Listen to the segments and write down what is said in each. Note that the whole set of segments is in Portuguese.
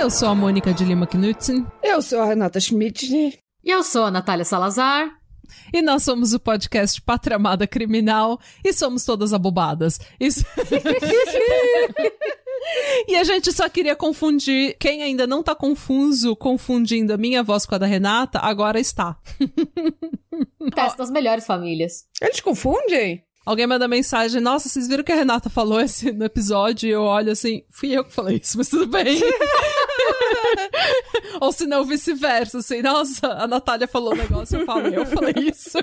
Eu sou a Mônica de Lima Knudsen. Eu sou a Renata Schmidt. E eu sou a Natália Salazar. E nós somos o podcast Patramada Criminal e somos todas abobadas. Isso... e a gente só queria confundir. Quem ainda não tá confuso confundindo a minha voz com a da Renata, agora está. Teste das melhores famílias. Eles confundem? Alguém manda mensagem, nossa, vocês viram que a Renata falou esse no episódio? E eu olho assim, fui eu que falei isso, mas tudo bem. Ou se não, vice-versa, assim, nossa, a Natália falou um negócio, eu falo, eu falei isso.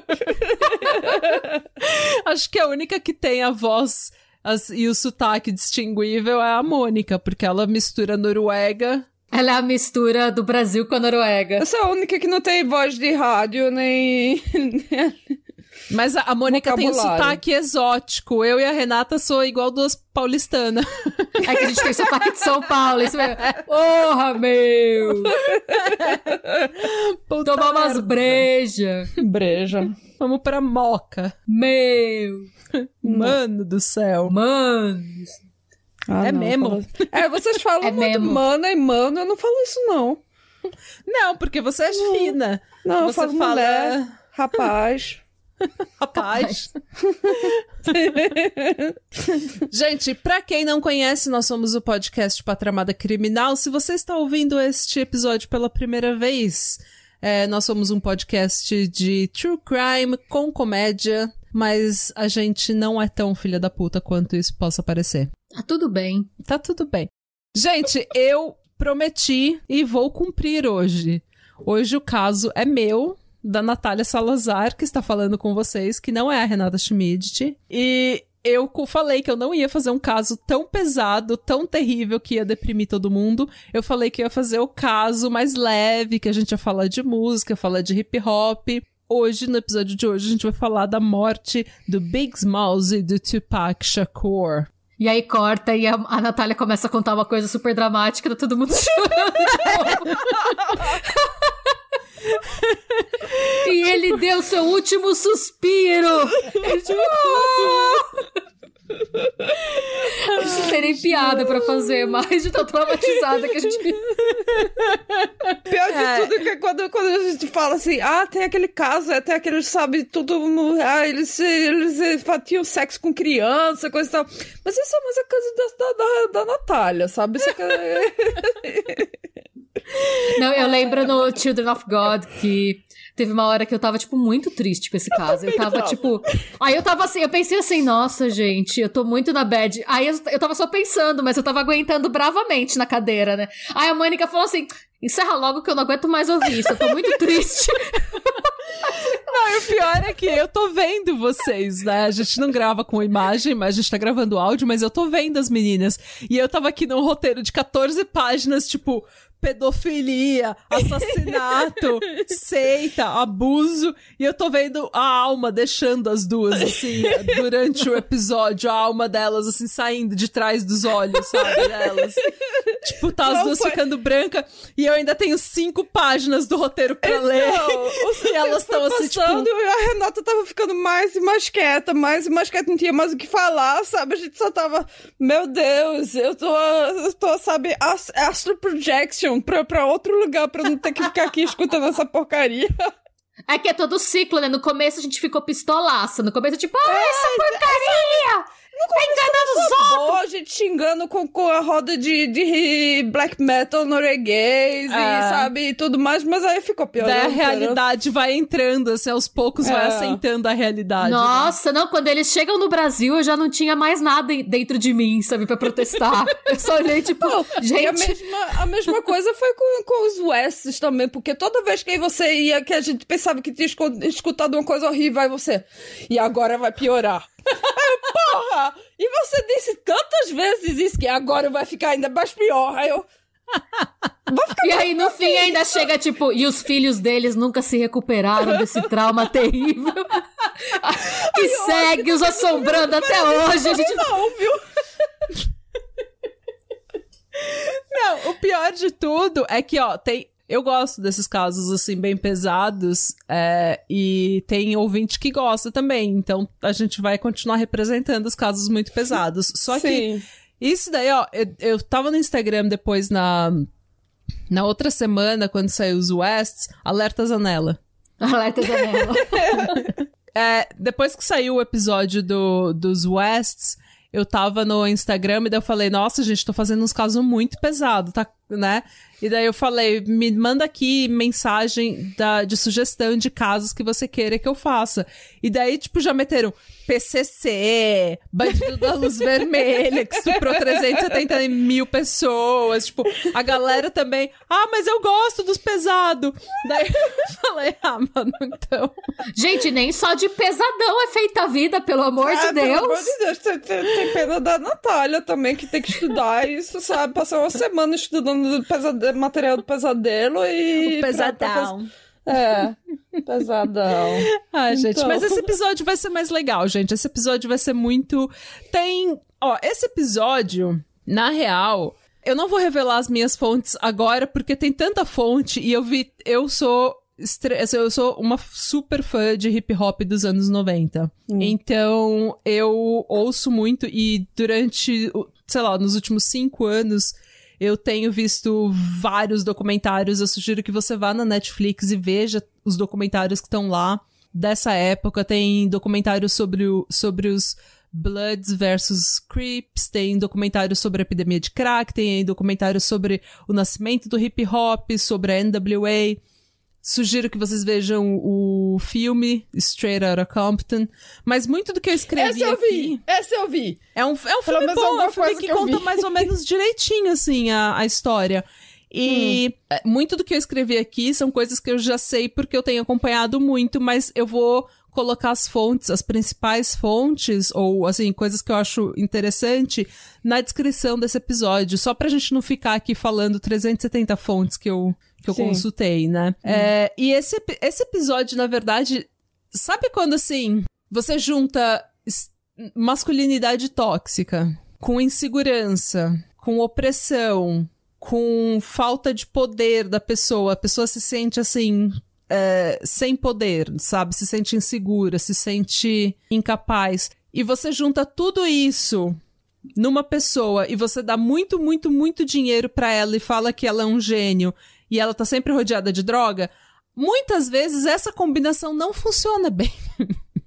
Acho que a única que tem a voz as, e o sotaque distinguível é a Mônica, porque ela mistura Noruega ela é a mistura do Brasil com a Noruega. Eu sou a única que não tem voz de rádio, nem. Mas a, a Mônica tem um sotaque exótico. Eu e a Renata sou igual duas paulistanas. É que a gente tem sotaque de São Paulo. Isso mesmo. Porra, meu! Puta Tomar umas breja. Breja. Vamos pra moca. Meu! Mano do céu. Mano. Ah, é não, mesmo. Falo... É, vocês falam é muito mesmo. mano e mano, eu não falo isso não. Não, porque você é não. fina. Não, você eu falo fala... mulher, rapaz. Rapaz. Gente, pra quem não conhece, nós somos o podcast Patramada Criminal. Se você está ouvindo este episódio pela primeira vez, é, nós somos um podcast de true crime com comédia, mas a gente não é tão filha da puta quanto isso possa parecer. Tá tudo bem. Tá tudo bem. Gente, eu prometi e vou cumprir hoje. Hoje o caso é meu, da Natália Salazar, que está falando com vocês, que não é a Renata Schmidt. E eu falei que eu não ia fazer um caso tão pesado, tão terrível que ia deprimir todo mundo. Eu falei que ia fazer o caso mais leve, que a gente ia falar de música, falar de hip hop. Hoje, no episódio de hoje, a gente vai falar da morte do Big Smalls e do Tupac Shakur. E aí corta e a, a Natália começa a contar uma coisa super dramática, tá todo mundo chorando. E ele deu seu último suspiro. Ele, tipo, a gente tem nem piada pra fazer, mais de tão traumatizada que a gente. Pior de é. tudo é que quando, quando a gente fala assim, ah, tem aquele caso, até aquele, sabe, tudo. Ah, eles, eles, eles tinham sexo com criança, coisa e tal. Mas isso é mais a coisa da, da, da, Natália, sabe? Isso é... Não, eu lembro no Children of God que teve uma hora que eu tava, tipo, muito triste com esse caso. Eu, eu tava, tipo. Aí eu tava assim, eu pensei assim, nossa, gente, eu tô muito na bad. Aí eu, eu tava só pensando, mas eu tava aguentando bravamente na cadeira, né? Aí a Mônica falou assim: encerra logo que eu não aguento mais ouvir isso, eu tô muito triste. Não, e o pior é que eu tô vendo vocês, né? A gente não grava com imagem, mas a gente tá gravando áudio, mas eu tô vendo as meninas. E eu tava aqui num roteiro de 14 páginas, tipo, pedofilia, assassinato, seita, abuso. E eu tô vendo a alma deixando as duas, assim, durante o episódio, a alma delas, assim, saindo de trás dos olhos, sabe? Delas. Tipo, tá as Não, duas foi... ficando branca e eu ainda tenho cinco páginas do roteiro pra então, ler. e elas estão assim, tipo. E a Renata tava ficando mais e mais quieta, mais e mais quieta, não tinha mais o que falar, sabe? A gente só tava, meu Deus, eu tô, eu tô sabe, Astro Projection pra, pra outro lugar pra não ter que ficar aqui escutando essa porcaria. É que é todo ciclo, né? No começo a gente ficou pistolaça. No começo, tipo, ah, é, essa porcaria! Essa... Não tá enganando os outros! a gente xingando com, com a roda de, de black metal norueguês é. e, sabe, e tudo mais, mas aí ficou pior. Daí a realidade vai entrando, assim, aos poucos é. vai assentando a realidade. Né? Nossa, né? não, quando eles chegam no Brasil, eu já não tinha mais nada dentro de mim, sabe, pra protestar. eu só olhei, tipo, não, gente... E a mesma, a mesma coisa foi com, com os Wests também, porque toda vez que você ia, que a gente pensava que tinha escutado uma coisa horrível, aí você... E agora vai piorar. Porra! E você disse tantas vezes isso que agora vai ficar ainda mais pior. Aí eu. E aí, no fim, ainda chega, tipo, e os filhos deles nunca se recuperaram desse trauma terrível. que segue os assombrando até hoje. A gente Não, viu? Não, o pior de tudo é que, ó, tem. Eu gosto desses casos, assim, bem pesados. é, e tem ouvinte que gosta também. Então a gente vai continuar representando os casos muito pesados. Só que Sim. isso daí, ó, eu, eu tava no Instagram depois na. Na outra semana, quando saiu os Wests, alerta Zanella. Alerta janela. É, depois que saiu o episódio do, dos Wests, eu tava no Instagram e daí eu falei, nossa, gente, tô fazendo uns casos muito pesados, tá? Né? E daí eu falei, me manda aqui mensagem da, de sugestão de casos que você queira que eu faça. E daí, tipo, já meteram PCC, Bandido da Luz Vermelha, que estuprou 370 mil pessoas. Tipo, a galera também, ah, mas eu gosto dos pesados. Daí eu falei, ah, mano, então... Gente, nem só de pesadão é feita a vida, pelo amor Ah, de Pelo amor Deus. de Deus, tem, tem- tem pena da Natália também, que tem que estudar isso, sabe? Passar uma semana estudando do pesade- material do pesadelo e. O pesadão. É, pesadão. Ah, gente, Então. mas esse episódio vai ser mais legal, gente. Esse episódio vai ser muito. Tem. Ó, esse episódio, na real, eu não vou revelar as minhas fontes agora, porque tem tanta fonte e eu vi. Eu sou. estre- Eu sou uma super fã de hip hop dos anos 90. Então, eu ouço muito e durante, sei lá, nos últimos cinco anos, eu tenho visto vários documentários. Eu sugiro que você vá na Netflix e veja os documentários que estão lá dessa época. Tem documentários sobre, sobre os Bloods versus Crips, tem documentários sobre a epidemia de crack, tem documentários sobre o nascimento do hip hop, sobre a NWA. Sugiro que vocês vejam o filme Straight Outta Compton. Mas muito do que eu escrevi Esse eu aqui... vi! Esse eu vi! É um, é um Pelo filme bom, é um filme que, que conta mais ou menos direitinho, assim, a, a história. E Hum. é, muito do que eu escrevi aqui são coisas que eu já sei porque eu tenho acompanhado muito, mas eu vou colocar as fontes, as principais fontes, ou assim, coisas que eu acho interessante, na descrição desse episódio, só pra gente não ficar aqui falando 370 fontes que eu, que eu Sim. consultei, né? É, e esse, esse episódio, na verdade, sabe quando assim, você junta masculinidade tóxica com insegurança, com opressão, com falta de poder da pessoa, a pessoa se sente assim. é, sem poder, sabe? Se sente insegura, se sente incapaz. E você junta tudo isso numa pessoa e você dá muito, muito, muito dinheiro pra ela e fala que ela é um gênio e ela tá sempre rodeada de droga, muitas vezes essa combinação não funciona bem.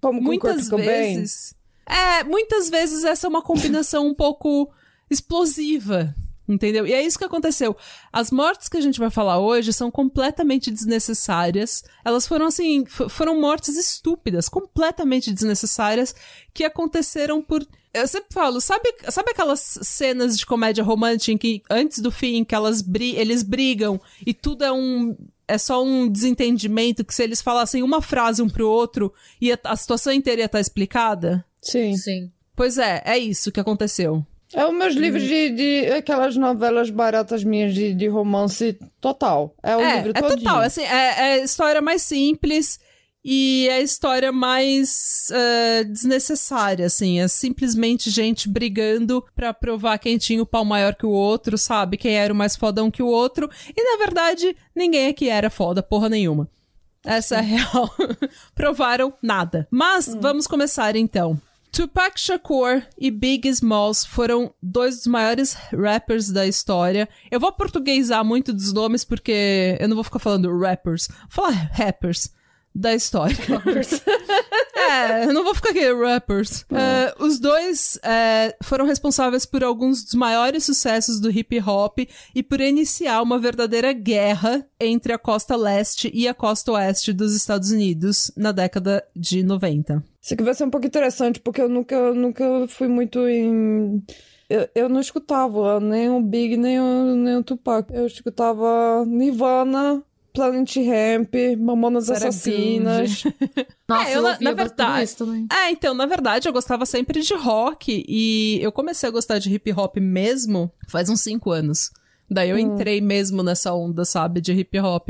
Como com muitas vezes. É, muitas vezes essa é uma combinação um pouco explosiva. Entendeu? E é isso que aconteceu. As mortes que a gente vai falar hoje são completamente desnecessárias. Elas foram assim, foram mortes estúpidas, completamente desnecessárias, que aconteceram por. Eu sempre falo, sabe, sabe aquelas cenas de comédia romântica em que antes do fim, que elas bri eles brigam e tudo é um. É só um desentendimento que se eles falassem uma frase um pro outro e a, a situação inteira ia estar explicada? Sim. Sim. Pois é, é isso que aconteceu. É os meus livros de, de. aquelas novelas baratas minhas de, de romance total. É o é, livro é todinho. total, assim, é, é a história mais simples e é a história mais eh, desnecessária, assim, é simplesmente gente brigando pra provar quem tinha o pau maior que o outro, sabe? Quem era o mais fodão que o outro, e na verdade, ninguém aqui era foda, porra nenhuma. Essa é real. Provaram nada. Mas vamos começar então. Tupac Shakur e Big Smalls foram dois dos maiores rappers da história. Eu vou portuguesar muito dos nomes porque eu não vou ficar falando rappers, vou falar rappers da história. é, eu não vou ficar aqui rappers. É, os dois é, foram responsáveis por alguns dos maiores sucessos do hip hop e por iniciar uma verdadeira guerra entre a costa leste e a costa oeste dos Estados Unidos na década de 90. Isso aqui vai ser um pouco interessante, porque eu nunca, eu nunca fui muito em. Eu, eu não escutava nem o Big, nem o, nem o Tupac. Eu escutava Nirvana, Planet Ramp, Mamonas era Assassinas. Nossa, É, eu, eu, na- ouvia na verdade- isso também. É, então, na verdade, eu gostava sempre de rock e eu comecei a gostar de hip hop mesmo faz uns cinco anos. Daí eu entrei mesmo nessa onda, sabe, de hip hop.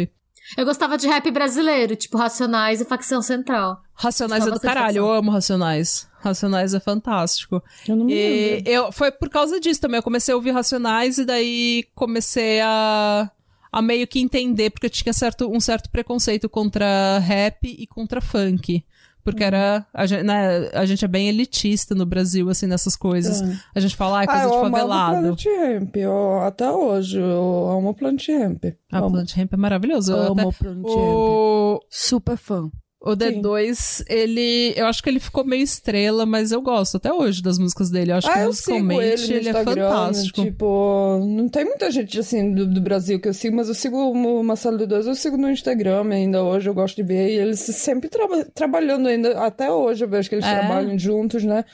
Eu gostava de rap brasileiro, tipo Racionais e Facção Central. Racionais é do caralho, eu amo Racionais. Racionais é fantástico. Eu não me E lembro. eu, foi por causa disso também. Eu comecei a ouvir Racionais e daí comecei a, a meio que entender, porque eu tinha certo, um certo preconceito contra rap e contra funk. Porque era. A gente, né, a gente é bem elitista no Brasil, assim, nessas coisas. É. A gente fala, ah, é Ah, coisa eu de favelado. Planet Ramp. Eu, até hoje, eu amo Planet Ramp. A amo. Plant Ramp é maravilhoso. Eu amo até- Planet Ramp. o, Super fã. O D2, ele. Eu acho que ele ficou meio estrela, mas eu gosto até hoje das músicas dele. Eu acho que Ah, eu sigo musicalmente ele ele é fantástico. Tipo, não tem muita gente assim do, do Brasil que eu sigo, mas eu sigo o Marcelo D2, eu sigo no Instagram ainda hoje, eu gosto de ver. E eles sempre traba- trabalhando ainda, até hoje eu vejo que eles É. trabalham juntos, né?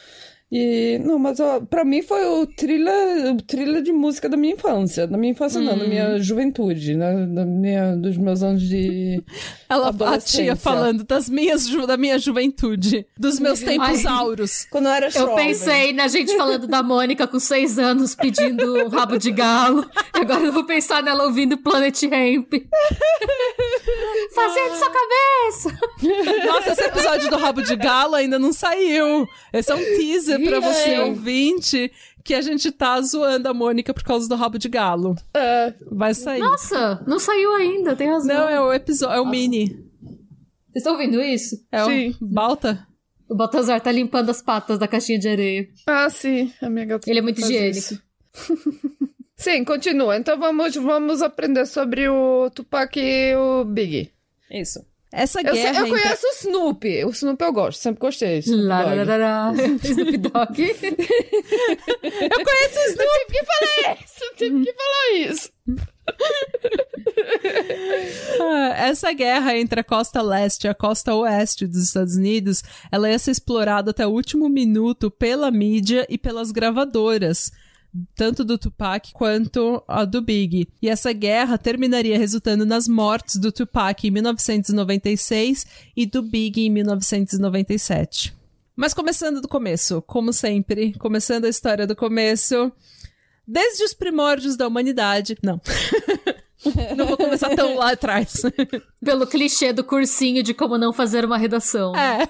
E, não, mas ó, pra mim foi o trilha, o trilha de música da minha infância. Da minha infância, não, da Hum. minha juventude, né? Da minha, dos meus anos de. Ela, a adolescência. tia falando das minhas, da minha juventude, dos meus tempos Ai. auros. Quando eu era Eu jovem. pensei na gente falando da Mônica com seis anos pedindo um rabo de galo. E agora eu vou pensar nela ouvindo Planet Ramp. Fazendo sua cabeça. Nossa, esse episódio do Rabo de Galo ainda não saiu. Esse é um teaser pra você, É. ouvinte, que a gente tá zoando a Mônica por causa do Rabo de Galo. É, Vai sair. Nossa, não saiu ainda, tem razão. Não, é o episódio, é o Nossa. mini. Vocês estão ouvindo isso? É Sim. o Balta? O Baltazar tá limpando as patas da caixinha de areia. Ah, sim, a minha gata Ele é muito higiênico. sim, continua. Então vamos, vamos aprender sobre o Tupac e o Biggie. Isso. Essa Eu, sei- guerra eu entre- conheço o Snoopy. O Snoopy eu gosto, sempre gostei. Snoop Dogg. Lararara. Snoop Dogg. Eu conheço o Snoopy. Tive que falar isso, tive que falar isso. Ah, Essa guerra entre a costa leste e a costa oeste dos Estados Unidos, ela ia ser explorada até o último minuto pela mídia e pelas gravadoras, tanto do Tupac quanto a do Big. E essa guerra terminaria resultando nas mortes do Tupac em 1996 e do Big em 1997. Mas começando do começo, como sempre, começando a história do começo, desde os primórdios da humanidade. Não. Não vou começar tão lá atrás. Pelo clichê do cursinho de como não fazer uma redação. É.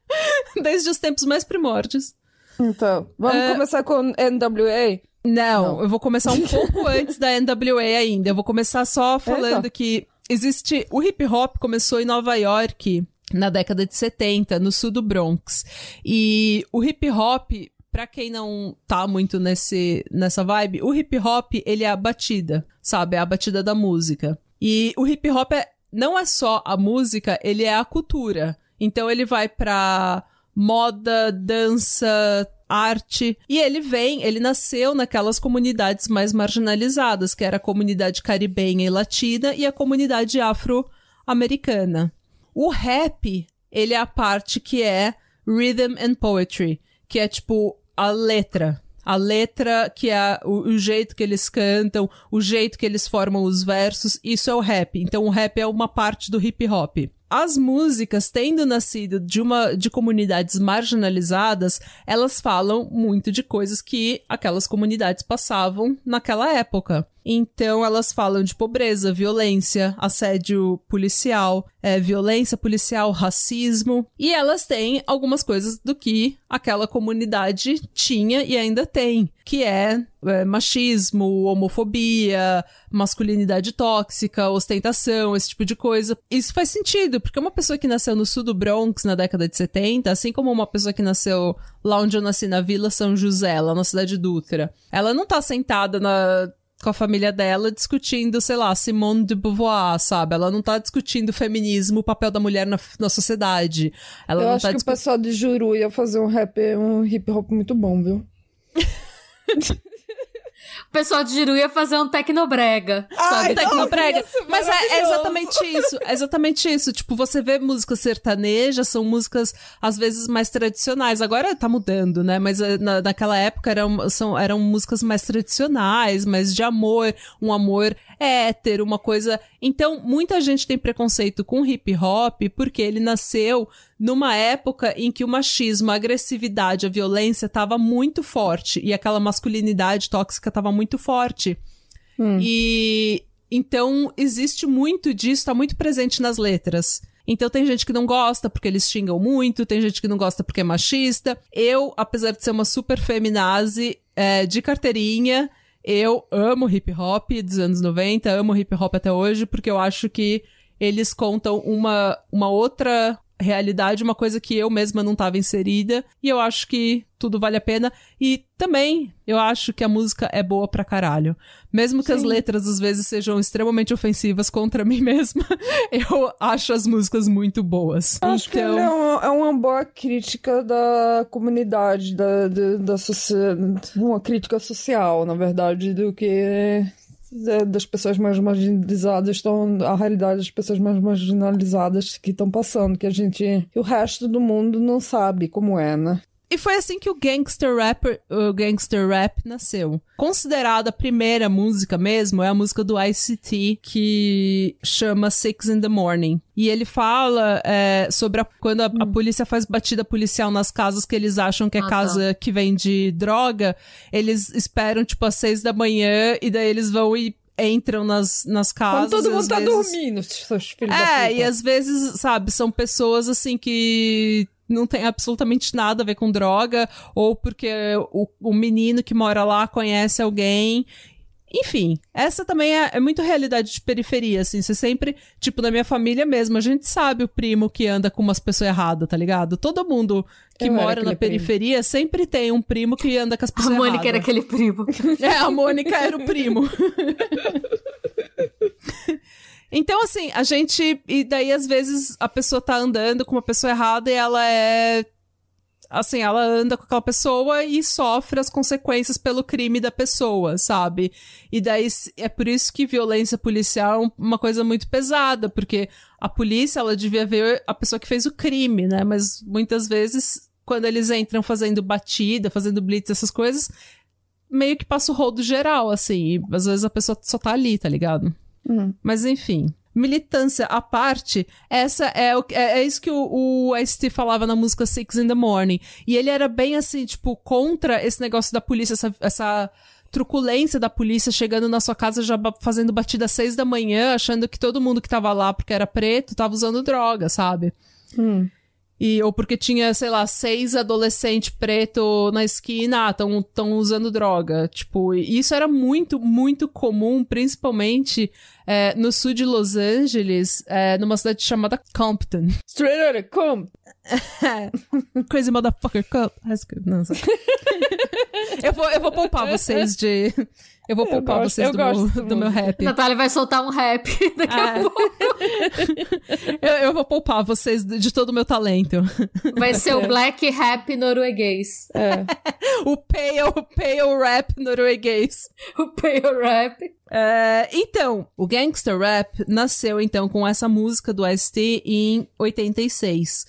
Desde os tempos mais primórdios. Então, vamos É. começar com NWA? Não, eu vou começar um pouco antes da NWA ainda. Eu vou começar só falando Eita. que existe. O hip hop começou em Nova York na década de 70, no sul do Bronx. E o hip hop. Pra quem não tá muito nesse, nessa vibe, o hip hop, ele é a batida, sabe? É a batida da música. E o hip hop é, não é só a música, ele é a cultura. Então ele vai pra moda, dança, arte. E ele vem, ele nasceu naquelas comunidades mais marginalizadas, que era a comunidade caribenha e latina e a comunidade afro-americana. O rap, ele é a parte que é rhythm and poetry, que é tipo a letra. A letra, que é o, o jeito que eles cantam, o jeito que eles formam os versos, isso é o rap. Então o rap é uma parte do hip hop. As músicas, tendo nascido de uma de comunidades marginalizadas, elas falam muito de coisas que aquelas comunidades passavam naquela época. Então elas falam de pobreza, violência, assédio policial, é, violência policial, racismo. E elas têm algumas coisas do que aquela comunidade tinha e ainda tem, que é, é, machismo, homofobia, masculinidade tóxica, ostentação, esse tipo de coisa. Isso faz sentido, porque uma pessoa que nasceu no sul do Bronx na década de 70, assim como uma pessoa que nasceu lá onde eu nasci, na Vila São José, lá na cidade de Dutra, ela não tá sentada na com a família dela discutindo, sei lá, Simone de Beauvoir, sabe? Ela não tá discutindo feminismo, o papel da mulher na, na sociedade. Ela eu não acho tá que o discutindo. pessoal de Juru ia fazer um rap, um hip hop muito bom, viu? O pessoal de Jiru ia fazer um tecnobrega. Ai, sabe? Tecnobrega. Nossa, Mas é, é exatamente isso. É exatamente isso. Tipo, você vê músicas sertanejas, são músicas, às vezes, mais tradicionais. Agora tá mudando, né? Mas eh, na, naquela época eram, são, eram músicas mais tradicionais, mais de amor, um amor hétero, uma coisa. Então, muita gente tem preconceito com hip hop porque ele nasceu numa época em que o machismo, a agressividade, a violência tava muito forte e aquela masculinidade tóxica tava muito forte. Hum. E então existe muito disso, tá muito presente nas letras. Então tem gente que não gosta porque eles xingam muito, tem gente que não gosta porque é machista. Eu, apesar de ser uma super feminazi é, de carteirinha, eu amo hip hop dos anos 90, amo hip hop até hoje, porque eu acho que eles contam uma, uma outra realidade, uma coisa que eu mesma não estava inserida, e eu acho que tudo vale a pena. E também eu acho que a música é boa pra caralho. Mesmo que Sim. as letras às vezes sejam extremamente ofensivas contra mim mesma, eu acho as músicas muito boas. Acho então... que é, uma, é uma boa crítica da comunidade, da, da, da uma crítica social, na verdade, do que das pessoas mais marginalizadas estão a realidade das pessoas mais marginalizadas que estão passando, que a gente, o resto do mundo não sabe como é, né? E foi assim que o gangster rap, o gangster rap nasceu. Considerada a primeira música mesmo, é a música do ICT, que chama Six in the Morning. E ele fala é, sobre a, quando a, hum. a, polícia faz batida policial nas casas que eles acham que é ah, tá. casa tá. que vende droga, eles esperam, tipo, às seis da manhã e daí eles vão e entram nas, nas casas. Quando todo mundo tá vezes... dormindo, seus filhos É, e às vezes, sabe, são pessoas assim que não tem absolutamente nada a ver com droga, ou porque o, o menino que mora lá conhece alguém enfim, essa também é, é, muito realidade de periferia, assim. Você sempre, tipo, na minha família mesmo, a gente sabe o primo que anda com umas pessoas erradas, tá ligado? Todo mundo que Eu mora na periferia primo. sempre tem um primo que anda com as pessoas erradas. A Mônica erradas. era aquele primo. É, a Mônica era o primo. Então, assim, a gente. E daí, às vezes, a pessoa tá andando com uma pessoa errada e ela é. Assim, ela anda com aquela pessoa e sofre as consequências pelo crime da pessoa, sabe? E daí é por isso que violência policial é uma coisa muito pesada, porque a polícia, ela devia ver a pessoa que fez o crime, né? Mas muitas vezes, quando eles entram fazendo batida, fazendo blitz, essas coisas, meio que passa o rodo geral, assim. E às vezes a pessoa só tá ali, tá ligado? Uhum. Mas enfim. Militância à parte, essa é, o, é, é isso que o, o ST falava na música Six in the Morning. E ele era bem assim, tipo, contra esse negócio da polícia, essa, essa truculência da polícia chegando na sua casa já fazendo batida às seis da manhã, achando que todo mundo que tava lá porque era preto tava usando droga, sabe? Hum. E, ou porque tinha, sei lá, seis adolescentes preto na esquina, ah, usando droga. Tipo, isso era muito, muito comum, principalmente é, no sul de Los Angeles, é, numa cidade chamada Compton. Straight out of Compton. Crazy motherfucker Compton. Não, eu, vou, eu vou poupar vocês de eu vou poupar gosto, vocês do, meu, do meu rap. Natália vai soltar um rap daqui a é. pouco. eu, eu, vou poupar vocês de, de todo o meu talento. Vai ser o black rap norueguês. É. o pale, pale rap norueguês. O pale rap. É, então, o gangster rap nasceu então com essa música do ST em 86.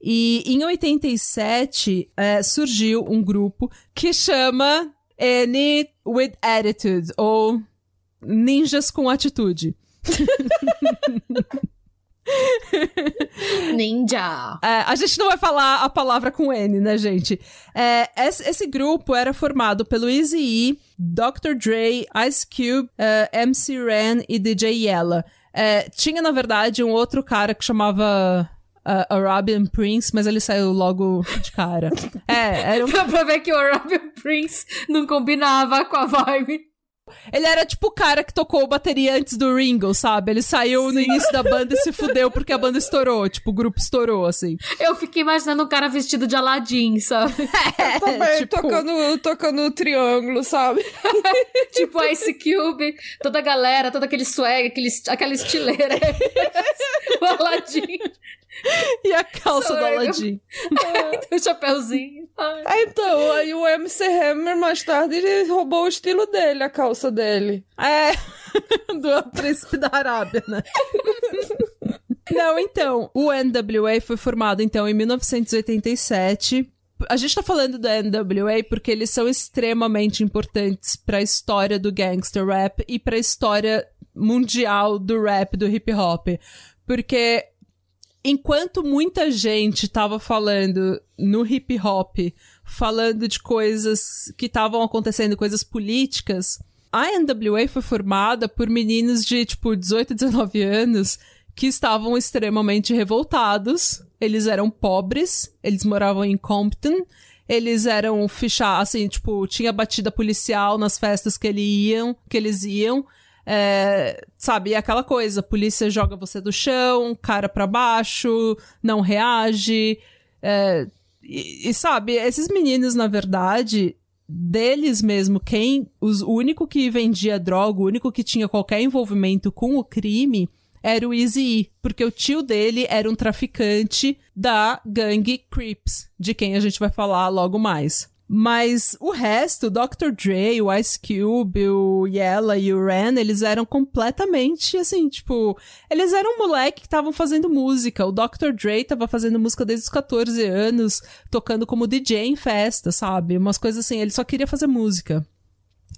E em 87 é, surgiu um grupo que chama N with attitude, ou ninjas com atitude. Ninja. É, a gente não vai falar a palavra com N, né, gente? É, esse, esse, grupo era formado pelo Eazy-E, Dr. Dre, Ice Cube, uh, é, MC Ren e DJ Yella. É, tinha, na verdade, um outro cara que chamava uh, Arabian Prince, mas ele saiu logo de cara. é, era um... Dá pra ver que o Arabian Prince não combinava com a vibe. Ele era tipo o cara que tocou bateria antes do Ringo, sabe? Ele saiu Sim. no início da banda e se fudeu porque a banda estourou. Tipo, o grupo estourou, assim. Eu fiquei imaginando um cara vestido de Aladdin, sabe? É, também, tipo... tocando, tocando triângulo, sabe? tipo Ice Cube, toda a galera, todo aquele swag, aquele, aquela estileira. o Aladdin. E a calça do Aladdin. o chapéuzinho. Ah, então, aí o MC Hammer mais tarde ele roubou o estilo dele, a calça dele. É, do príncipe da Arábia, né? Não, então, o NWA foi formado então em 1987 a gente tá falando da NWA porque eles são extremamente importantes para a história do gangster rap e para a história mundial do rap, do hip hop. Porque enquanto muita gente tava falando no hip hop, falando de coisas que estavam acontecendo, coisas políticas, A NWA foi formada por meninos de, tipo, 18, 19 anos que estavam extremamente revoltados. Eles eram pobres, eles moravam em Compton, eles eram fichados, assim, tipo, tinha batida policial nas festas que, ele iam, que eles iam. É, sabe, aquela coisa, a polícia joga você do chão, cara para baixo, não reage. É, e, e, sabe, esses meninos, na verdade, deles mesmo, quem. Os, o único que vendia droga, o único que tinha qualquer envolvimento com o crime era o Easy E, porque o tio dele era um traficante da gangue Crips, de quem a gente vai falar logo mais. Mas o resto, o Dr. Dre, o Ice Cube, o Yella e o Ren, eles eram completamente assim, tipo, eles eram moleque que estavam fazendo música. O Dr. Dre tava fazendo música desde os 14 anos, tocando como DJ em festa, sabe? Umas coisas assim, ele só queria fazer música.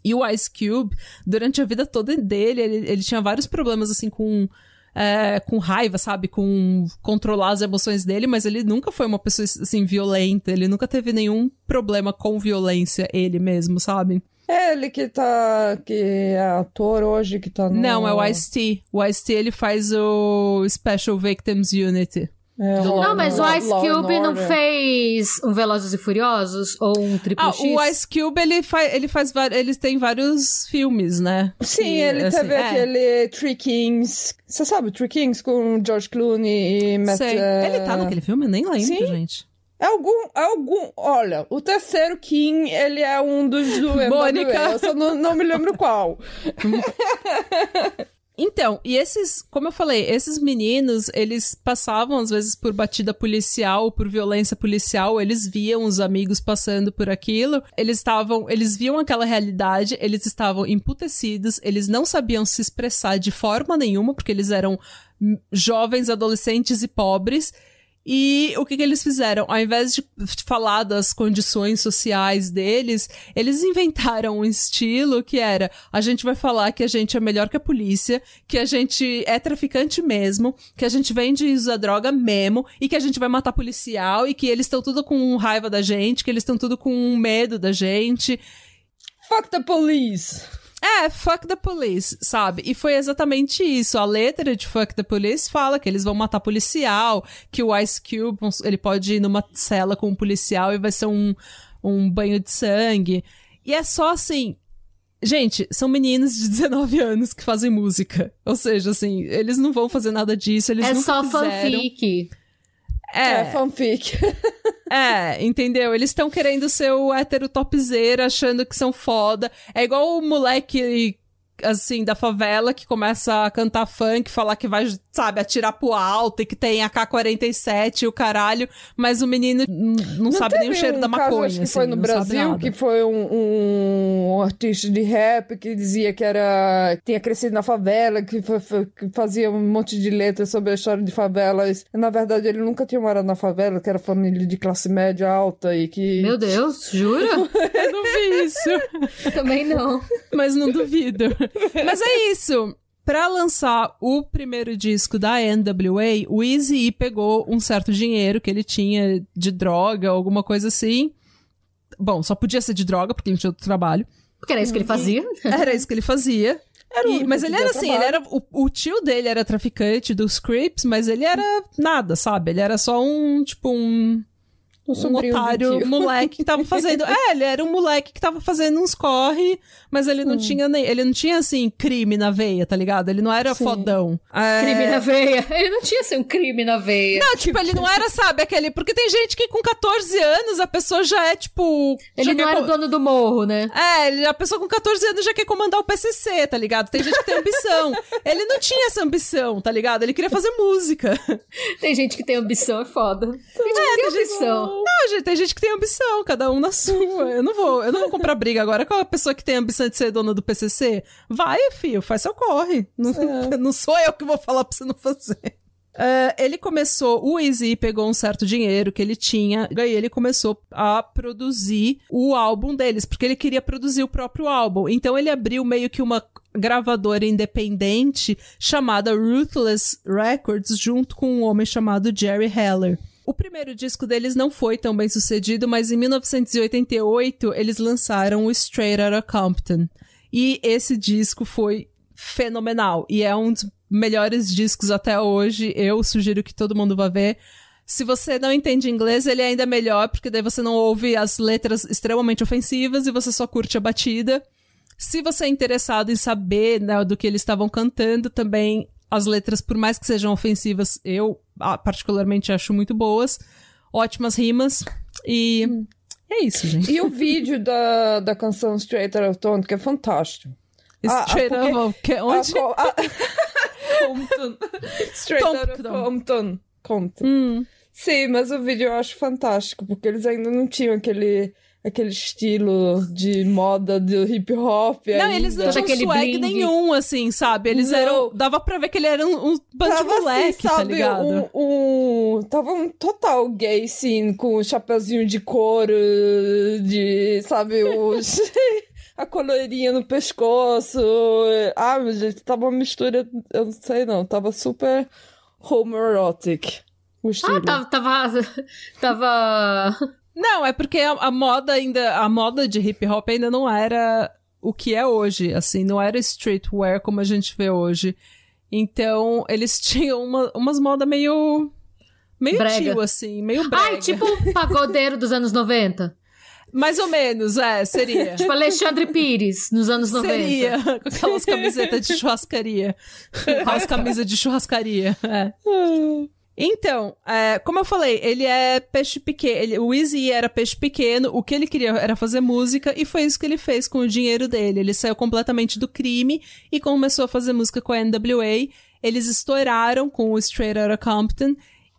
E o Ice Cube, durante a vida toda dele, ele, ele tinha vários problemas assim com é, com raiva, sabe? Com controlar as emoções dele, mas ele nunca foi uma pessoa, assim, violenta. Ele nunca teve nenhum problema com violência, ele mesmo, sabe? É ele que tá. que é ator hoje, que tá no. Não, é o Ice-T. O Ice-T ele faz o Special Victims Unity. É, não, mas o Ice Cube não fez um Velozes e Furiosos ou um Triple ah, X? O Ice Cube, ele, fa ele faz ele tem vários filmes, né? Sim, que, ele assim, teve é. aquele Three Kings. Você sabe, Three Kings com George Clooney e Matt... Sei. Ele tá naquele filme? Eu nem lembro, Sim. gente. É algum, é algum. Olha, o terceiro King, ele é um dos do Mônica. Eu só não, não me lembro qual. Então, e esses, como eu falei, esses meninos, eles passavam às vezes por batida policial, por violência policial, eles viam os amigos passando por aquilo, eles estavam, eles viam aquela realidade, eles estavam emputecidos, eles não sabiam se expressar de forma nenhuma, porque eles eram jovens, adolescentes e pobres, e o que, que eles fizeram? Ao invés de falar das condições sociais deles, eles inventaram um estilo que era: a gente vai falar que a gente é melhor que a polícia, que a gente é traficante mesmo, que a gente vende e usa droga mesmo, e que a gente vai matar policial, e que eles estão tudo com raiva da gente, que eles estão tudo com medo da gente. Fuck the police! É, fuck the police, sabe? E foi exatamente isso. A letra de fuck the police fala que eles vão matar policial, que o Ice Cube, ele pode ir numa cela com um policial e vai ser um, um banho de sangue. E é só assim, Gente, são meninos de 19 anos que fazem música. Ou seja, assim, eles não vão fazer nada disso, eles é nunca só fizeram. fanfic. É, é fanfic. é, entendeu? Eles estão querendo ser o hétero topzera, achando que são foda. É igual o moleque assim, da favela que começa a cantar funk, falar que vai, sabe, atirar pro alto e que tem AK-47 e o caralho, mas o menino não, não sabe nem o cheiro um da maconha. Caso, acho que assim, foi no Brasil, que foi um, um, artista de rap que dizia que era. tinha crescido na favela, que, foi, que, fazia um monte de letras sobre a história de favelas. Na verdade, ele nunca tinha morado na favela, que era família de classe média alta e que. Meu Deus, jura? Eu não vi isso. Também não. Mas não duvido. Mas é isso. Pra lançar o primeiro disco da NWA, o Easy pegou um certo dinheiro que ele tinha de droga, alguma coisa assim. Bom, só podia ser de droga, porque ele tinha outro trabalho. Porque era isso que ele fazia. Era isso que ele fazia. E, mas ele era assim, ele era. O, o, tio dele era traficante dos Crips, mas ele era nada, sabe? Ele era só um, tipo, um um, otário moleque que tava fazendo. é, ele era um moleque que tava fazendo uns corre, mas ele não hum. tinha nem. Ele não tinha, assim, crime na veia, tá ligado? Ele não era Sim. fodão. É... Crime na veia. Ele não tinha, assim, um crime na veia. Não, tipo, ele não era, sabe, aquele. Porque tem gente que com 14 anos a pessoa já é, tipo. Ele não era o dono do morro, né? É, a pessoa com 14 anos já quer comandar o PCC, tá ligado? Tem gente que tem ambição. ele não tinha essa ambição, tá ligado? Ele queria fazer música. Tem gente que tem ambição, é foda. Tem gente é, que tem, tem ambição. Não, gente, tem gente que tem ambição, cada um na sua. Eu não vou, eu não vou comprar briga agora com a pessoa que tem ambição de ser dona do PCC. Vai, filho, faz seu corre. Não, é. não sou eu que vou falar pra você não fazer. Uh, ele começou, o Easy pegou um certo dinheiro que ele tinha, e ele começou a produzir o álbum deles, porque ele queria produzir o próprio álbum. Então ele abriu meio que uma gravadora independente chamada Ruthless Records, junto com um homem chamado Jerry Heller. O primeiro disco deles não foi tão bem sucedido, mas em 1988 eles lançaram o Straight Outta Compton. E esse disco foi fenomenal. E é um dos melhores discos até hoje. Eu sugiro que todo mundo vá ver. Se você não entende inglês, ele é ainda melhor, porque daí você não ouve as letras extremamente ofensivas e você só curte a batida. Se você é interessado em saber né, do que eles estavam cantando, também as letras, por mais que sejam ofensivas, eu ah, particularmente acho muito boas. Ótimas rimas. E hum. é isso, gente. E o vídeo da, da canção Straight Out of Tone, que é fantástico. Straight ah, Out of... Onde? A, a, Compton. Straight Out of Compton. Compton. Hum. Sim, mas o vídeo eu acho fantástico, porque eles ainda não tinham aquele aquele estilo de moda do hip hop. Não, ainda. eles não tinham swag bling. nenhum, assim, sabe? Eles não. eram. Dava pra ver que ele era um, um bando de moleque, assim, tá sabe, tá ligado? Um, um, tava um total gay, sim, com um chapeuzinho de couro, de. Sabe, os. a colorinha no pescoço. Ah, meu gente, tava uma mistura. Eu não sei não, tava super homoerotic. O estilo. Ah, tava. Tava. tava... Não, é porque a, a, moda ainda. A moda de hip hop ainda não era o que é hoje. Assim, não era streetwear como a gente vê hoje. Então, eles tinham uma, umas modas meio. Meio brega. tio, assim, meio brega. Ai, tipo um pagodeiro dos anos 90. Mais ou menos, é, seria. tipo Alexandre Pires, nos anos 90. Seria, com aquelas camisetas de churrascaria. Aquelas camisas de churrascaria, é. Então, é, como eu falei, ele é peixe pequeno. o Easy era peixe pequeno, o que ele queria era fazer música, e foi isso que ele fez com o dinheiro dele. Ele saiu completamente do crime e começou a fazer música com a NWA. Eles estouraram com o Straight Outta Compton,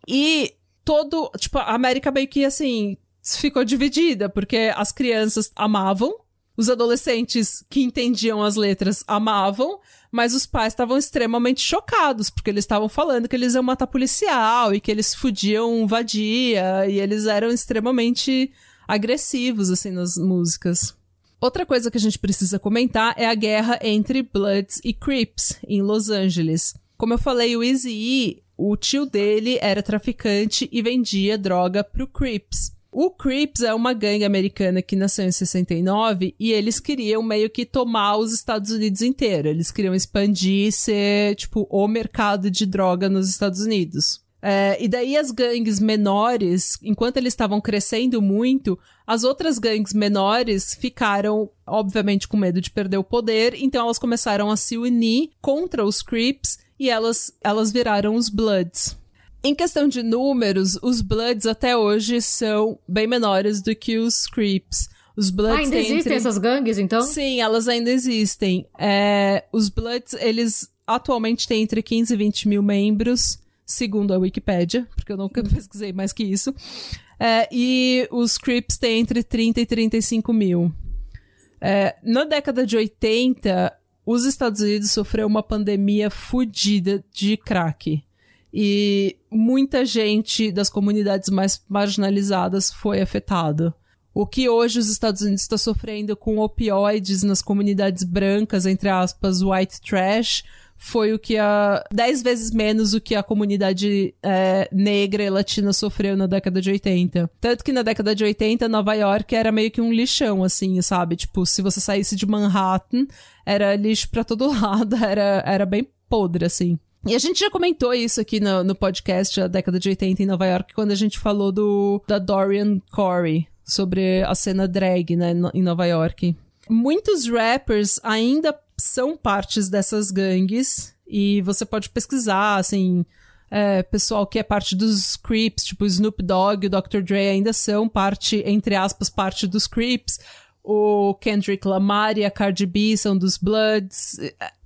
e todo. Tipo, a América meio que assim. Ficou dividida, porque as crianças amavam, os adolescentes que entendiam as letras amavam, mas os pais estavam extremamente chocados, porque eles estavam falando que eles iam matar policial e que eles fudiam vadia, e eles eram extremamente agressivos, assim, nas músicas. Outra coisa que a gente precisa comentar é a guerra entre Bloods e Crips, em Los Angeles. Como eu falei, o Easy o tio dele era traficante e vendia droga pro Crips. O Crips é uma gangue americana que nasceu em 69 e eles queriam meio que tomar os Estados Unidos inteiro. Eles queriam expandir e ser, tipo, o mercado de droga nos Estados Unidos. É, e daí as gangues menores, enquanto eles estavam crescendo muito, as outras gangues menores ficaram, obviamente, com medo de perder o poder, então elas começaram a se unir contra os Crips e elas, elas viraram os Bloods. Em questão de números, os Bloods até hoje são bem menores do que os Creeps. Os Bloods ah, ainda existem entre... essas gangues, então? Sim, elas ainda existem. É, os Bloods, eles atualmente têm entre 15 e 20 mil membros, segundo a Wikipedia, porque eu nunca pesquisei mais que isso. É, e os Crips têm entre 30 e 35 mil. É, na década de 80, os Estados Unidos sofreu uma pandemia fodida de crack. E muita gente das comunidades mais marginalizadas foi afetada. O que hoje os Estados Unidos está sofrendo com opioides nas comunidades brancas, entre aspas, white trash, foi o que a. dez vezes menos o que a comunidade é, negra e latina sofreu na década de 80. Tanto que na década de 80, Nova York era meio que um lixão, assim, sabe? Tipo, se você saísse de Manhattan, era lixo pra todo lado, era, era bem podre, assim. E a gente já comentou isso aqui no, no podcast da década de 80 em Nova York, quando a gente falou do da Dorian Corey, sobre a cena drag, né, em Nova York. Muitos rappers ainda são partes dessas gangues, e você pode pesquisar, assim, é, pessoal que é parte dos Creeps, tipo Snoop Dogg o Dr. Dre ainda são parte, entre aspas, parte dos Creeps. O Kendrick Lamar e a Cardi B são dos Bloods.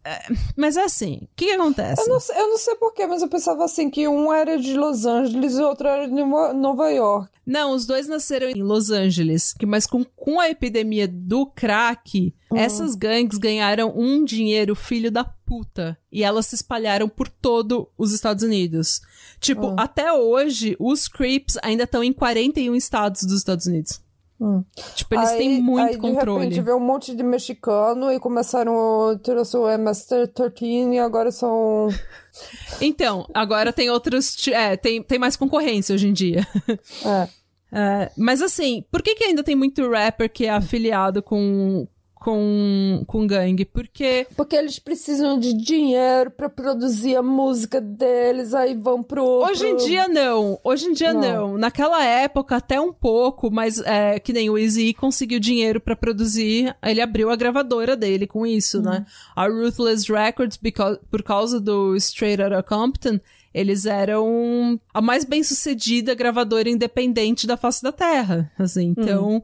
É, mas é assim, o que, que acontece? Eu não, eu não sei porquê, mas eu pensava assim que um era de Los Angeles e o outro era de Nova York. Não, os dois nasceram em Los Angeles. Mas com, com a epidemia do crack, uhum. essas gangues ganharam um dinheiro filho da puta. E elas se espalharam por todo os Estados Unidos. Tipo, uhum. até hoje, os Creeps ainda estão em 41 estados dos Estados Unidos. Hum. Tipo, eles aí, têm muito aí, controle. De repente veio um monte de mexicano e começaram a ter o seu MS-13 e agora são... Então, agora tem outros... É, tem, tem mais concorrência hoje em dia. É. é. mas assim, por que que ainda tem muito rapper que é afiliado com, com, com gangue, porque... Porque eles precisam de dinheiro para produzir a música deles, aí vão pro... Hoje em dia não, hoje em dia não. Não. Naquela época até um pouco, mas é, que nem o Easy conseguiu dinheiro pra produzir, ele abriu a gravadora dele com isso, né? A Ruthless Records, because, por causa do Straight Outta Compton, eles eram a mais bem-sucedida gravadora independente da face da Terra, assim. Então,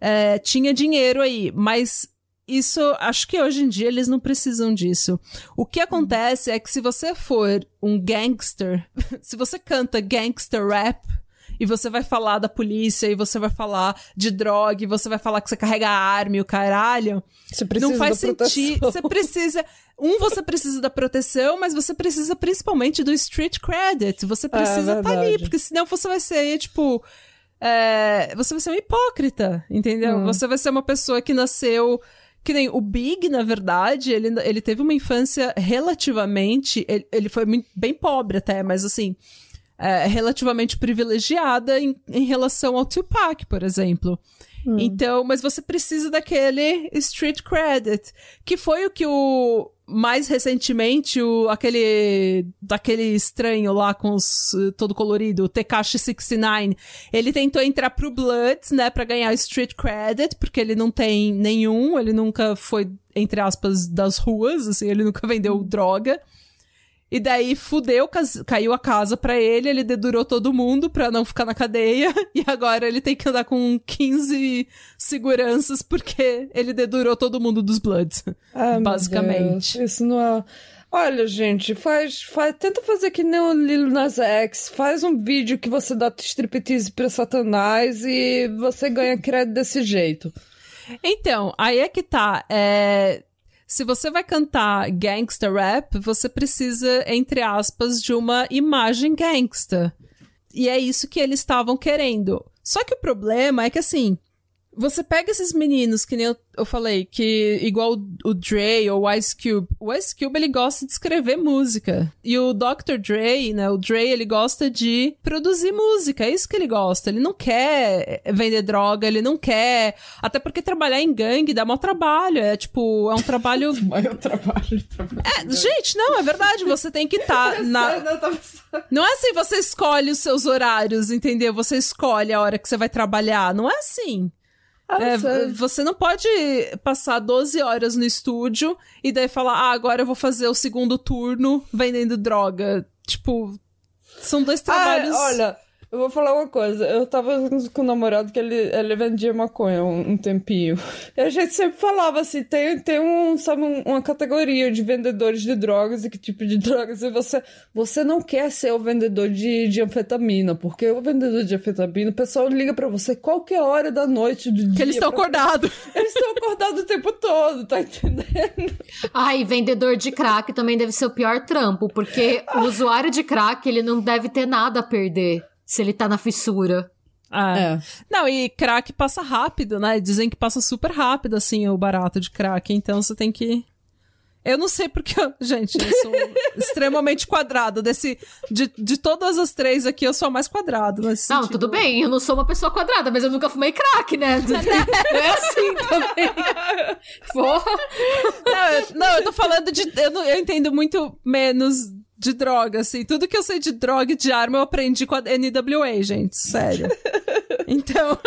é, tinha dinheiro aí, mas isso, acho que hoje em dia eles não precisam disso. O que acontece é que se você for um gangster, se você canta gangster rap, e você vai falar da polícia, e você vai falar de droga, e você vai falar que você carrega arma e o caralho, Você precisa não faz sentido. Você precisa. Um, você precisa da proteção, mas você precisa principalmente do street credit. Você precisa estar ali, verdade. porque senão você vai ser, tipo. é, você vai ser um hipócrita, entendeu? Você vai ser uma pessoa que nasceu. Que nem o Big, na verdade, ele, ele teve uma infância relativamente. Ele, ele foi muito- bem pobre até, mas assim. é, relativamente privilegiada em, em relação ao Tupac, por exemplo. Então, mas você precisa daquele street credit, que foi o que o mais recentemente o aquele daquele estranho lá com os todo colorido, o Tekashi 69, ele tentou entrar pro Bloods, né, Pra ganhar street credit, porque ele não tem nenhum, ele nunca foi entre aspas das ruas, assim, ele nunca vendeu droga. E daí fudeu, caiu a casa pra ele, ele dedurou todo mundo pra não ficar na cadeia, e agora ele tem que andar com 15 seguranças porque ele dedurou todo mundo dos Bloods. Ah, basicamente. Deus, isso não é. Olha, gente, faz, faz, tenta fazer que nem o Lil Nas X. Faz um vídeo que você dá striptease pra Satanás e você ganha crédito desse jeito. Então, aí é que tá. É... Se você vai cantar gangsta rap, você precisa, entre aspas, de uma imagem gangsta. E é isso que eles estavam querendo. Só que o problema é que, assim, você pega esses meninos, que nem eu, eu falei, que igual o, o Dre ou o Ice Cube. O Ice Cube, ele gosta de escrever música. E o Dr. Dre, né, o Dre, ele gosta de produzir música. É isso que ele gosta. Ele não quer vender droga, ele não quer... Até porque trabalhar em gangue dá mau trabalho. É, tipo, é um trabalho... Maior trabalho, trabalho. É, gente, não, é verdade. Você tem que estar na... Não é assim, você escolhe os seus horários, entendeu? Você escolhe a hora que você vai trabalhar. Não é assim. É, sei. você não pode passar 12 horas no estúdio e daí falar, ah, agora eu vou fazer o segundo turno vendendo droga. Tipo, são dois trabalhos. Ah, olha, eu vou falar uma coisa. Eu tava com um namorado que ele, ele vendia maconha um, um tempinho. E a gente sempre falava assim: tem, tem um, sabe, um- uma categoria de vendedores de drogas e que tipo de drogas. E você, você não quer ser o vendedor de, de anfetamina, porque o vendedor de anfetamina, o pessoal liga pra você qualquer hora da noite, do dia. que eles estão pra- acordados. Eles estão acordados o tempo todo, tá entendendo? Ai, vendedor de crack também deve ser o pior trampo, porque o usuário de crack, ele não deve ter nada a perder se ele tá na fissura. É. Não, e crack passa rápido, né? Dizem que passa super rápido, assim, o barato de crack. Então você tem que. Eu não sei porque, eu- gente, eu sou extremamente quadrado. Desse, de, de todas as três aqui, eu sou a mais quadrado. Não, sentido. tudo bem, eu não sou uma pessoa quadrada, mas eu nunca fumei crack, né? Não é assim também. Porra. Não, eu, não, eu tô falando de. Eu, não- eu entendo muito menos de droga, assim. Tudo que eu sei de droga e de arma eu aprendi com a NWA, gente. Sério. Então.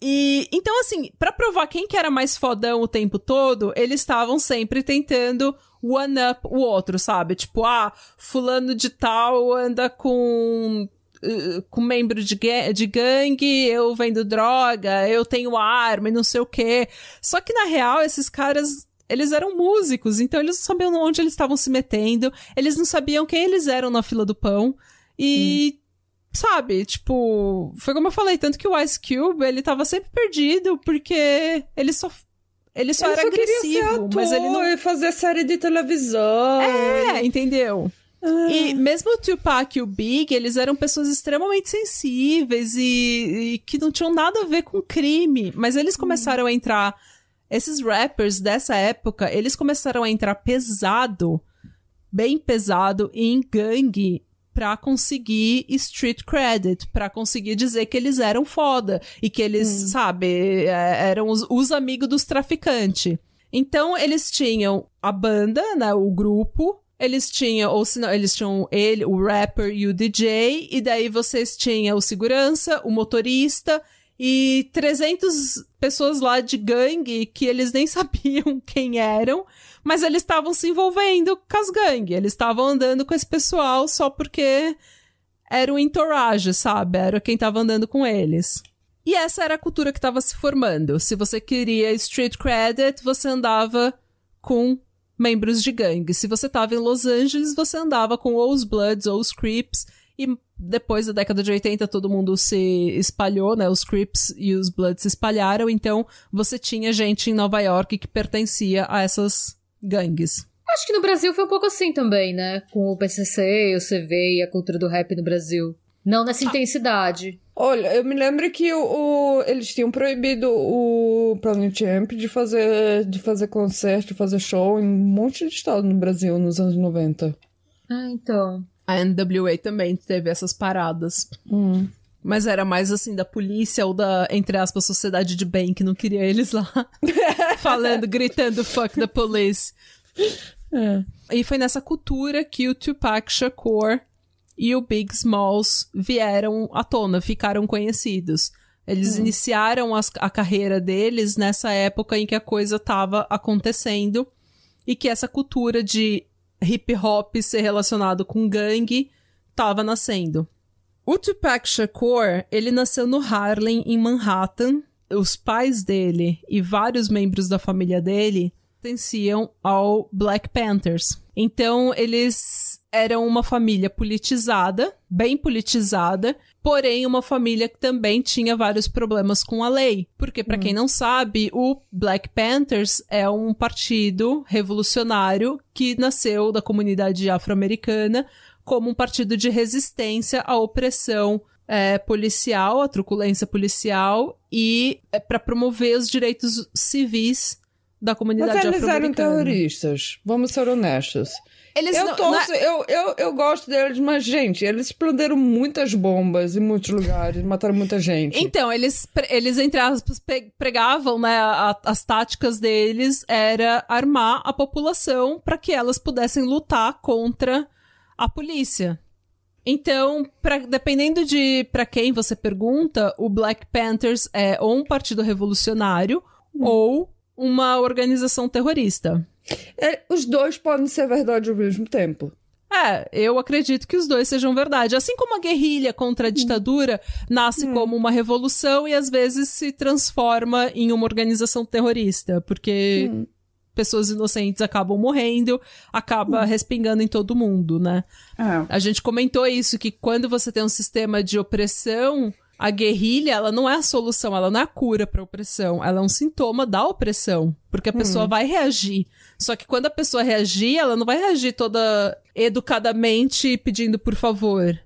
E então, assim, pra provar quem que era mais fodão o tempo todo, eles estavam sempre tentando one-up o outro, sabe? Tipo, ah, fulano de tal anda com. eh, Com membro de, de gangue, eu vendo droga, eu tenho arma e não sei o quê. Só que na real, esses caras eles eram músicos, então eles não sabiam onde eles estavam se metendo, eles não sabiam quem eles eram na fila do pão. E, sabe, tipo, foi como eu falei, tanto que o Ice Cube, ele tava sempre perdido, porque ele só. Ele só Ele era só agressivo, ator mas ele não. e fazer série de televisão. É, entendeu? E mesmo o Tupac e o Big, eles eram pessoas extremamente sensíveis e, e que não tinham nada a ver com crime. Mas eles começaram a entrar. Esses rappers dessa época, eles começaram a entrar pesado, bem pesado, em gangue pra conseguir street credit, pra conseguir dizer que eles eram foda e que eles, sabe, é, eram os, os amigos dos traficantes. Então, eles tinham a banda, né, o grupo, eles tinham, ou se não, eles tinham ele, o rapper e o DJ, e daí vocês tinham o segurança, o motorista e 300 pessoas lá de gangue que eles nem sabiam quem eram, mas eles estavam se envolvendo com as gangues, eles estavam andando com esse pessoal só porque era o entourage, sabe? Era quem tava andando com eles. E essa era a cultura que estava se formando. Se você queria street credit, você andava com membros de gangue. Se você tava em Los Angeles, você andava com ou os Bloods ou os Crips. E depois da década de 80, todo mundo se espalhou, né? Os Crips e os Bloods se espalharam. Então, você tinha gente em Nova York que pertencia a essas gangues. Acho que no Brasil foi um pouco assim também, né? Com o PCC, o CV e a cultura do rap no Brasil. Não nessa intensidade. Olha, eu me lembro que o, o- eles tinham proibido o Planet Champ de fazer, de fazer concerto, de fazer show em um monte de estado no Brasil nos anos 90. Ah, então. A NWA também teve essas paradas. Hum. Mas era mais assim da polícia ou da, entre aspas, sociedade de bem que não queria eles lá. falando, gritando fuck the police. É. E foi nessa cultura que o Tupac Shakur e o Big Smalls vieram à tona, ficaram conhecidos. Eles iniciaram as- a carreira deles nessa época em que a coisa estava acontecendo e que essa cultura de hip hop ser relacionado com gangue estava nascendo. O Tupac Shakur, ele nasceu no Harlem, em Manhattan. Os pais dele e vários membros da família dele pertenciam ao Black Panthers. Então, eles eram uma família politizada, bem politizada, porém uma família que também tinha vários problemas com a lei. Porque, pra quem não sabe, o Black Panthers é um partido revolucionário que nasceu da comunidade afro-americana como um partido de resistência à opressão é, policial, à truculência policial e é, para promover os direitos civis da comunidade Mas eles eram terroristas, vamos ser honestos. Eles Eu, não- torço, não é- eu, eu, eu gosto deles, mas, gente, eles explodiram muitas bombas em muitos lugares, mataram muita gente. Então, eles, eles entre aspas, pregavam, né, a- as táticas deles era armar a população para que elas pudessem lutar contra a polícia. Então, pra- dependendo de para quem você pergunta, o Black Panthers é ou um partido revolucionário ou uma organização terrorista. É, os dois podem ser verdade ao mesmo tempo. É, eu acredito que os dois sejam verdade. Assim como a guerrilha contra a ditadura nasce como uma revolução e às vezes se transforma em uma organização terrorista, porque pessoas inocentes acabam morrendo, acaba respingando em todo mundo, né? A gente comentou isso, que quando você tem um sistema de opressão, a guerrilha, ela não é a solução, ela não é a cura pra opressão, ela é um sintoma da opressão, porque a pessoa vai reagir. Só que quando a pessoa reagir, ela não vai reagir toda educadamente pedindo por favor.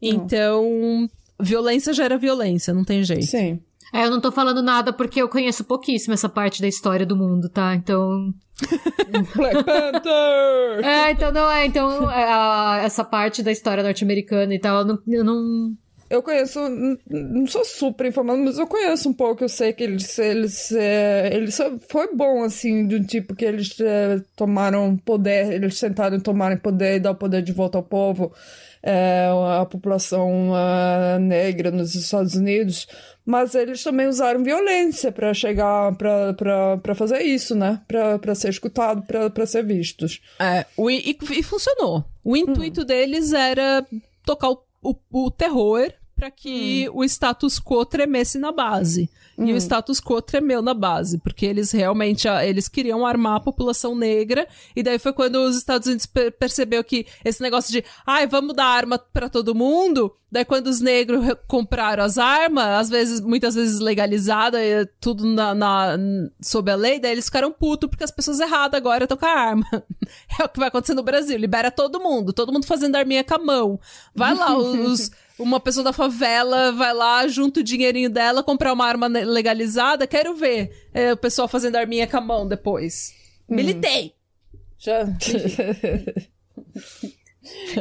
Então, violência gera violência, não tem jeito. Sim. É, eu não tô falando nada porque eu conheço pouquíssimo essa parte da história do mundo, tá? Então. Black Panther! É, então não é. Então, é, a- essa parte da história norte-americana e tal, eu não. Eu não... Eu conheço, não sou super informado, mas eu conheço um pouco. Eu sei que eles, eles, é, eles foi bom assim, do tipo que eles é, tomaram poder, eles tentaram tomarem poder e dar o poder de volta ao povo, é, a população ah, negra nos Estados Unidos. Mas eles também usaram violência para chegar, para fazer isso, né? Para ser escutado, para ser vistos. É, e, e funcionou. O intuito deles era tocar o, o, o terror para que o status quo tremesse na base. E o status quo tremeu na base, porque eles realmente ah, eles queriam armar a população negra, e daí foi quando os Estados Unidos per- percebeu que esse negócio de, ai, vamos dar arma para todo mundo, daí quando os negros compraram as armas, às vezes, muitas vezes legalizada, e tudo na, na- sob a lei, daí eles ficaram putos porque as pessoas erradas agora estão com a arma. É o que vai acontecer no Brasil, libera todo mundo, todo mundo fazendo arminha com a mão. Vai lá, os, uma pessoa da favela vai lá, junta o dinheirinho dela, comprar uma arma legalizada, quero ver é, o pessoal fazendo arminha com a mão depois. Militei! Já.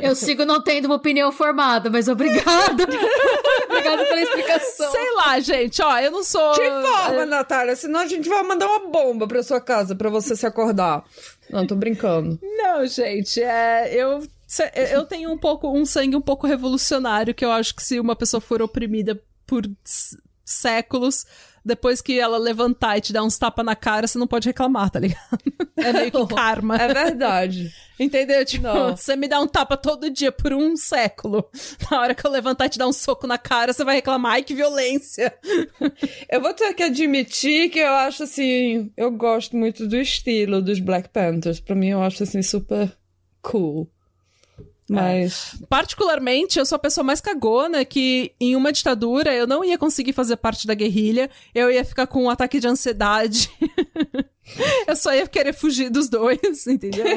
Eu sigo não tendo uma opinião formada, mas obrigada. obrigada pela explicação. Sei lá, gente, ó, eu não sou. Te informa, Natália, senão a gente vai mandar uma bomba pra sua casa pra você se acordar. Não, tô brincando. Não, gente, é. Eu. Eu tenho um pouco um sangue um pouco revolucionário que eu acho que se uma pessoa for oprimida por séculos, depois que ela levantar e te dar uns tapas na cara, você não pode reclamar, tá ligado? É meio que karma. É verdade. Entendeu? Tipo, não. você me dá um tapa todo dia por um século. Na hora que eu levantar e te dar um soco na cara, você vai reclamar. Ai, que violência. Eu vou ter que admitir que eu acho assim. Eu gosto muito do estilo dos Black Panthers. Pra mim, eu acho assim super cool. Mas. É. Particularmente, eu sou a pessoa mais cagona que em uma ditadura eu não ia conseguir fazer parte da guerrilha, eu ia ficar com um ataque de ansiedade. eu só ia querer fugir dos dois, entendeu?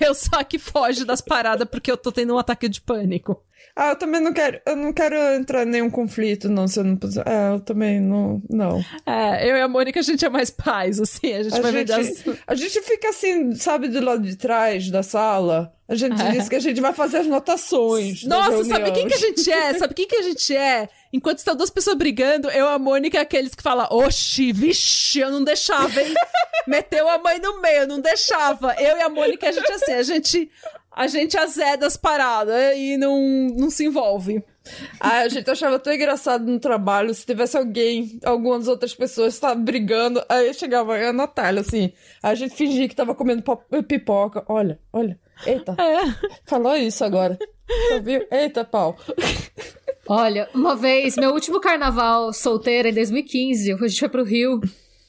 eu só que foge das paradas porque eu tô tendo um ataque de pânico. Ah, eu também não quero. Eu não quero entrar em nenhum conflito, não, se eu não puder. É, eu também não. Não. É, eu e a Mônica, a gente é mais pais, assim. A gente a vai gente, as... A gente fica assim, sabe, do lado de trás da sala. A gente é. disse que a gente vai fazer as notações. Nossa, sabe quem que a gente é? Sabe quem que a gente é? Enquanto estão duas pessoas brigando, eu e a Mônica é aqueles que falam, oxi, vixe, eu não deixava, hein? Meteu a mãe no meio, eu não deixava. Eu e a Mônica, a gente é assim, a gente a gente azeda as paradas e não, não se envolve. Ah, a gente achava tão engraçado no trabalho se tivesse alguém, algumas outras pessoas estavam brigando, aí chegava a Natália, assim, a gente fingia que tava comendo pipoca. Olha, olha, eita, é. falou isso agora. Viu? Eita, pau. Olha, uma vez, meu último carnaval solteira em 2015, a gente foi pro Rio,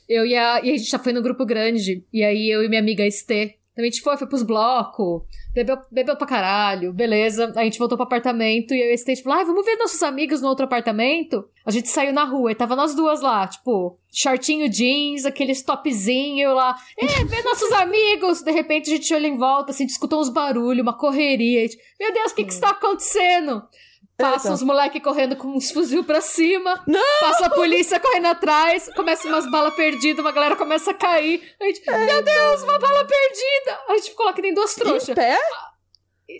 eu e a, e a gente já foi no grupo grande, e aí eu e minha amiga Estê, a gente foi, foi pros blocos, bebeu, bebeu pra caralho, beleza. A gente voltou pro apartamento e eu e a State falou, ah, vamos ver nossos amigos no outro apartamento? A gente saiu na rua e tava nós duas lá, tipo, shortinho jeans, aqueles topzinho lá. É, ver nossos amigos! De repente a gente olha em volta, assim, escutou uns barulhos, uma correria. Gente, Meu Deus, o que que está acontecendo? Passa os moleques correndo com uns fuzil pra cima. Não! Passa a polícia correndo atrás. Começa umas balas perdidas, uma galera começa a cair. A gente, meu Deus, uma bala perdida! A gente ficou lá que nem duas trouxas. De pé?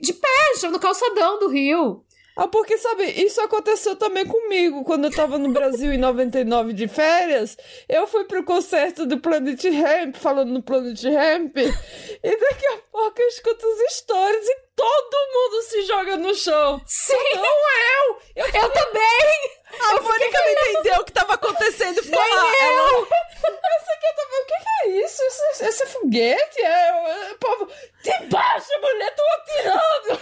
De pé, no calçadão do Rio. Ah, porque, sabe, isso aconteceu também comigo. Quando eu tava no Brasil em 99 de férias, eu fui pro concerto do Planet Ramp, falando no Planet Ramp, e daqui a pouco eu escuto as histórias e todo mundo se joga no chão. Sim! Não eu! Eu, eu também! A eu Mônica não entendeu o que tava acontecendo. Ficou Nem lá, eu! Ela... Essa aqui, tava... o que, que é isso? Esse, esse foguete? É, o povo... Debaixo, mulher, tô atirando!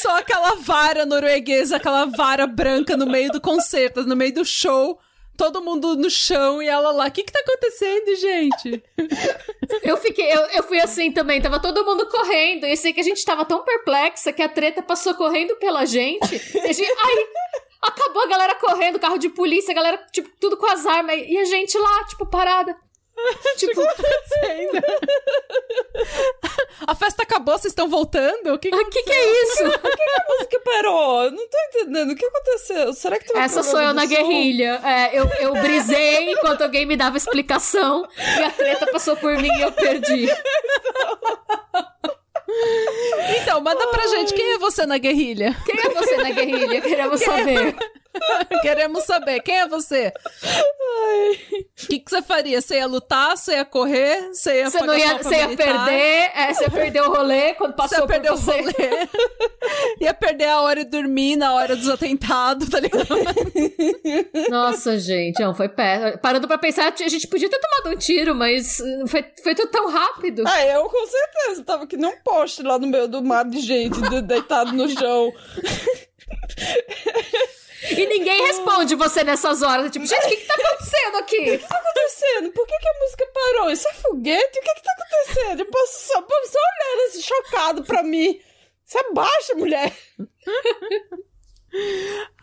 Só aquela vara norueguesa, aquela vara branca no meio do concerto, no meio do show. Todo mundo no chão e ela lá. O que que tá acontecendo, gente? Eu fiquei, eu, eu fui assim também, tava todo mundo correndo. E sei que a gente tava tão perplexa que a treta passou correndo pela gente. E a gente, ai, acabou a galera correndo, carro de polícia, a galera, tipo, tudo com as armas. E a gente lá, tipo, parada. tipo, o que tá acontecendo? a festa acabou, vocês estão voltando? O que, que, que, que é isso? Por que, que, a música parou? Eu não tô entendendo. O que aconteceu? Será que tu Essa sou eu na som? guerrilha. É, eu, eu brisei enquanto alguém me dava explicação e a treta passou por mim e eu perdi. Então, manda pra Ai. gente, quem é você na guerrilha? Quem é você na guerrilha? Queremos quem saber. É... Queremos saber, quem é você? O que, que você faria? Você ia lutar? Você ia correr? Você ia, você não ia, você ia perder? É, você ia perder o rolê quando passou você ia perder você. o rolê. ia perder a hora de dormir na hora dos atentados, tá ligado? Nossa, gente, não, foi péssimo. Parando pra pensar, a gente podia ter tomado um tiro, mas foi, foi tudo tão rápido. Ah, eu com certeza. Tava que nem um poste lá no meio do mar de gente deitado no chão. E ninguém responde você nessas horas. Tipo, gente, o que, que tá acontecendo aqui? O que, que tá acontecendo? Por que, que a música parou? Isso é foguete? O que, que tá acontecendo? Eu posso só, posso só olhando assim, chocado pra mim. Você abaixa, mulher.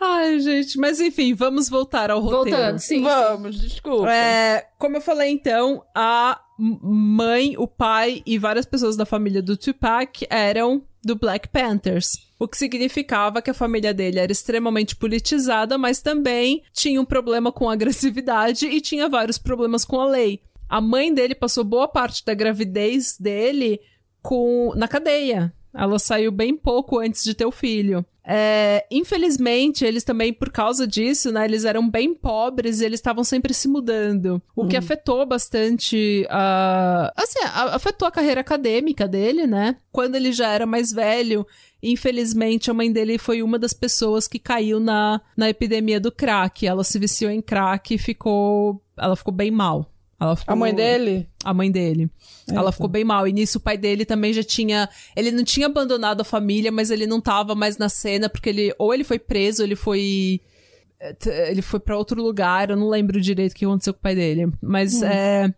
Ai, gente, mas enfim, vamos voltar ao roteiro. Voltando, sim. Vamos, desculpa. É, como eu falei então, a mãe, o pai e várias pessoas da família do Tupac eram do Black Panthers. O que significava que a família dele era extremamente politizada, mas também tinha um problema com agressividade e tinha vários problemas com a lei. A mãe dele passou boa parte da gravidez dele com na cadeia. Ela saiu bem pouco antes de ter o filho. É, infelizmente, eles também, por causa disso, né, eles eram bem pobres e eles estavam sempre se mudando. O que afetou bastante a. Assim, a- afetou a carreira acadêmica dele, né? Quando ele já era mais velho, infelizmente, a mãe dele foi uma das pessoas que caiu na, na epidemia do crack. Ela se viciou em crack e ficou. Ela ficou bem mal. Ficou- A mãe dele? a mãe dele. Ela Eita. ficou bem mal. E nisso o pai dele também já tinha. Ele não tinha abandonado a família, mas ele não tava mais na cena, porque ele. Ou ele foi preso, ou ele foi. Ele foi pra outro lugar, eu não lembro direito o que aconteceu com o pai dele. Mas é.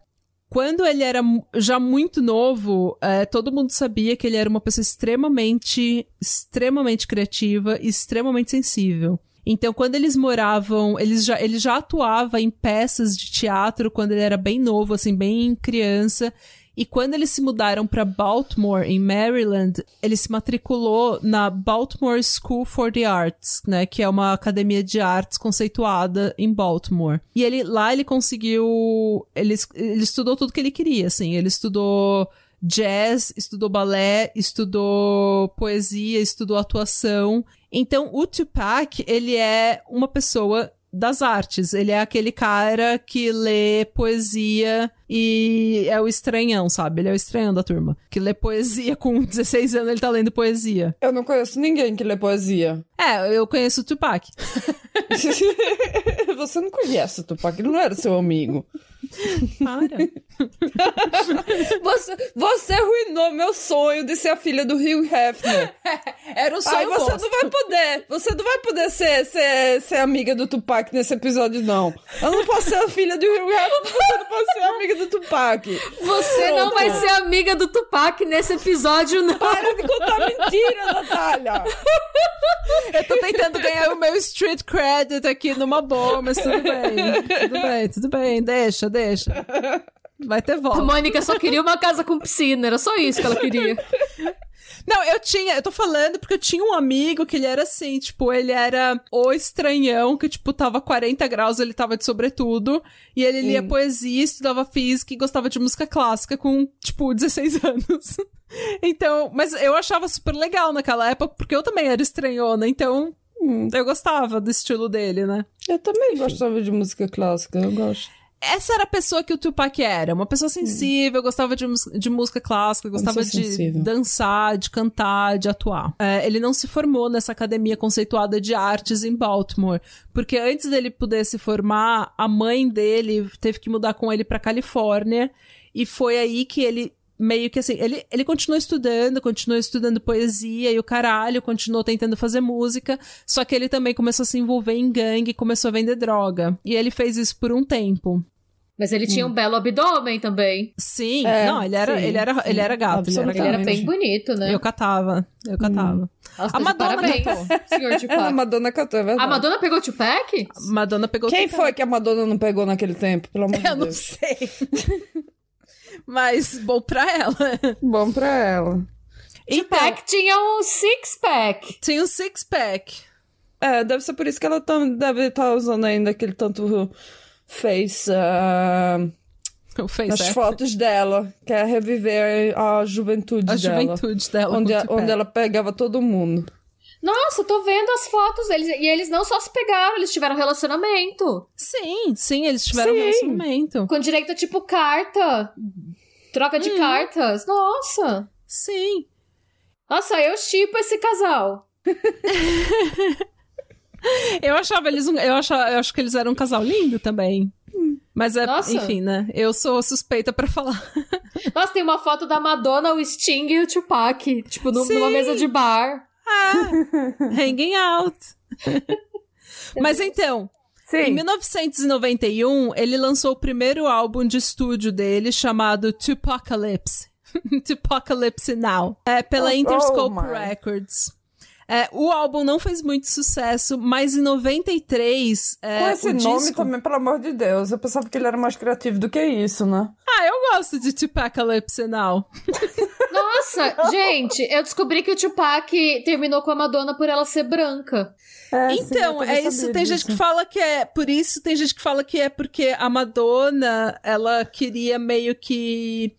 Quando ele era já muito novo, é, todo mundo sabia que ele era uma pessoa extremamente, extremamente criativa e extremamente sensível. Então, quando eles moravam, eles já, ele já atuava em peças de teatro quando ele era bem novo, assim, bem criança. E quando eles se mudaram para Baltimore, em Maryland, ele se matriculou na Baltimore School for the Arts, né, que é uma academia de artes conceituada em Baltimore. E ele lá ele conseguiu, ele, ele estudou tudo que ele queria, assim, ele estudou jazz, estudou balé, estudou poesia, estudou atuação. Então, o Tupac, ele é uma pessoa das artes. Ele é aquele cara que lê poesia e é o estranhão, sabe? Ele é o estranhão da turma. Que lê poesia com 16 anos, ele tá lendo poesia. Eu não conheço ninguém que lê poesia. É, eu conheço o Tupac. Você não conhece o Tupac, ele não era seu amigo. Para. Você, você arruinou meu sonho de ser a filha do Hugh Hefner. Era o sonho Ai, você bosta. não vai poder. Você não vai poder ser, ser, ser amiga do Tupac nesse episódio, não. Eu não posso ser a filha do Hugh Hefner, você não pode ser amiga do Tupac. Você não Pronto. vai ser amiga do Tupac nesse episódio, não. Para de contar mentira, Natália. Eu tô tentando ganhar o meu street credit aqui numa boa, mas tudo bem. Tudo bem, tudo bem. Deixa, deixa. Vai ter A volta. Mônica só queria uma casa com piscina, era só isso que ela queria. Não, eu tinha, eu tô falando porque eu tinha um amigo que ele era assim, tipo, ele era o estranhão que, tipo, tava 40 graus, ele tava de sobretudo, e ele lia poesia, estudava física e gostava de música clássica com, tipo, 16 anos. então, mas eu achava super legal naquela época, porque eu também era estranhona, então eu gostava do estilo dele, né? Eu também gostava de música clássica, eu gosto. Essa era a pessoa que o Tupac era, uma pessoa sensível, gostava de, de música clássica, gostava de sensível. dançar, de cantar, de atuar. É, ele não se formou nessa academia conceituada de artes em Baltimore, porque antes dele poder se formar, a mãe dele teve que mudar com ele pra Califórnia, e foi aí que ele meio que assim, ele, ele continuou estudando, continuou estudando poesia e o caralho, continuou tentando fazer música, só que ele também começou a se envolver em gangue, começou a vender droga. E ele fez isso por um tempo. Mas ele tinha um belo abdômen também. Sim, É, não, ele era, sim, ele era, sim, ele era gato, ele era Ele era bem bonito, né? Eu catava, eu catava. Nossa, A tá Madonna parabéns, senhor A Tupac. Madonna cantou, é verdade. A Madonna pegou o Tupac? Madonna pegou Quem Tupac. foi que a Madonna não pegou naquele tempo, pelo amor de Eu não Deus? sei. Mas bom pra ela. Bom pra ela. Então, Tupac tinha um six-pack. tinha um six pack. É, deve ser por isso que ela tá- deve estar usando ainda aquele tanto face nas app. fotos dela. Quer reviver a juventude A dela. juventude dela. Onde, a- onde ela pegava todo mundo. Nossa, eu tô vendo as fotos deles. E eles não só se pegaram, eles tiveram relacionamento. Sim, sim, eles tiveram Sim. relacionamento. Com direito a, tipo, carta. Troca de cartas. Nossa. Sim. Nossa, eu chipo esse casal. Eu achava eles um, eu, achava, eu acho que eles eram um casal lindo também. Mas é, Nossa. enfim, né? Eu sou suspeita pra falar. Nossa, tem uma foto da Madonna, o Sting e o Tupac. Tipo, no- numa mesa de bar. Hanging out. Mas então, em Sim. 1991, ele lançou o primeiro álbum de estúdio dele chamado Tupacalypse. Tupacalypse Now. É, pela Oh, Interscope oh my. Records. É, o álbum não fez muito sucesso, mas em 93. É, Com esse o nome disco... também, pelo amor de Deus. Eu pensava que ele era mais criativo do que isso, né? Ah, eu gosto de Tupacalypse Now. Nossa, gente, eu descobri que o Tupac terminou com a Madonna por ela ser branca. É, Então, é isso. Tem gente que fala que é por isso, tem gente que fala que é porque a Madonna, ela queria meio que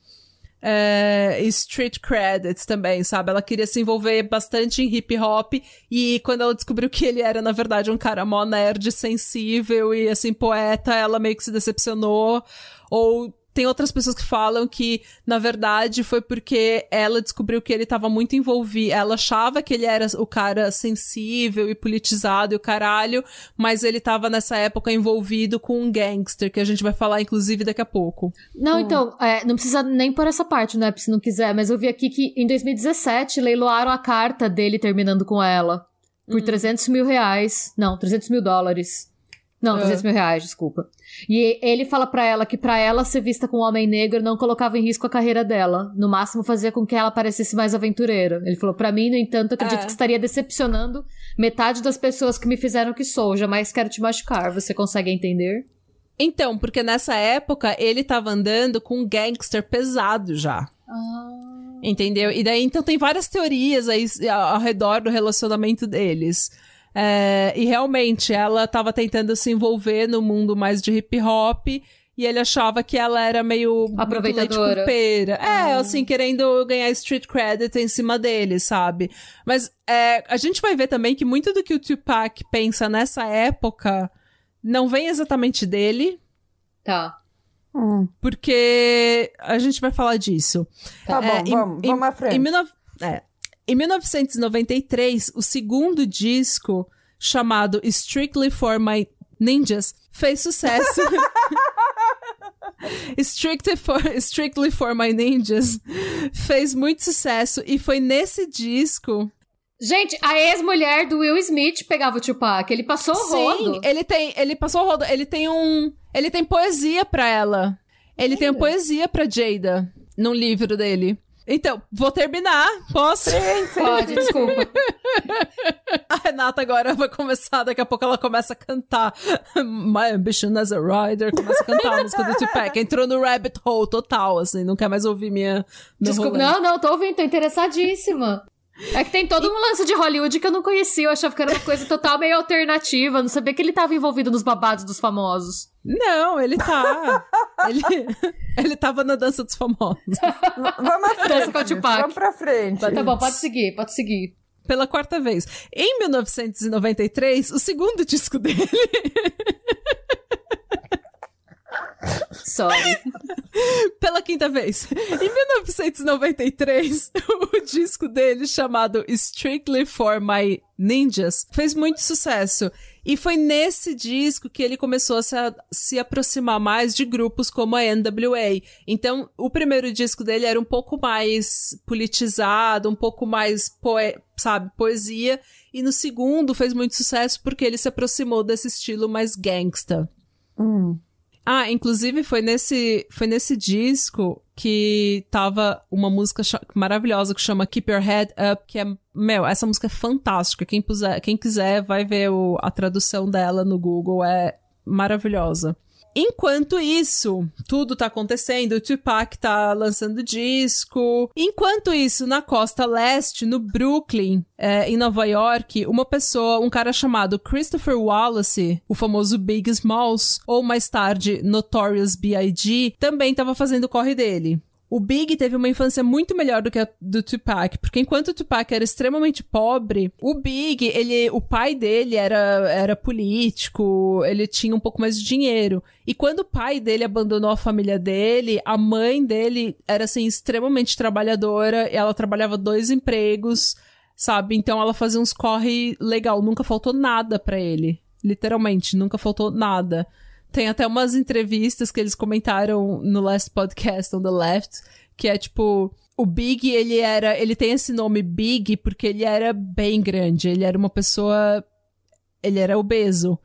é, street credit também, sabe? Ela queria se envolver bastante em hip hop e quando ela descobriu que ele era, na verdade, um cara mó nerd, sensível e, assim, poeta, ela meio que se decepcionou. Ou tem outras pessoas que falam que, na verdade, foi porque ela descobriu que ele estava muito envolvido. Ela achava que ele era o cara sensível e politizado e o caralho, mas ele estava nessa época envolvido com um gangster, que a gente vai falar, inclusive, daqui a pouco. Não, hum. então, é, não precisa nem por essa parte, né? Se não quiser, mas eu vi aqui que em 2017 leiloaram a carta dele terminando com ela. Por hum. 300 mil reais. Não, 300 mil dólares. Não, 300 mil reais, desculpa. E ele fala para ela que para ela ser vista com um homem negro não colocava em risco a carreira dela. No máximo fazia com que ela parecesse mais aventureira. Ele falou: para mim, no entanto, acredito é. que estaria decepcionando metade das pessoas que me fizeram que sou. Jamais quero te machucar. Você consegue entender? Então, porque nessa época ele tava andando com um gangster pesado já. Ah. Entendeu? E daí, então, tem várias teorias aí ao redor do relacionamento deles. É, e realmente, ela estava tentando se envolver no mundo mais de hip hop. E ele achava que ela era meio aproveitadora. É, ah. assim, querendo ganhar street credit em cima dele, sabe? Mas é, a gente vai ver também que muito do que o Tupac pensa nessa época não vem exatamente dele. Tá. Hum. Porque a gente vai falar disso. Tá é, bom, em, vamos, em, vamos à frente. Em, é, em 1993, o segundo disco, chamado Strictly for My Ninjas, fez sucesso. Strictly for, Strictly for My Ninjas fez muito sucesso e foi nesse disco Gente, a ex-mulher do Will Smith pegava o Tupac. Ele passou o Sim, rodo. ele tem, ele passou o rodo. Ele tem um, ele tem poesia para ela. Ele tem poesia para Jada no livro dele. Então, vou terminar. Posso? Sim, sim. Pode, desculpa. A Renata agora vai começar, daqui a pouco ela começa a cantar My Ambition as a Rider, começa a cantar a música do Tupac. Entrou no rabbit hole total, assim, não quer mais ouvir minha... Desculpa, rolê. não, não, tô ouvindo, tô interessadíssima. É que tem todo um lance de Hollywood que eu não conhecia. Eu achava que era uma coisa total meio alternativa. Não sabia que ele tava envolvido nos babados dos famosos. Não, ele tá. ele, ele tava na dança dos famosos. Vamos à frente. Dança com Vamos pra frente. Tá bom, pode seguir, pode seguir. Pela quarta vez. Em 1993, o segundo disco dele. Sorry. Pela quinta vez. Em 1993, o disco dele, chamado Strictly for My Ninjas, fez muito sucesso. E foi nesse disco que ele começou a se, a se, aproximar mais de grupos como a NWA. Então, o primeiro disco dele era um pouco mais politizado, um pouco mais, poe sabe, poesia. E no segundo fez muito sucesso porque ele se aproximou desse estilo mais gangsta. Hum. Ah, inclusive foi nesse, foi nesse disco que tava uma música maravilhosa que chama Keep Your Head Up, que é, meu, essa música é fantástica. Quem, puser, quem quiser vai ver o, a tradução dela no Google, é maravilhosa. Enquanto isso, tudo tá acontecendo, o Tupac tá lançando disco. Enquanto isso, na costa leste, no Brooklyn, é, em Nova York, uma pessoa, um cara chamado Christopher Wallace, o famoso Big Smalls, ou mais tarde Notorious B.I.G., também tava fazendo o corre dele. O Big teve uma infância muito melhor do que a do Tupac, porque enquanto o Tupac era extremamente pobre, o Big, ele, o pai dele era, era político, ele tinha um pouco mais de dinheiro. E quando o pai dele abandonou a família dele, a mãe dele era assim extremamente trabalhadora, ela trabalhava dois empregos, sabe? Então ela fazia uns corre legal, nunca faltou nada para ele. Literalmente, nunca faltou nada. Tem até umas entrevistas que eles comentaram no last podcast on the left, que é tipo, o Big, ele era, ele tem esse nome Big porque ele era bem grande, ele era uma pessoa, ele era obeso.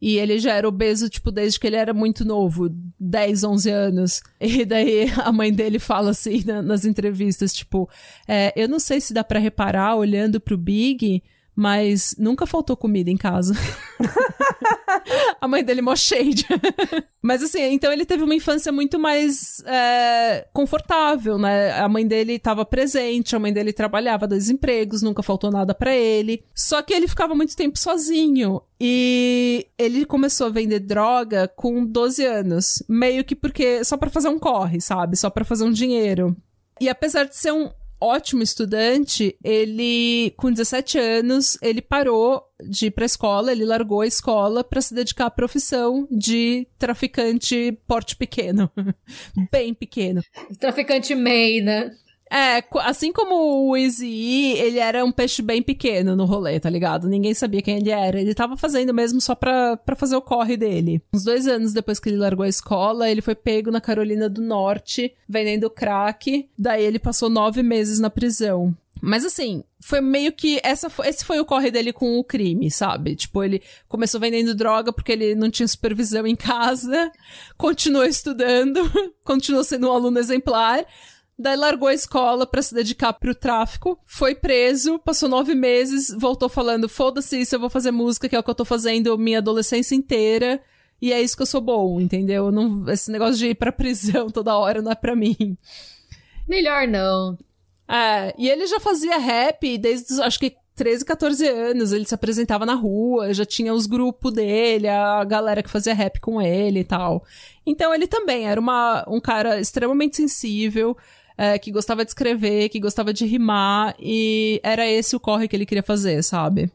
E ele já era obeso, tipo, desde que ele era muito novo, 10, 11 anos. E daí a mãe dele fala assim na, nas entrevistas, tipo, é, eu não sei se dá para reparar olhando pro Big, mas nunca faltou comida em casa. a mãe dele mó shade. mas assim, então ele teve uma infância muito mais é, confortável, né? A mãe dele estava presente, a mãe dele trabalhava dois empregos, nunca faltou nada para ele. Só que ele ficava muito tempo sozinho. E ele começou a vender droga com 12 anos. Meio que porque. Só para fazer um corre, sabe? Só para fazer um dinheiro. E apesar de ser um ótimo estudante, ele, com 17 anos, ele parou de ir pra escola, ele largou a escola para se dedicar à profissão de traficante porte pequeno. Bem pequeno. Traficante MEI, né? É, assim como o Easy ele era um peixe bem pequeno no rolê, tá ligado? Ninguém sabia quem ele era. Ele tava fazendo mesmo só pra, pra fazer o corre dele. Uns dois anos depois que ele largou a escola, ele foi pego na Carolina do Norte, vendendo crack. Daí ele passou nove meses na prisão. Mas assim, foi meio que. Essa, esse foi o corre dele com o crime, sabe? Tipo, ele começou vendendo droga porque ele não tinha supervisão em casa, continuou estudando, continuou sendo um aluno exemplar. Daí largou a escola para se dedicar pro tráfico, foi preso, passou nove meses, voltou falando: foda-se isso, eu vou fazer música, que é o que eu tô fazendo minha adolescência inteira. E é isso que eu sou bom, entendeu? Não, esse negócio de ir pra prisão toda hora não é pra mim. Melhor não. É, e ele já fazia rap desde, acho que 13, 14 anos, ele se apresentava na rua, já tinha os grupos dele, a galera que fazia rap com ele e tal. Então ele também era uma, um cara extremamente sensível, é, que gostava de escrever, que gostava de rimar, e era esse o corre que ele queria fazer, sabe?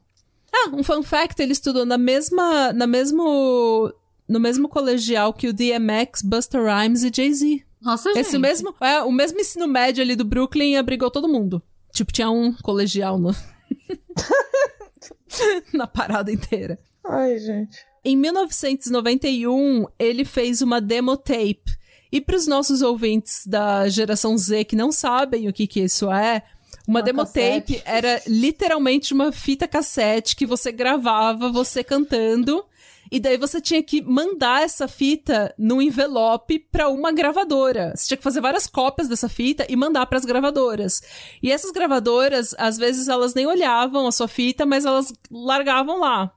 Ah, um fun fact, ele estudou na mesma, na mesmo, no mesmo colegial que o DMX, Busta Rhymes e Jay-Z. Nossa, Esse gente. mesmo, é, o mesmo ensino médio ali do Brooklyn abrigou todo mundo. Tipo, tinha um colegial no... na parada inteira. Ai, gente. Em 1991, ele fez uma demo tape. E para os nossos ouvintes da geração Z que não sabem o que, que isso é, uma, Uma demo cassete. tape era literalmente uma fita cassete que você gravava você cantando. E daí você tinha que mandar essa fita num envelope para uma gravadora. Você tinha que fazer várias cópias dessa fita e mandar para as gravadoras. E essas gravadoras, às vezes elas nem olhavam a sua fita, mas elas largavam lá.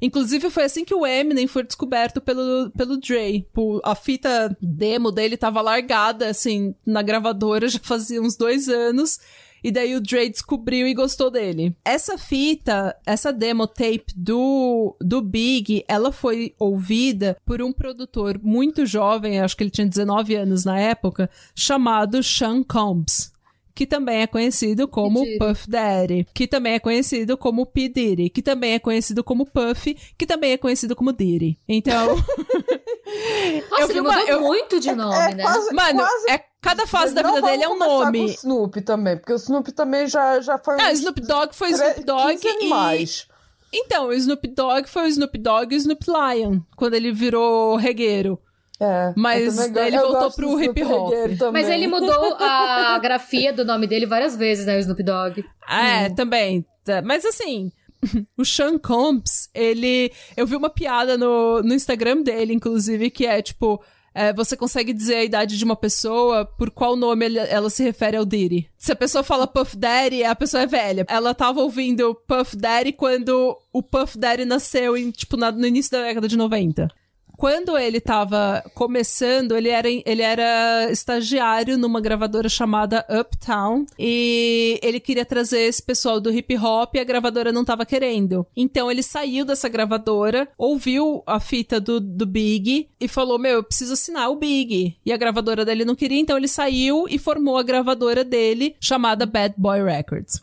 Inclusive, foi assim que o Eminem foi descoberto pelo, pelo Dre. A fita demo dele tava largada, assim, na gravadora já fazia uns dois anos. E daí o Dre descobriu e gostou dele. Essa fita, essa demo tape do, do Big, ela foi ouvida por um produtor muito jovem, acho que ele tinha 19 anos na época, chamado Sean Combs. Que também é conhecido como. Diddy. Puff Daddy, que também é conhecido como P. Diddy, que também é conhecido como Puff, que também é conhecido como Diddy. Então, Nossa, eu vi ele uma- eu- muito de nome, é né? quase- mano, quase- é, cada fase da Não vida dele é um nome. Com o Snoop também, porque o Snoop também já, já foi Ah, uns Snoop Dogg foi Snoop Dogg 15 e... animais. Então, o Snoop Dogg foi o Snoop Dogg e o Snoop Lion, quando ele virou regueiro. É, Mas ele eu voltou pro hip hop. Mas ele mudou a grafia do nome dele várias vezes, né? O Snoop Dogg. É, também. Tá, Mas assim, o Sean Combs, ele. Eu vi uma piada no, no Instagram dele, inclusive, que é tipo. é, você consegue dizer a idade de uma pessoa por qual nome ele- ela se refere ao Diddy. Se a pessoa fala Puff Daddy, a pessoa é velha. Ela tava ouvindo Puff Daddy quando o Puff Daddy nasceu em, tipo, na- no início da década de 90. Quando ele tava começando, ele era, ele era estagiário numa gravadora chamada Uptown e ele queria trazer esse pessoal do hip hop e a gravadora não tava querendo. Então ele saiu dessa gravadora, ouviu a fita do, do Big e falou: Meu, eu preciso assinar o Big. E a gravadora dele não queria, então ele saiu e formou a gravadora dele chamada Bad Boy Records.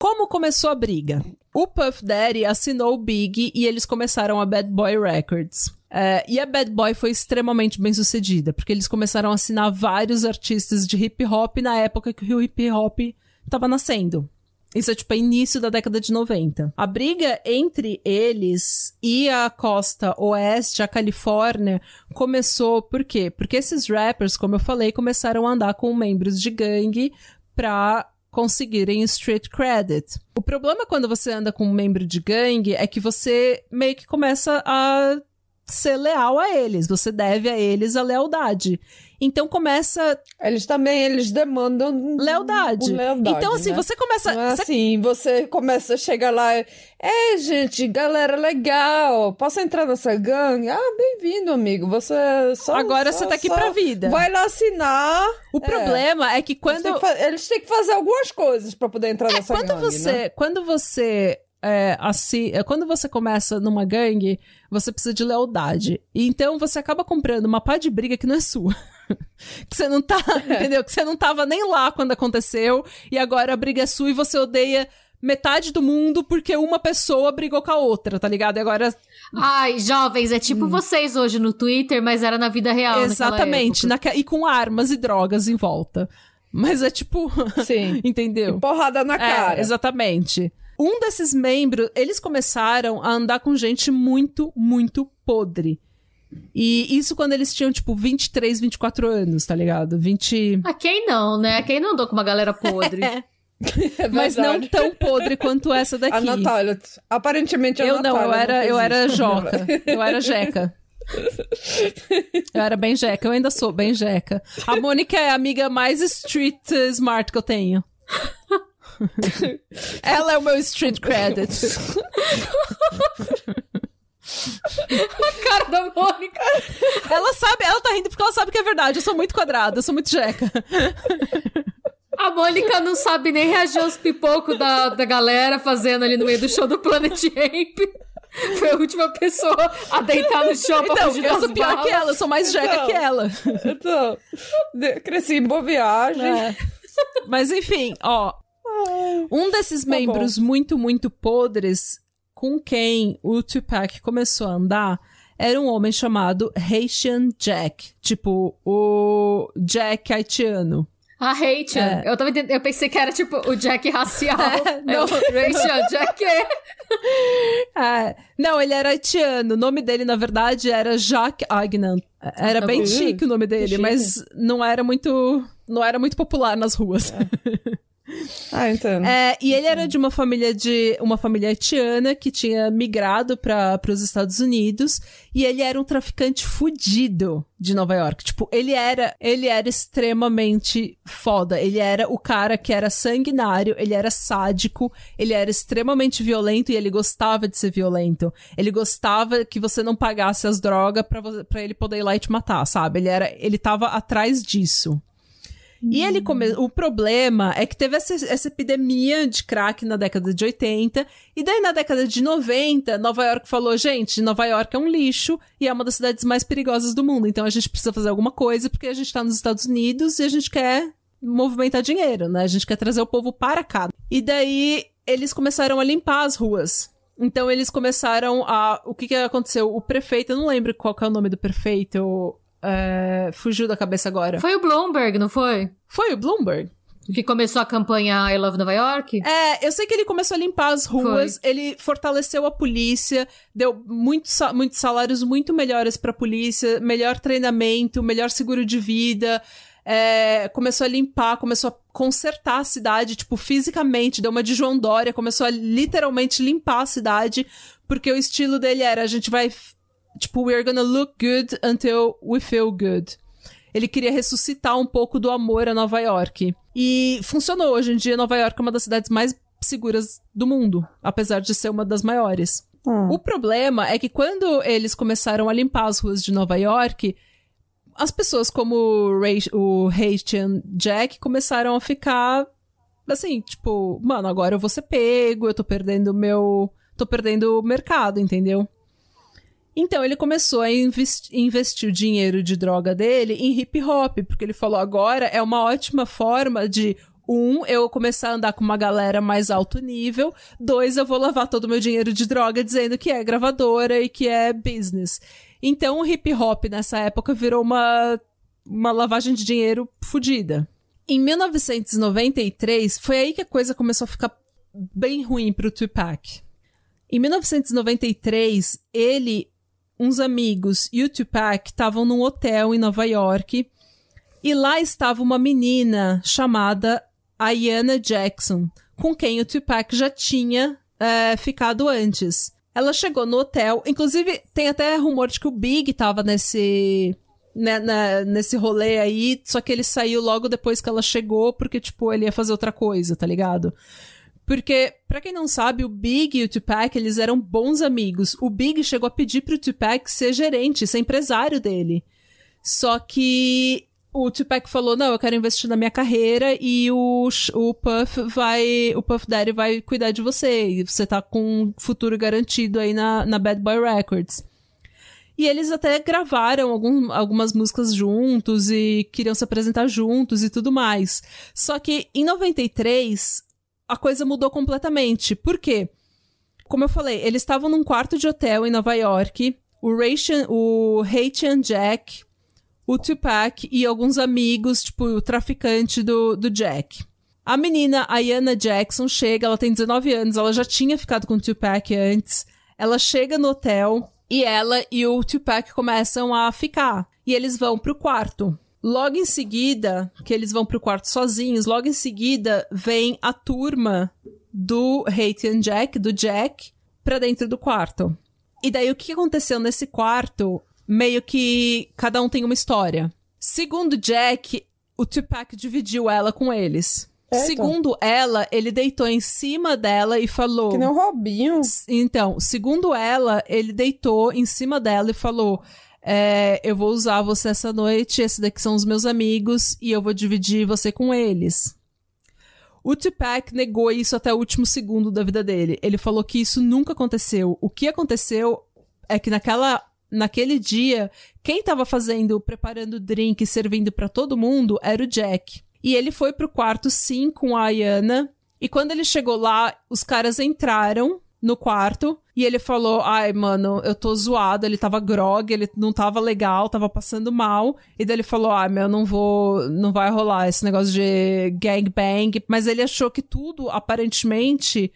Como começou a briga? O Puff Daddy assinou o Big e eles começaram a Bad Boy Records. É, e a Bad Boy foi extremamente bem sucedida, porque eles começaram a assinar vários artistas de hip hop na época que o hip hop tava nascendo. Isso é tipo início da década de 90. A briga entre eles e a costa oeste, a Califórnia, começou por quê? Porque esses rappers, como eu falei, começaram a andar com membros de gangue pra conseguirem street credit. O problema quando você anda com um membro de gangue é que você meio que começa a ser leal a eles, você deve a eles a lealdade. Então começa Eles também, eles demandam lealdade. lealdade, então assim, né? você começa, Não é você assim, você começa a chegar lá, é, gente, galera legal, posso entrar nessa gangue? Ah, bem-vindo, amigo, você só... agora só- você tá aqui só pra vida. Vai lá assinar. O problema é que Eles quando têm que fa- Eles têm que fazer algumas coisas pra poder entrar É, nessa quando gangue, você, né? quando você é, assim, é, quando você começa numa gangue, você precisa de lealdade. E então você acaba comprando uma pá de briga que não é sua. que você não tá, entendeu? Que você não tava nem lá quando aconteceu e agora a briga é sua e você odeia metade do mundo porque uma pessoa brigou com a outra, tá ligado? E agora. Ai, jovens, é tipo hum. vocês hoje no Twitter, mas era na vida real. Exatamente. Naque... E com armas e drogas em volta. Mas é tipo. Sim. entendeu? E porrada na é, cara. Exatamente. Um desses membros, eles começaram a andar com gente muito, muito podre. E isso quando eles tinham, tipo, 23, 24 anos, tá ligado? 20. Ah, quem não, né? Quem não andou com uma galera podre? É Mas não tão podre quanto essa daqui. A Natália. Aparentemente a eu Natália. Não, eu era, não eu era joca. Eu era jeca. Eu era bem jeca, eu ainda sou bem jeca. A Mônica é a amiga mais street smart que eu tenho. Ela é o meu street credit. A cara da Mônica. Ela sabe, ela tá rindo porque ela sabe que é verdade. Eu sou muito quadrada, eu sou muito jeca. A Mônica não sabe nem reagir aos pipocos da, da galera fazendo ali no meio do show do Planet Ramp. Foi a última pessoa a deitar no chão pra então, fugir eu sou pior balas. que ela, eu sou mais jeca Então. que ela. Então, cresci em boa viagem. É. Mas enfim, ó. Um desses Tá membros muito, muito podres com quem o Tupac começou a andar era um homem chamado Haitian Jack. Tipo, o Jack haitiano. A Rachel. É. Eu, tava entendendo, eu pensei que era tipo o Jack racial. É, não. Rachel, Jack é. É, não, ele era haitiano. O nome dele, na verdade, era Jacques Agnan. Era Tá bem bom. chique o nome dele, mas não era muito. Não era muito popular nas ruas. Ah, entendo. É, e ele era de uma família de uma família haitiana que tinha migrado para os Estados Unidos e ele era um traficante fudido de Nova York. Tipo, ele era, ele era extremamente foda. Ele era o cara que era sanguinário, ele era sádico, ele era extremamente violento e ele gostava de ser violento. Ele gostava que você não pagasse as drogas pra ele poder ir lá e te matar, sabe? Ele era, ele tava atrás disso. E ele come... o problema é que teve essa, essa epidemia de crack na década de 80, e daí na década de 90, Nova York falou: gente, Nova York é um lixo e é uma das cidades mais perigosas do mundo, então a gente precisa fazer alguma coisa porque a gente tá nos Estados Unidos e a gente quer movimentar dinheiro, né? A gente quer trazer o povo para cá. E daí eles começaram a limpar as ruas. Então eles começaram a. O que que aconteceu? O prefeito, eu não lembro qual é o nome do prefeito. É, Fugiu da cabeça agora. Foi o Bloomberg, não foi? Foi o Bloomberg? Que começou a campanha I Love Nova York? É, eu sei que ele começou a limpar as ruas, ele fortaleceu a polícia, deu muitos, sa- muitos salários muito melhores pra polícia, melhor treinamento, melhor seguro de vida. é, começou a limpar, começou a consertar a cidade, tipo, fisicamente, deu uma de João Dória, começou a literalmente limpar a cidade, porque o estilo dele era, a gente vai, tipo, we're gonna look good until we feel good. Ele queria ressuscitar um pouco do amor a Nova York. E funcionou. Hoje em dia, Nova York é uma das cidades mais seguras do mundo, apesar de ser uma das maiores. O problema é que quando eles começaram a limpar as ruas de Nova York, as pessoas como o, Ray, o Haitian Jack começaram a ficar assim, tipo, mano, agora eu vou ser pego, eu tô perdendo meu. tô perdendo o mercado, entendeu? Então ele começou a invest- investir o dinheiro de droga dele em hip hop, porque ele falou agora é uma ótima forma de um, eu começar a andar com uma galera mais alto nível. Dois, eu vou lavar todo o meu dinheiro de droga dizendo que é gravadora e que é business. Então o hip hop nessa época virou uma, uma lavagem de dinheiro fodida. Em 1993, foi aí que a coisa começou a ficar bem ruim pro Tupac. Em 1993, ele, uns amigos e o Tupac estavam num hotel em Nova York e lá estava uma menina chamada Ayanna Jackson, com quem o Tupac já tinha é, ficado antes. Ela chegou no hotel, inclusive tem até rumor de que o Big tava nesse né, na- nesse rolê aí, só que ele saiu logo depois que ela chegou, porque, tipo, ele ia fazer outra coisa, tá ligado? Porque, pra quem não sabe, o Big e o Tupac, eles eram bons amigos. O Big chegou a pedir pro Tupac ser gerente, ser empresário dele. Só que o Tupac falou: "Não, eu quero investir na minha carreira e o, o Puff vai, o Puff Daddy vai cuidar de você e você tá com um futuro garantido aí na, na Bad Boy Records". E eles até gravaram algum, algumas músicas juntos e queriam se apresentar juntos e tudo mais. Só que em 93 a coisa mudou completamente. Por quê? Como eu falei, eles estavam num quarto de hotel em Nova York. O Raychan, o Haitian Jack, o Tupac e alguns amigos, tipo, o traficante do, do Jack. A menina, a Yana Jackson, chega, ela tem 19 anos, ela já tinha ficado com o Tupac antes. Ela chega no hotel e ela e o Tupac começam a ficar. E eles vão pro quarto. Logo em seguida, que eles vão pro quarto sozinhos, logo em seguida vem a turma do Haitian Jack, do Jack, pra dentro do quarto. E daí o que aconteceu nesse quarto meio que cada um tem uma história. Segundo Jack, o Tupac dividiu ela com eles. Eita. Segundo ela, ele deitou em cima dela e falou. Que nem o Robinho. Então, segundo ela, ele deitou em cima dela e falou: é, Eu vou usar você essa noite, esses daqui são os meus amigos e eu vou dividir você com eles. O Tupac negou isso até o último segundo da vida dele. Ele falou que isso nunca aconteceu. O que aconteceu é que naquela naquele dia, quem tava fazendo, preparando o drink e servindo para todo mundo era o Jack. E ele foi pro quarto sim com a Ayana. E quando ele chegou lá, os caras entraram no quarto e ele falou: Ai, mano, eu tô zoado. Ele tava grog, ele não tava legal, tava passando mal. E daí ele falou: Ai, meu, não vou, não vai rolar esse negócio de gangbang. Mas ele achou que tudo, aparentemente,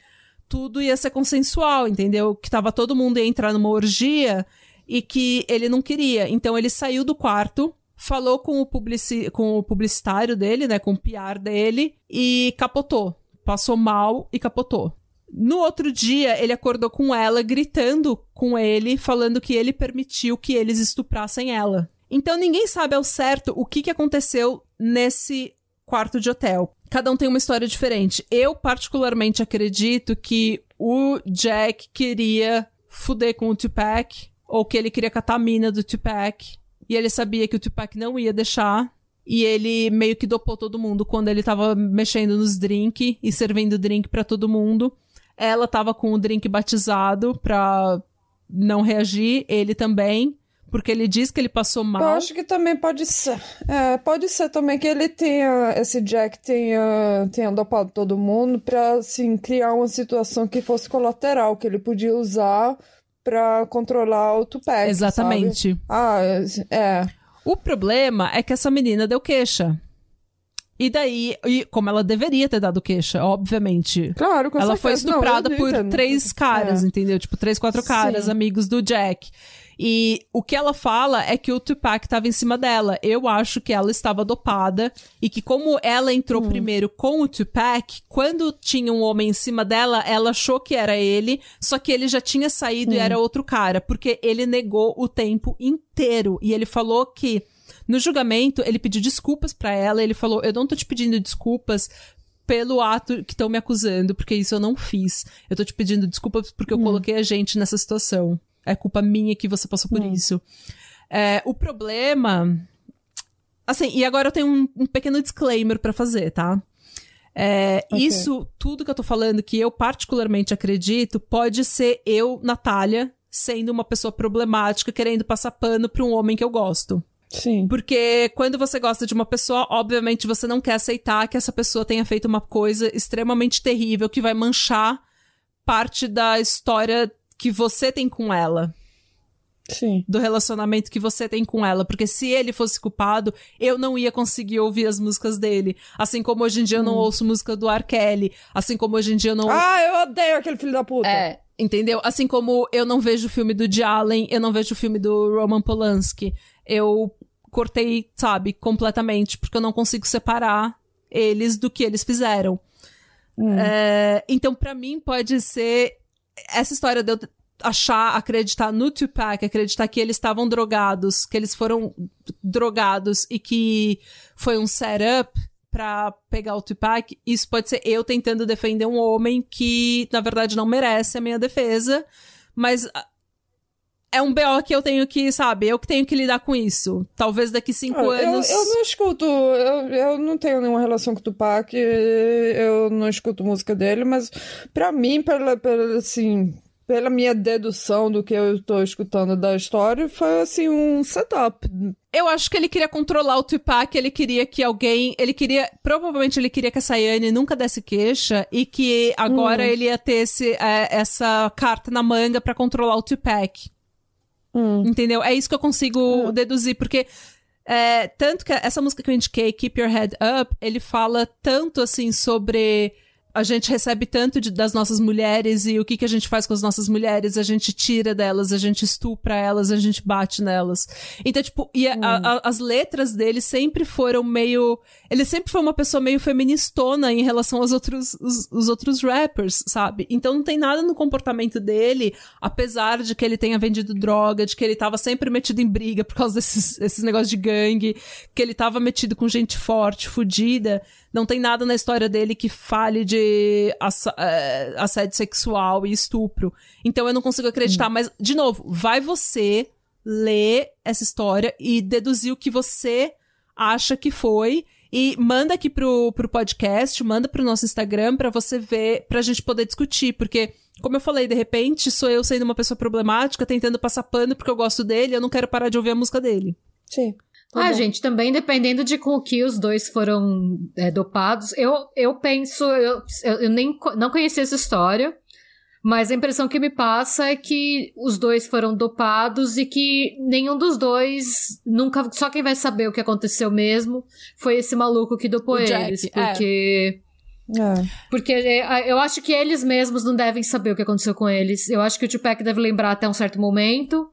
tudo ia ser consensual, entendeu? Que tava todo mundo ia entrar numa orgia e que ele não queria. Então ele saiu do quarto, falou com o, publici com o publicitário dele, né, com o PR dele e capotou. Passou mal e capotou. No outro dia, ele acordou com ela, gritando com ele, falando que ele permitiu que eles estuprassem ela. Então ninguém sabe ao certo o que, que aconteceu nesse quarto de hotel. Cada um tem uma história diferente. Eu, particularmente, acredito que o Jack queria fuder com o Tupac, ou que ele queria catar a mina do Tupac, e ele sabia que o Tupac não ia deixar, e ele meio que dopou todo mundo quando ele tava mexendo nos drinks e servindo drink pra todo mundo. Ela tava com o drink batizado pra não reagir, ele também, porque ele diz que ele passou Eu mal. acho que também pode ser. É, pode ser também que ele tenha, esse Jack tenha, tenha dopado todo mundo pra, assim, criar uma situação que fosse colateral, que ele podia usar pra controlar o Tupac, sabe? Exatamente. Ah, é. O problema é que essa menina deu queixa. E daí, e como ela deveria ter dado queixa, obviamente. Claro, com ela foi certeza. Não, estuprada eu por três caras, É. entendeu? Tipo, três, quatro caras, Sim. amigos do Jack. E o que ela fala é que o Tupac tava em cima dela. Eu acho que ela estava dopada e que como ela entrou Hum. primeiro com o Tupac, quando tinha um homem em cima dela, ela achou que era ele, só que ele já tinha saído Hum. e era outro cara, porque ele negou o tempo inteiro e ele falou que no julgamento ele pediu desculpas pra ela, ele falou: "Eu não tô te pedindo desculpas pelo ato que estão me acusando, porque isso eu não fiz. Eu tô te pedindo desculpas porque eu coloquei a gente nessa situação. É culpa minha que você passou por isso. É, o problema. Assim, e agora eu tenho um, um pequeno disclaimer pra fazer, tá? É, Ok. Isso, tudo que eu tô falando, que eu particularmente acredito, pode ser eu, Natália, sendo uma pessoa problemática, querendo passar pano pra um homem que eu gosto. Sim. Porque quando você gosta de uma pessoa, obviamente você não quer aceitar que essa pessoa tenha feito uma coisa extremamente terrível que vai manchar parte da história que você tem com ela, Sim. do relacionamento que você tem com ela. Porque se ele fosse culpado, eu não ia conseguir ouvir as músicas dele. Assim como hoje em dia eu não ouço música do R. Kelly. Assim como hoje em dia eu não. Ah, eu odeio aquele filho da puta. É, entendeu? Assim como eu não vejo o filme do Allen, eu não vejo o filme do Roman Polanski. Eu cortei, sabe, completamente, porque eu não consigo separar eles do que eles fizeram. É, então, pra mim, pode ser essa história de eu achar, acreditar no Tupac, acreditar que eles estavam drogados, que eles foram drogados e que foi um setup pra pegar o Tupac, isso pode ser eu tentando defender um homem que, na verdade, não merece a minha defesa, mas é um BO que eu tenho que, sabe, eu que tenho que lidar com isso. Talvez daqui cinco Ah, eu, anos. eu não escuto, eu, eu não tenho nenhuma relação com o Tupac, eu não escuto música dele, mas pra mim, pela, pela, assim, pela minha dedução do que eu tô escutando da história, foi assim um setup. Eu acho que ele queria controlar o Tupac, ele queria que alguém. Ele queria. Provavelmente ele queria que a Sayane nunca desse queixa e que agora ele ia ter esse, é, essa carta na manga pra controlar o Tupac. Hum. Entendeu? É isso que eu consigo deduzir, porque. é, tanto que essa música que eu indiquei, Keep Your Head Up, ele fala tanto assim sobre. A gente recebe tanto de- das nossas mulheres e o que, que a gente faz com as nossas mulheres, a gente tira delas, a gente estupra elas, a gente bate nelas. Então, tipo, e a- a- as letras dele sempre foram meio. Ele sempre foi uma pessoa meio feministona em relação aos outros, os, os outros rappers, sabe? Então não tem nada no comportamento dele, apesar de que ele tenha vendido droga, de que ele tava sempre metido em briga por causa desses, desses negócios de gangue, que ele tava metido com gente forte, fudida. Não tem nada na história dele que fale de assa- eh, assédio sexual e estupro. Então eu não consigo acreditar, mas, de novo, vai você ler essa história e deduzir o que você acha que foi. E manda aqui pro, pro podcast, manda pro nosso Instagram pra você ver, pra gente poder discutir. Porque, como eu falei, de repente sou eu sendo uma pessoa problemática, tentando passar pano porque eu gosto dele, eu não quero parar de ouvir a música dele. Sim. Tá ah, bom. gente, também dependendo de com o que os dois foram é, dopados, eu, eu penso, eu, eu, eu nem não conhecia essa história, mas a impressão que me passa é que os dois foram dopados e que nenhum dos dois nunca. Só quem vai saber o que aconteceu mesmo foi esse maluco que dopou Jack, eles. é. Porque. É. Porque é, eu acho que eles mesmos não devem saber o que aconteceu com eles. Eu acho que o Tupac deve lembrar até um certo momento.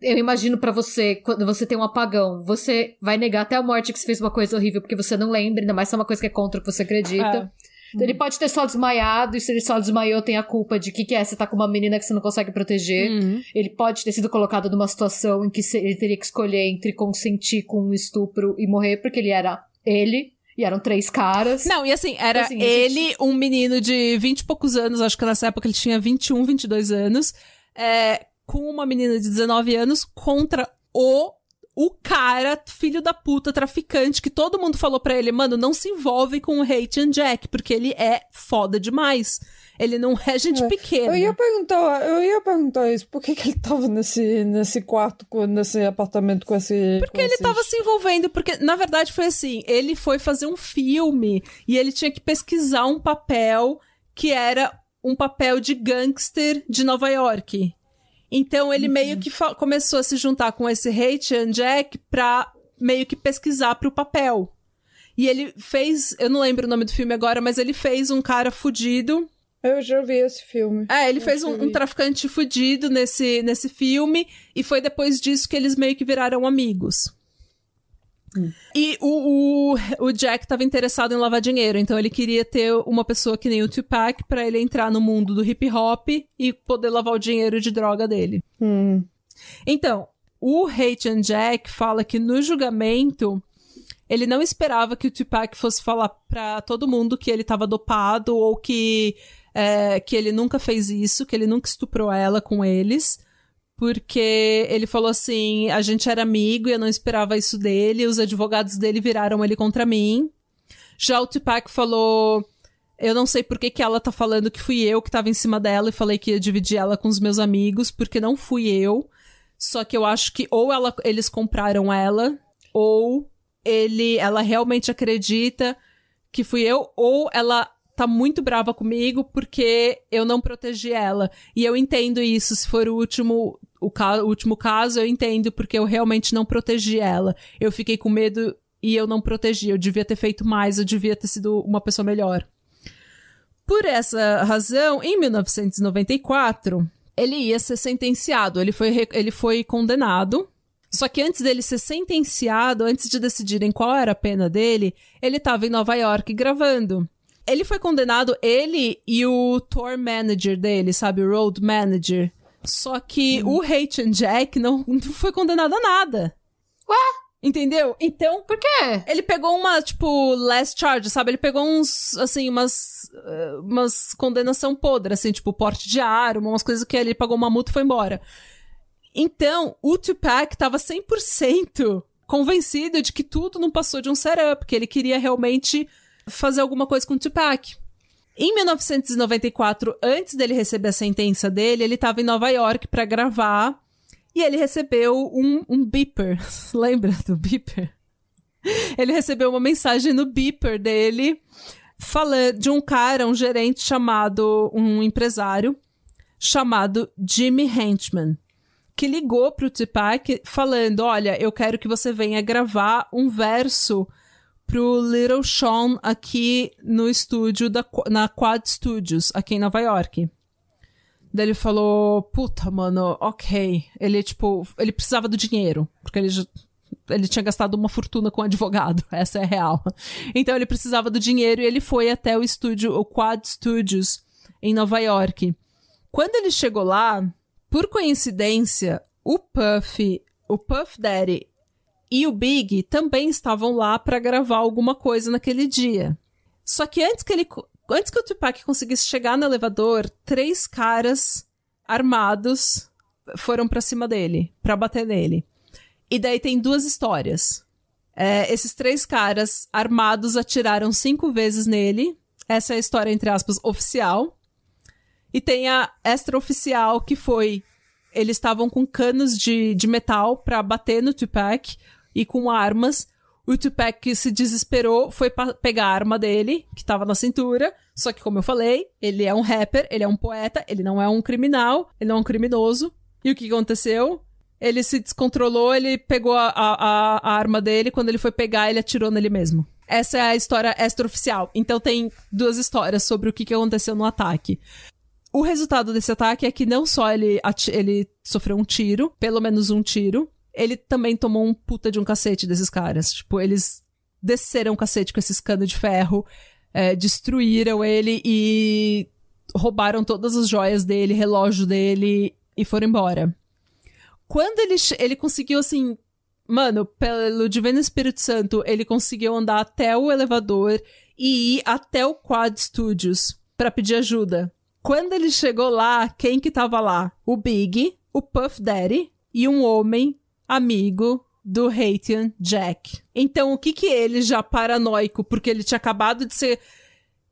Eu imagino pra você, quando você tem um apagão, você vai negar até a morte que você fez uma coisa horrível porque você não lembra, ainda mais se é uma coisa que é contra o que você acredita. Então, ele pode ter só desmaiado, e se ele só desmaiou, tem a culpa de que que é, você tá com uma menina que você não consegue proteger. Uhum. Ele pode ter sido colocado numa situação em que ele teria que escolher entre consentir com um estupro e morrer, porque ele era ele, e eram três caras. Não, e assim, era Assim, a ele, um menino de 20 e poucos anos, acho que nessa época ele tinha 21, 22 anos, é, com uma menina de 19 anos contra o o cara, filho da puta, traficante, que todo mundo falou pra ele, mano, não se envolve com o Hate and Jack, porque ele é foda demais. Ele não é gente É. pequena. Eu ia perguntar, eu ia perguntar isso, por que, que ele tava nesse, nesse quarto, nesse apartamento com esse. Porque com ele esses- tava se envolvendo, porque na verdade foi assim, ele foi fazer um filme e ele tinha que pesquisar um papel que era um papel de gangster de Nova York. Então ele meio que começou a se juntar com esse Hate and Jack pra meio que pesquisar pro papel. E ele fez, eu não lembro o nome do filme agora, mas ele fez um cara fudido Eu já vi esse filme. é, ele Eu fez um, um traficante fudido nesse, nesse filme, e foi depois disso que eles meio que viraram amigos. E o, o, o Jack tava interessado em lavar dinheiro, então ele queria ter uma pessoa que nem o Tupac pra ele entrar no mundo do hip hop e poder lavar o dinheiro de droga dele. Hum. Então, o and Jack fala que no julgamento ele não esperava que o Tupac fosse falar pra todo mundo que ele tava dopado ou que, é, que ele nunca fez isso, que ele nunca estuprou ela com eles. Porque ele falou assim: a gente era amigo e eu não esperava isso dele, os advogados dele viraram ele contra mim. Já o Tupac falou: eu não sei por que, que ela tá falando que fui eu que tava em cima dela e falei que ia dividir ela com os meus amigos, porque não fui eu. Só que eu acho que ou ela, eles compraram ela, ou ele, ela realmente acredita que fui eu, ou ela tá muito brava comigo porque eu não protegi ela. E eu entendo isso, se for o último, o, ca- o último caso, eu entendo porque eu realmente não protegi ela. Eu fiquei com medo e eu não protegi. Eu devia ter feito mais, eu devia ter sido uma pessoa melhor. Por essa razão, em 1994, ele ia ser sentenciado, ele foi, ele foi condenado. Só que antes dele ser sentenciado, antes de decidirem qual era a pena dele, ele estava em Nova York gravando. Ele foi condenado, ele e o tour manager dele, sabe, o road manager. Só que o Hate and Jack não, não foi condenado a nada. Ué? Entendeu? Então, Por quê? ele pegou uma, tipo, last charge, sabe? Ele pegou uns, assim, umas, eh, umas condenação podre, assim, tipo, porte de arma, umas coisas que ele pagou uma multa e foi embora. Então, o Tupac tava 100% convencido de que tudo não passou de um setup, que ele queria realmente fazer alguma coisa com o Tupac. Em 1994, antes dele receber a sentença dele, ele estava em Nova York para gravar e ele recebeu um, um beeper. Lembra do beeper? Ele recebeu uma mensagem no beeper dele falando de um cara, um gerente chamado, um empresário chamado Jimmy Henchman, que ligou pro Tupac falando: Olha, eu quero que você venha gravar um verso pro Little Sean aqui no estúdio da, na Quad Studios, aqui em Nova York. Daí ele falou, puta, mano, ok. Ele, tipo, ele precisava do dinheiro, porque ele ele tinha gastado uma fortuna com advogado, essa é real. Então ele precisava do dinheiro e ele foi até o estúdio, o Quad Studios, em Nova York. Quando ele chegou lá, por coincidência, o Puff, o Puff Daddy e o Big também estavam lá para gravar alguma coisa naquele dia. Só que antes que ele antes que o Tupac conseguisse chegar no elevador, três caras armados foram para cima dele, para bater nele. E daí tem duas histórias. É, esses três caras armados atiraram cinco vezes nele. Essa é a história, entre aspas, oficial. E tem a extraoficial, que foi. Eles estavam com canos de, de metal para bater no Tupac e com armas. O Tupac se desesperou, foi pegar a arma dele, que tava na cintura. Só que, como eu falei, ele é um rapper, ele é um poeta, ele não é um criminal, ele não é um criminoso. E o que aconteceu? Ele se descontrolou, ele pegou a, a, a arma dele, quando ele foi pegar, ele atirou nele mesmo. Essa é a história extraoficial. Então tem duas histórias sobre o que, aconteceu no ataque. O resultado desse ataque é que não só ele, ele sofreu um tiro, pelo menos um tiro, ele também tomou um puta de um cacete desses caras. Tipo, eles desceram o cacete com esses canos de ferro, é, destruíram ele e roubaram todas as joias dele, relógio dele e foram embora. Quando ele, ele conseguiu, assim, mano, pelo Divino Espírito Santo, ele conseguiu andar até o elevador e ir até o Quad Studios para pedir ajuda. Quando ele chegou lá, quem que tava lá? O Big, o Puff Daddy e um homem amigo do Haitian Jack. Então, o que que ele, já paranoico, porque ele tinha acabado de ser.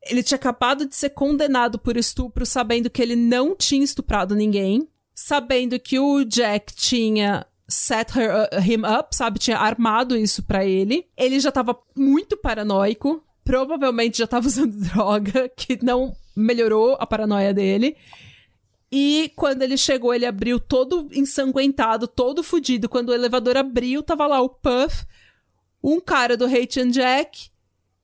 Ele tinha acabado de ser condenado por estupro, sabendo que ele não tinha estuprado ninguém, sabendo que o Jack tinha set her, uh, him up, sabe? Tinha armado isso para ele. Ele já tava muito paranoico, provavelmente já tava usando droga, que não melhorou a paranoia dele. E quando ele chegou, ele abriu todo ensanguentado, todo fudido. Quando o elevador abriu, tava lá o Puff, um cara do Hate and Jack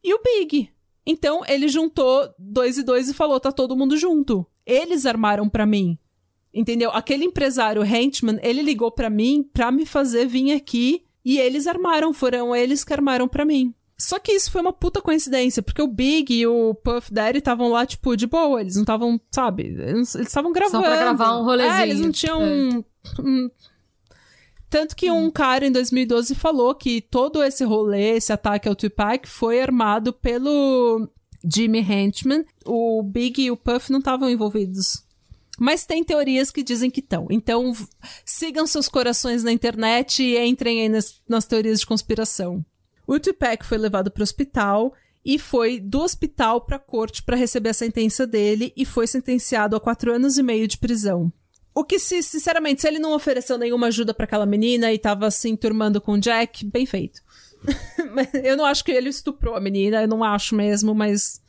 e o Big. Então ele juntou dois e dois e falou: tá todo mundo junto. Eles armaram para mim. Entendeu? Aquele empresário Henchman, ele ligou para mim pra me fazer vir aqui e eles armaram, foram eles que armaram para mim. Só que isso foi uma puta coincidência, porque o Big e o Puff Daddy estavam lá, tipo, de boa. Eles não estavam, sabe? Eles estavam gravando. Só pra gravar um rolezinho. É, eles não tinham. É. Um... Tanto que um cara em 2012 falou que todo esse rolê, esse ataque ao Tupac, foi armado pelo Jimmy Henchman. O Big e o Puff não estavam envolvidos. Mas tem teorias que dizem que estão. Então, sigam seus corações na internet e entrem aí nas, nas teorias de conspiração. O Tupac foi levado para o hospital e foi do hospital para a corte para receber a sentença dele e foi sentenciado a quatro anos e meio de prisão. O que, se, sinceramente, se ele não ofereceu nenhuma ajuda para aquela menina e tava se enturmando com o Jack, bem feito. eu não acho que ele estuprou a menina, eu não acho mesmo, mas.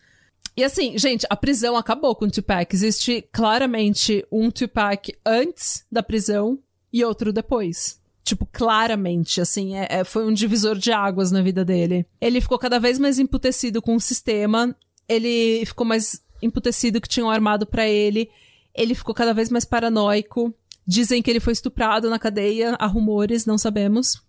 E assim, gente, a prisão acabou com o Tupac. Existe claramente um Tupac antes da prisão e outro depois. Tipo, claramente, assim, é, é, foi um divisor de águas na vida dele. Ele ficou cada vez mais emputecido com o sistema, ele ficou mais emputecido que tinham armado para ele, ele ficou cada vez mais paranoico. Dizem que ele foi estuprado na cadeia, há rumores, não sabemos.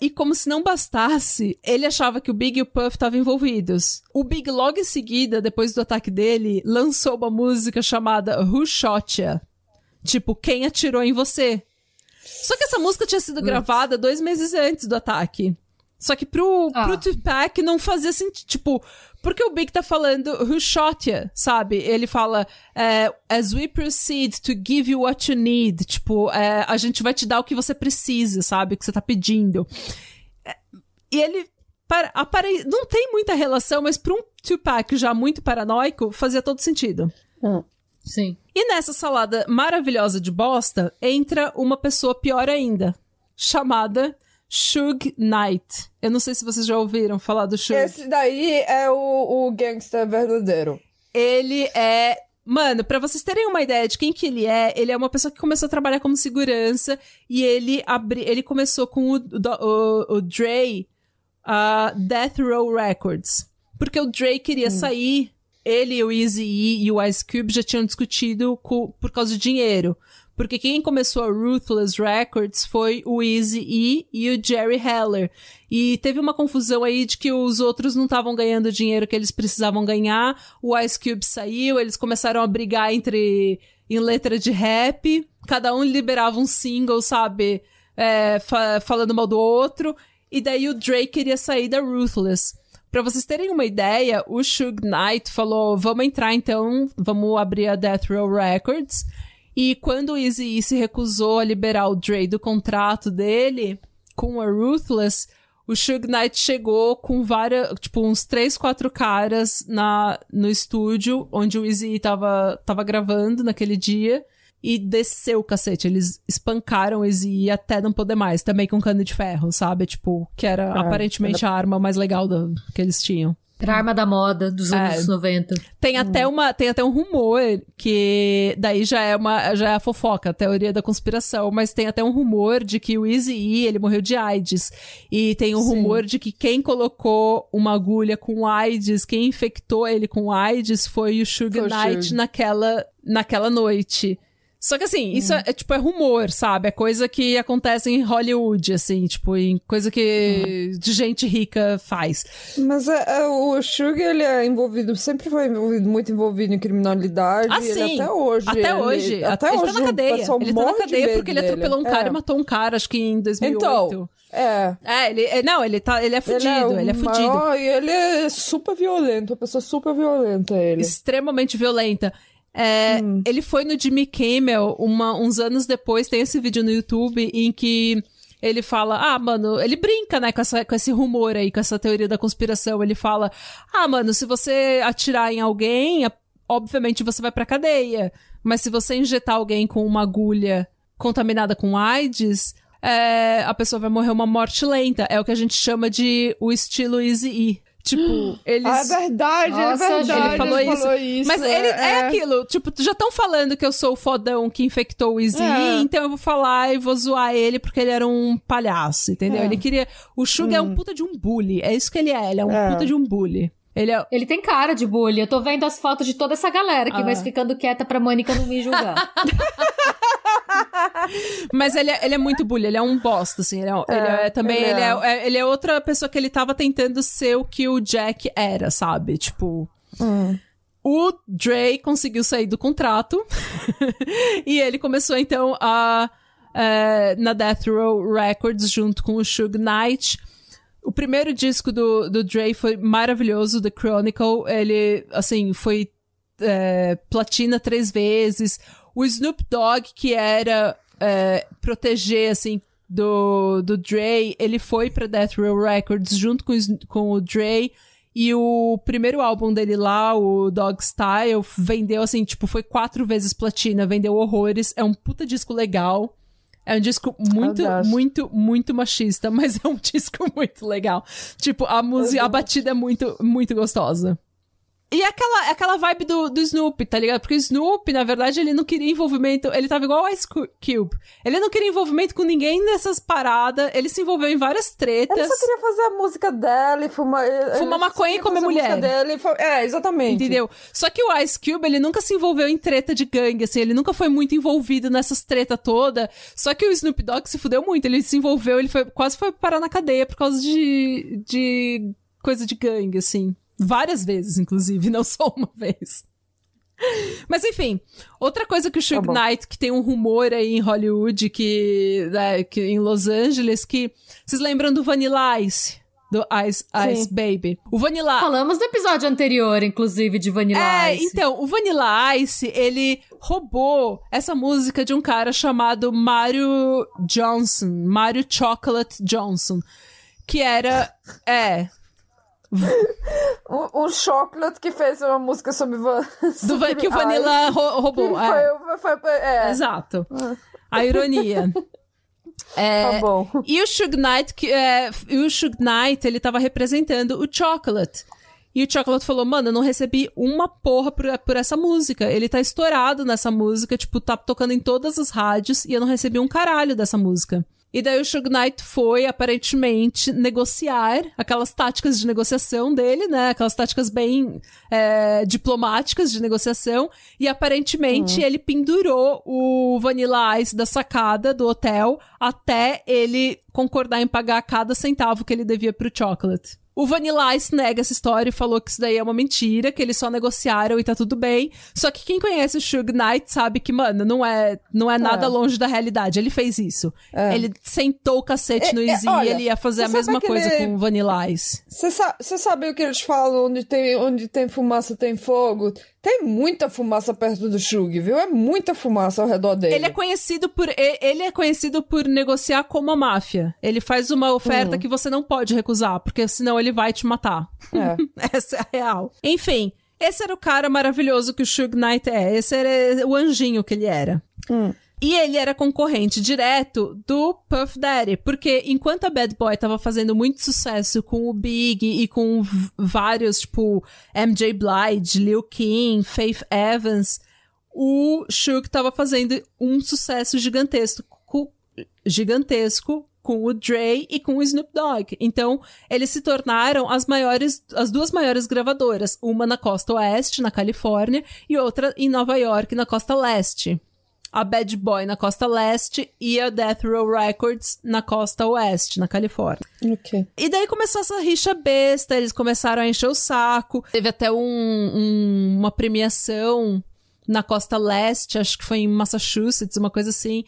E como se não bastasse, ele achava que o Big e o Puff estavam envolvidos. O Big, logo em seguida, depois do ataque dele, lançou uma música chamada Who Shot Ya? Tipo, quem atirou em você? Só que essa música tinha sido gravada dois meses antes do ataque. Só que pro, Ah. pro Tupac não fazia sentido. Tipo, porque o Big tá falando who shot you, sabe? Ele fala é, as we proceed to give you what you need. Tipo, é, a gente vai te dar o que você precisa, sabe? O que você tá pedindo. É, E ele. para- apare- não tem muita relação, mas pra um Tupac já muito paranoico, fazia todo sentido. Sim. E nessa salada maravilhosa de bosta, entra uma pessoa pior ainda, chamada Suge Knight. Eu não sei se vocês já ouviram falar do Suge. Esse daí é o, o gangster verdadeiro. Ele é. Mano, pra vocês terem uma ideia de quem que ele é, ele é uma pessoa que começou a trabalhar como segurança e ele abri... ele começou com o, o, o Dre, a Death Row Records. Porque o Dre queria sair, ele, o Eazy-E e o Ice Cube já tinham discutido co- por causa de dinheiro. Porque quem começou a Ruthless Records foi o Eazy-E e o Jerry Heller. E teve uma confusão aí de que os outros não estavam ganhando o dinheiro que eles precisavam ganhar. O Ice Cube saiu, eles começaram a brigar entre em letra de rap. Cada um liberava um single, sabe? É, fa- falando mal do outro. E daí o Drake queria sair da Ruthless. Pra vocês terem uma ideia, o Suge Knight falou: vamos entrar então, vamos abrir a Death Row Records. E quando o Eazy se recusou a liberar o Dre do contrato dele com a Ruthless, o Suge Knight chegou com várias, tipo, uns três, quatro caras na, no estúdio onde o Eazy tava, tava gravando naquele dia e desceu o cacete. Eles espancaram o Eazy até não poder mais, também com cano de ferro, sabe? Tipo, que era Ah, aparentemente a arma mais legal do, que eles tinham. Era a arma da moda dos anos É. 90. Tem até uma, tem até um rumor que daí já é uma, já é a fofoca, a teoria da conspiração, mas tem até um rumor de que o Eazy ele morreu de AIDS. E tem um Sim. rumor de que quem colocou uma agulha com AIDS, quem infectou ele com AIDS foi o o Knight naquela naquela noite. Só que assim, isso é, é, tipo é rumor, sabe? É coisa que acontece em Hollywood, assim, tipo, em coisa que de gente rica faz. Mas é, é, o Sugar, ele é envolvido, sempre foi envolvido, muito envolvido em criminalidade. Ah, ele sim. até hoje. Até ele- hoje. Até ele hoje. tá na cadeia. pessoal Ele tá na cadeia medo porque ele dele. atropelou um cara É. e matou um cara, acho que em 2008. Então, é. É, ele, é, não, ele tá, ele é fudido, o ele é, fudido. maior E ele é super violento, uma pessoa super violenta, ele. Extremamente violenta. É, Hum. Ele foi no Jimmy Kimmel uma- uns anos depois, tem esse vídeo no YouTube em que ele fala, ah, mano, ele brinca, né, com, essa, com esse rumor aí, com essa teoria da conspiração. Ele fala, ah, mano, se você atirar em alguém, obviamente você vai pra cadeia. Mas se você injetar alguém com uma agulha contaminada com AIDS, é, a pessoa vai morrer uma morte lenta. É o que a gente chama de o estilo Easy-E. Tipo, eles... Ah, é verdade, Nossa, é verdade. ele falou isso. isso, Mas ele é, aquilo, tipo, já estão falando que eu sou o fodão que infectou o Easy, É. então eu vou falar e vou zoar ele porque ele era um palhaço, entendeu? É. Ele queria. O Suga é um puta de um bully. É isso que ele é, ele é um É. puta de um bully. Ele é. Ele tem cara de bully. Eu tô vendo as fotos de toda essa galera aqui, Ah. mas ficando quieta pra Mônica não me julgar. Mas ele é, ele é muito bully, ele é um bosta, assim. Ele é, ele é- também. ele Ele é. é. é- ele é outra pessoa que ele tava tentando ser o que o Jack era, sabe? Tipo. Hum. O Dre conseguiu sair do contrato e ele começou então a é, na Death Row Records junto com o Suge Knight. O primeiro disco do, do Dre foi maravilhoso, The Chronicle. Ele, assim, foi é, platina três vezes. O Snoop Dogg, que era é, proteger, assim, do, do Dre, ele foi pra Death Row Records junto com, com o Dre. E o primeiro álbum dele lá, o Dog Style, vendeu assim, tipo, foi quatro vezes platina, vendeu horrores. É um puta disco legal. É um disco muito, muito, muito machista, mas é um disco muito legal. Tipo, a música, a batida é muito, muito gostosa. E aquela, aquela vibe do, do Snoop, tá ligado? Porque o Snoop, na verdade, ele não queria envolvimento. Ele tava igual o Ice Cu- Cube. Ele não queria envolvimento com ninguém nessas paradas. Ele se envolveu em várias tretas. Ele só queria fazer a música dela e fumar. Fumar maconha e comer mulher. Dele É, exatamente. Entendeu? Só que o Ice Cube, ele nunca se envolveu em treta de gangue, assim, ele nunca foi muito envolvido nessas treta toda. Só que o Snoop Dogg se fudeu muito, ele se envolveu, ele foi, quase foi parar na cadeia por causa de, de coisa de gangue, assim. Várias vezes, inclusive, não só uma vez. Mas enfim, outra coisa que o Suge Tá. Knight, que tem um rumor aí em Hollywood, que, né, que em Los Angeles, que... Vocês lembram do Vanilla Ice? do Ice, Ice Baby. O Vanilla Falamos no episódio anterior, inclusive, de Vanilla é, Ice. então, o Vanilla Ice, ele roubou essa música de um cara chamado Mario Johnson, Mario Chocolate Johnson, que era, é, Um, um chocolate que fez uma música sobre... va- do, sobre que o Vanilla rou- roubou. É. Foi, foi, é, Exato. A ironia. É, tá bom. E o Suge Knight, que, é, o Suge Knight, ele tava representando o Chocolate. E o Chocolate falou, mano, eu não recebi uma porra por, por essa música. Ele tá estourado nessa música, tipo, tá tocando em todas as rádios e eu não recebi um caralho dessa música. E daí o Suge Knight foi, aparentemente, negociar aquelas táticas de negociação dele, né? Aquelas táticas bem é, diplomáticas de negociação. E aparentemente ele pendurou o Vanilla Ice da sacada do hotel até ele concordar em pagar cada centavo que ele devia pro Chocolate. O Vanilla Ice nega essa história e falou que isso daí é uma mentira, que eles só negociaram e tá tudo bem. Só que quem conhece o Suge Knight sabe que, mano, não é, não é nada É. longe da realidade. Ele fez isso. É. Ele sentou o cacete no É, é, Easy olha, e ele ia fazer a mesma coisa com o Vanilla Ice. Você sa sabe o que eles falam? Onde tem, onde tem fumaça, tem fogo. Tem muita fumaça perto do Shug, viu? É muita fumaça ao redor dele. Ele é conhecido por ele é conhecido por negociar como a máfia. Ele faz uma Hum. oferta que você não pode recusar, porque senão ele vai te matar. É. Essa é a real. Enfim, esse era o cara maravilhoso que o Suge Knight é. Esse era o anjinho que ele era. Hum. E ele era concorrente direto do Puff Daddy, porque enquanto a Bad Boy tava fazendo muito sucesso com o Big e com vários, tipo, MJ Blige, Lil Kim, Faith Evans, o Suge tava fazendo um sucesso gigantesco, co- gigantesco com o Dre e com o Snoop Dogg. Então, eles se tornaram as maiores, as duas maiores gravadoras, uma na costa oeste, na Califórnia, e outra em Nova York, na costa leste. A Bad Boy na costa leste e a Death Row Records na costa oeste, na Califórnia. Ok. E daí começou essa rixa besta, eles começaram a encher o saco. Teve até um- um- uma premiação na costa leste, acho que foi em Massachusetts, uma coisa assim,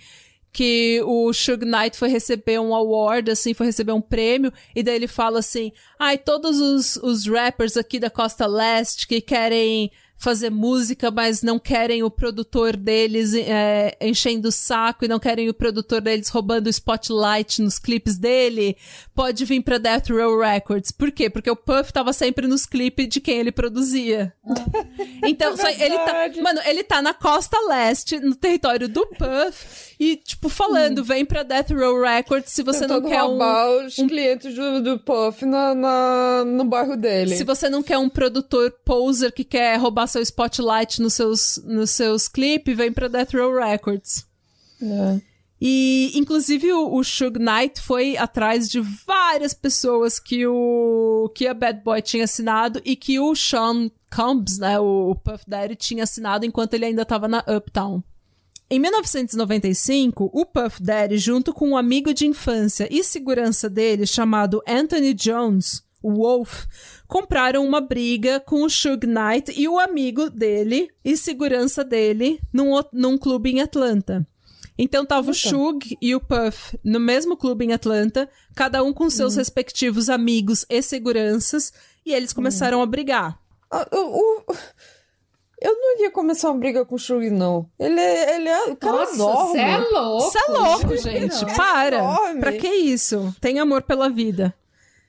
que o Suge Knight foi receber um award, assim, foi receber um prêmio, e daí ele fala assim, ai, todos os, os rappers aqui da costa leste que querem fazer música, mas não querem o produtor deles é, enchendo o saco e não querem o produtor deles roubando o spotlight nos clipes dele, pode vir pra Death Row Records. Por quê? Porque o Puff tava sempre nos clipes de quem ele produzia. Então, só ele tá, mano, ele tá na costa leste, no território do Puff, e, tipo, falando, vem pra Death Row Records se você não Tentando quer um, roubar os clientes do, do Puff na, na- no bairro dele. Se você não quer um produtor poser que quer roubar seu spotlight nos seus, nos seus clipes, vem pra Death Row Records. É. E, inclusive, o, o Suge Knight foi atrás de várias pessoas que o que a Bad Boy tinha assinado e que o Sean Combs, né, o, o Puff Daddy, tinha assinado enquanto ele ainda estava na Uptown. Em 1995, o Puff Daddy, junto com um amigo de infância e segurança dele, chamado Anthony Jones, o Wolf, compraram uma briga com o Suge Knight e o amigo dele e segurança dele num, num clube em Atlanta. Então tava o Suge e o Puff no mesmo clube em Atlanta, cada um com seus respectivos amigos e seguranças, e eles começaram a brigar. Ah, o- o- Eu não ia começar uma briga com o Shug, não. Ele é. Ele é o cara Nossa, enorme. você é louco. Isso é louco, gente. Não, Para. enorme. Pra que isso? Tem amor pela vida.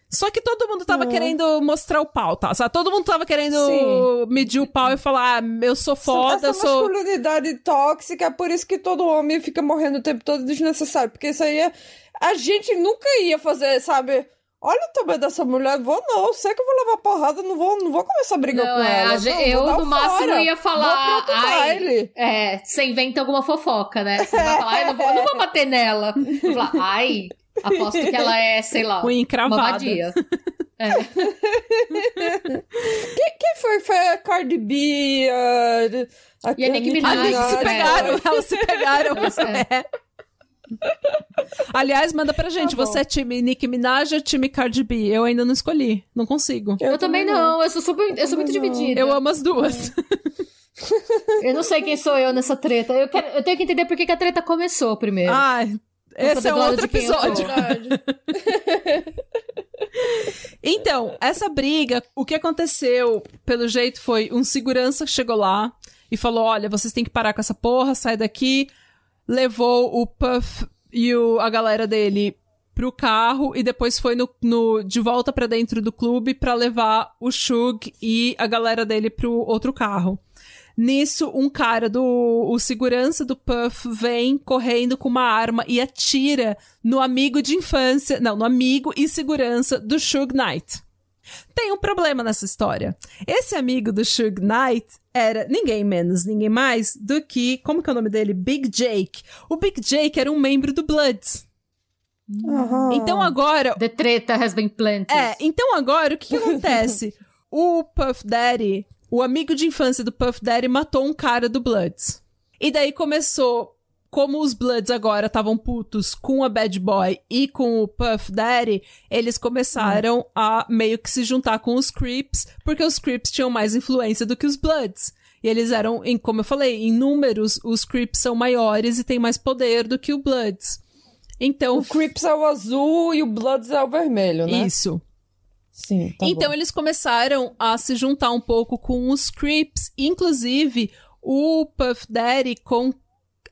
Só que todo mundo tava Não. querendo mostrar o pau, tá? Sabe? Todo mundo tava querendo Sim. medir o pau e falar, ah, eu sou foda, Essa sou... masculinidade tóxica, é por isso que todo homem fica morrendo o tempo todo desnecessário. Porque isso aí é. A gente nunca ia fazer, sabe? Olha o tamanho dessa mulher, vou não, sei que eu vou levar porrada, não vou, não vou começar a brigar Não, com é, ela. a não, eu, no máximo, fora. ia falar. Vou pro outro ai, baile. é, você inventa alguma fofoca, né? Você vai falar, ai, não vou, não vou bater nela. Vou falar, ai, aposto que ela é, sei lá, Unha uma encravada. vadia. É. Quem foi? Foi a Cardi B, a, E a Nicki Minaj. Ah, se é. pegaram, elas se pegaram. Elas- é. Aliás, manda pra gente, Tá você é time Nicki Minaj ou time Cardi B? Eu ainda não escolhi, não consigo. Eu, também não, eu sou super, eu sou muito não. dividida. Eu amo as duas. Eu não sei quem sou eu nessa treta. Eu, quero- eu tenho que entender por que que a treta começou primeiro. Ai, esse é outro eu episódio. Então, essa briga, o que aconteceu, pelo jeito, foi um segurança que chegou lá e falou: olha, vocês têm que parar com essa porra, sai daqui. Levou o Puff e o, a galera dele pro carro e depois foi no, no de volta para dentro do clube para levar o Shug e a galera dele pro outro carro. Nisso, um cara do o segurança do Puff vem correndo com uma arma e atira no amigo de infância, não, no amigo e segurança do Shug Knight. Tem um problema nessa história. Esse amigo do Shug Knight era ninguém menos, ninguém mais do que, como que é o nome dele? Big Jake. O Big Jake era um membro do Bloods. Aham. Então agora. The treta has been planted. É, então agora o que, que acontece? o Puff Daddy, o amigo de infância do Puff Daddy, matou um cara do Bloods. E daí começou. Como os Bloods agora estavam putos com a Bad Boy e com o Puff Daddy, eles começaram a meio que se juntar com os Creeps, porque os Creeps tinham mais influência do que os Bloods. E eles eram, em, como eu falei, em números, os Creeps são maiores e têm mais poder do que o Bloods. Então, O Crips é o azul e o Bloods é o vermelho, né? isso. Sim, tá então bom. eles começaram a se juntar um pouco com os Creeps, inclusive o Puff Daddy com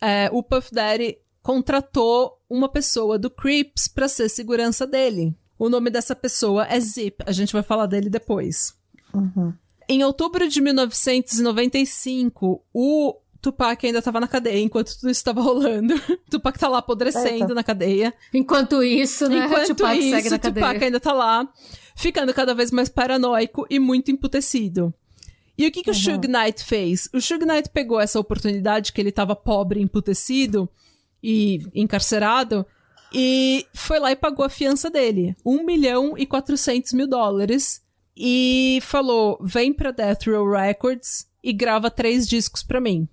é, o Puff Daddy contratou uma pessoa do Creeps pra ser segurança dele. O nome dessa pessoa é Zip. A gente vai falar dele depois. Uhum. Em outubro de 1995, o Tupac ainda estava na cadeia enquanto tudo isso estava rolando. Tupac tá lá apodrecendo Eita. na cadeia. Enquanto isso, né? Enquanto Tupac isso, segue na o Tupac cadeia. ainda tá lá, ficando cada vez mais paranoico e muito emputecido. E o que, que o Suge Knight fez? O Suge Knight pegou essa oportunidade que ele tava pobre, emputecido e encarcerado, e foi lá e pagou a fiança dele. 1 milhão e 400 mil dólares. E falou, vem pra Death Row Records e grava três discos pra mim.